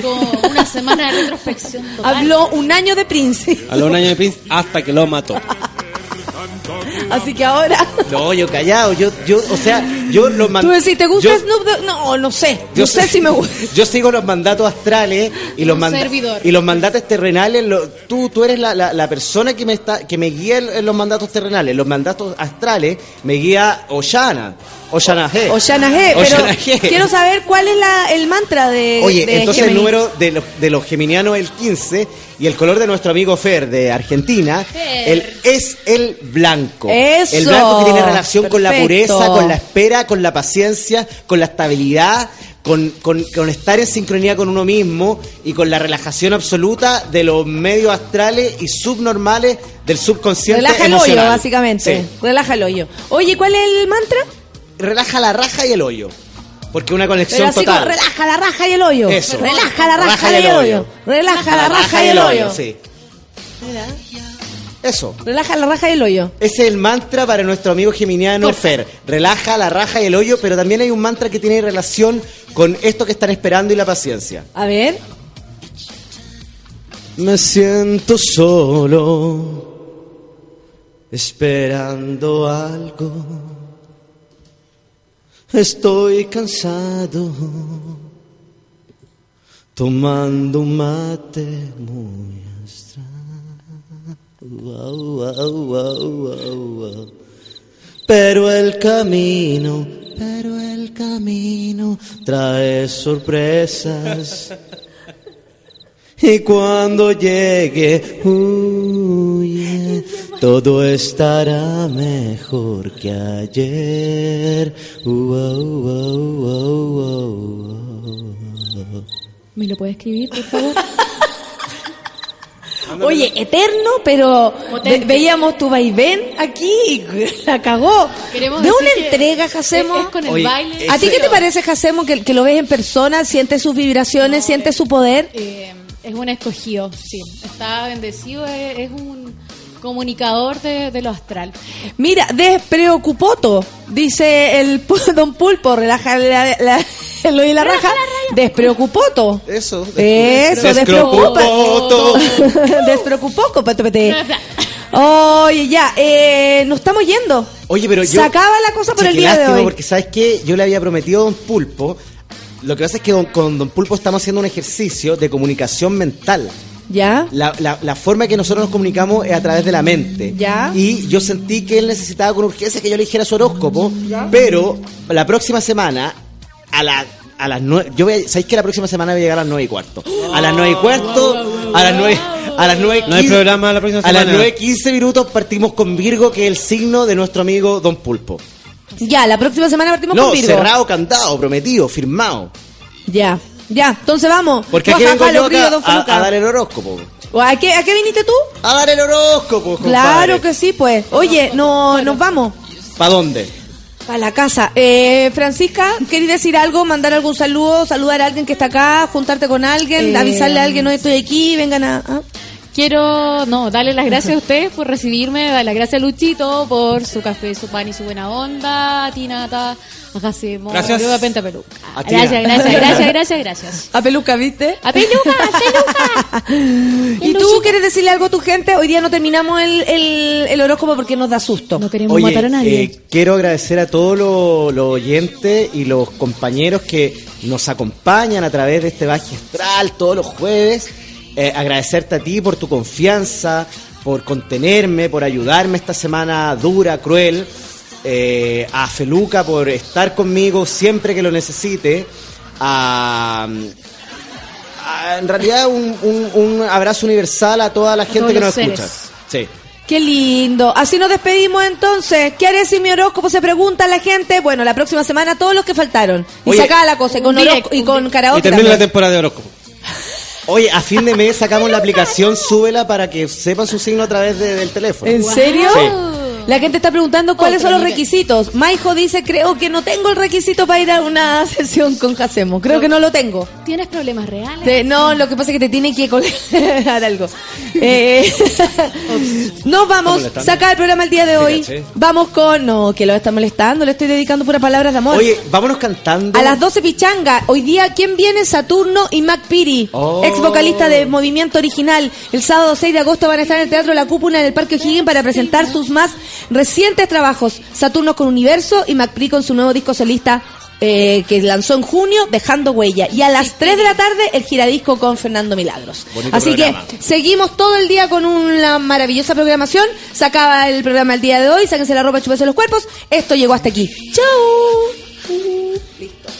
Speaker 7: Como una semana de retrospección total.
Speaker 1: Habló un año de Prince,
Speaker 2: los un año de Prince hasta que lo mató.
Speaker 1: Así que ahora...
Speaker 11: no, yo callado, yo, yo, o sea, yo los
Speaker 1: Tú
Speaker 11: mando.
Speaker 1: decís, ¿te gusta
Speaker 11: yo-
Speaker 1: Snoop Dogg? No, no sé,
Speaker 11: Yo
Speaker 1: no sé
Speaker 11: sé-
Speaker 1: si me gusta.
Speaker 11: Yo sigo los mandatos astrales y los
Speaker 7: Un
Speaker 11: manda-
Speaker 7: servidor.
Speaker 11: y los mandatos terrenales. lo- tú, tú eres la, la- la persona que me está que me guía en, en los mandatos terrenales. Los mandatos astrales me guía Oshana, Oshana G.
Speaker 1: Oshana G, pero quiero saber cuál es la, el mantra de
Speaker 11: Oye,
Speaker 1: de
Speaker 11: entonces el número de los, de los geminianos es el 15 y el color de nuestro amigo Fer de Argentina
Speaker 7: Fer.
Speaker 11: el, es el blanco.
Speaker 1: Eso.
Speaker 11: El blanco que tiene relación con la pureza, con la espera, con la paciencia, con la estabilidad, con, con- con estar en sincronía con uno mismo y con la relajación absoluta de los medios astrales y subnormales del subconsciente
Speaker 1: Relaja el
Speaker 11: emocional.
Speaker 1: hoyo, básicamente.
Speaker 11: Sí.
Speaker 1: Relaja el hoyo. Oye, ¿cuál es el mantra?
Speaker 11: Relaja la raja y el hoyo. Porque una
Speaker 1: Pero
Speaker 11: conexión
Speaker 1: así
Speaker 11: total.
Speaker 1: como relaja la raja y el hoyo.
Speaker 11: Eso.
Speaker 1: Relaja la raja,
Speaker 11: Raja
Speaker 1: y el hoyo. Relaja la raja y el hoyo.
Speaker 11: Sí. Eso.
Speaker 1: Relaja la raja y el hoyo.
Speaker 11: Ese es el mantra para nuestro amigo geminiano Fer. Relaja la raja y el hoyo, pero también hay un mantra que tiene relación con esto que están esperando y la paciencia.
Speaker 1: A ver.
Speaker 11: Me siento solo, esperando algo. Estoy cansado, tomando un mate muy wow, wow, wow, wow. Pero el camino, pero el camino trae sorpresas. Y cuando llegue, huye, todo estará mejor que ayer.
Speaker 7: ¿Me lo puede escribir, por favor?
Speaker 1: Oye, eterno, pero ve- veíamos tu vaivén aquí y la cagó.
Speaker 7: Queremos
Speaker 1: de una entrega, Jacemo.
Speaker 7: es- es con el
Speaker 11: Oye,
Speaker 7: baile.
Speaker 1: ¿A ti qué te parece, Jacemo, que, que lo ves en persona, sientes sus vibraciones, sientes su poder?
Speaker 7: Eh, es un escogido, sí. Está bendecido, es, es un comunicador de, de lo astral.
Speaker 1: Mira, despreocupoto, dice el pu- don Pulpo, relaja la, la, el hoyo y la raja. Despreocupoto.
Speaker 11: Eso.
Speaker 1: Eso.
Speaker 11: Despreocupoto.
Speaker 1: Pete. Oye, ya, eh, nos estamos yendo.
Speaker 11: Oye, pero yo.
Speaker 1: Se acaba la cosa por el día de hoy.
Speaker 11: porque ¿sabes qué? Yo le había prometido a Don Pulpo. Lo que pasa es que don- con Don Pulpo estamos haciendo un ejercicio de comunicación mental.
Speaker 1: ¿Ya?
Speaker 11: La, la, la forma que nosotros nos comunicamos es a través de la mente.
Speaker 1: Ya.
Speaker 11: Y yo sentí que él necesitaba con urgencia que yo le dijera su horóscopo, pero la próxima semana, a la a las nueve, yo voy a, ¿sabéis que la próxima semana voy a llegar a las nueve y cuarto? A las nueve y cuarto, a las nueve, a las nueve
Speaker 2: No hay programa la próxima
Speaker 11: A las
Speaker 2: semana.
Speaker 11: nueve quince minutos partimos con Virgo, que es el signo de nuestro amigo Don Pulpo.
Speaker 1: Ya, la próxima semana partimos
Speaker 11: No,
Speaker 1: con Virgo.
Speaker 11: cerrado, cantado, prometido, firmado.
Speaker 1: Ya, ya, entonces vamos.
Speaker 11: Porque aquí vengo yo acá a, a dar el horóscopo.
Speaker 1: ¿A qué, ¿A qué viniste tú?
Speaker 11: A dar el horóscopo, compadre.
Speaker 1: Claro que sí, pues. Oye, no, nos vamos.
Speaker 11: ¿Para dónde?
Speaker 1: Para la casa. Eh, Francisca, ¿querés decir algo? ¿Mandar algún saludo? ¿Saludar a alguien que está acá? ¿Juntarte con alguien?
Speaker 7: Eh,
Speaker 1: ¿Avisarle a alguien, no estoy aquí? Vengan a... ¿ah?
Speaker 7: Quiero, no, darle las gracias a ustedes por recibirme, darle las gracias a Luchito por su café, su pan y su buena onda, a ti Nata, a Jacemo,
Speaker 2: Gracias.
Speaker 7: a Penta Peluca.
Speaker 11: A.
Speaker 7: Gracias, gracias, gracias, gracias, gracias.
Speaker 1: A peluca, ¿viste?
Speaker 7: A Peluca, a Peluca.
Speaker 1: ¿Y tú quieres decirle algo a tu gente? Hoy día no terminamos el, el, el horóscopo porque nos da susto.
Speaker 7: No queremos
Speaker 11: Oye,
Speaker 7: matar a nadie.
Speaker 11: eh, quiero agradecer a todos los los oyentes y los compañeros que nos acompañan a través de este Baje Astral todos los jueves. Eh, agradecerte a ti por tu confianza, por contenerme, por ayudarme esta semana dura, cruel. Eh, a Feluca por estar conmigo siempre que lo necesite. A, a- en realidad un, un- un abrazo universal a toda la gente que nos
Speaker 7: seres.
Speaker 11: escucha. Sí.
Speaker 1: Qué lindo. Así nos despedimos entonces. ¿Qué haré si mi horóscopo se pregunta a la gente? Bueno, la próxima semana todos los que faltaron. Y
Speaker 11: Oye,
Speaker 1: se acaba la cosa. Y con,
Speaker 7: un
Speaker 1: horóscopo-
Speaker 7: direct,
Speaker 1: y con
Speaker 2: Y
Speaker 1: karaoke
Speaker 2: termina la temporada de horóscopo.
Speaker 11: Oye, a fin de mes sacamos la aplicación, súbela para que sepan su signo a través de- del teléfono.
Speaker 1: ¿En serio?
Speaker 11: Sí.
Speaker 1: La gente está preguntando cuáles son los requisitos. Maijo dice, creo que no tengo el requisito para ir a una sesión con Jacemo. Creo que no lo tengo.
Speaker 7: ¿Tienes problemas reales?
Speaker 1: Te- no, lo que pasa es que te tiene que colgar algo. Eh, nos vamos,
Speaker 11: molestando?
Speaker 1: saca el programa el día de hoy.
Speaker 11: caché.
Speaker 1: Vamos con... No, que lo está molestando, le estoy dedicando puras palabras de amor.
Speaker 11: Oye, vámonos cantando.
Speaker 1: A las 12 pichanga. Hoy día, ¿quién viene? Saturno y Mac Piri,
Speaker 11: Oh.
Speaker 1: ex vocalista de Movimiento Original. El sábado 6 de agosto van a estar en el Teatro La Cúpula en el Parque O'Higgins para presentar sus más recientes trabajos. Saturno con Universo y Piri con su nuevo disco solista eh, que lanzó en junio, Dejando Huella. Y a las 3 de la tarde, el giradisco con Fernando Milagros.
Speaker 11: Bonito
Speaker 1: Así
Speaker 11: programa.
Speaker 1: que seguimos todo el día con una maravillosa programación. Se acaba el programa el día de hoy. Sáquense la ropa, chúpense los cuerpos. Esto llegó hasta aquí. ¡Chau!
Speaker 6: Why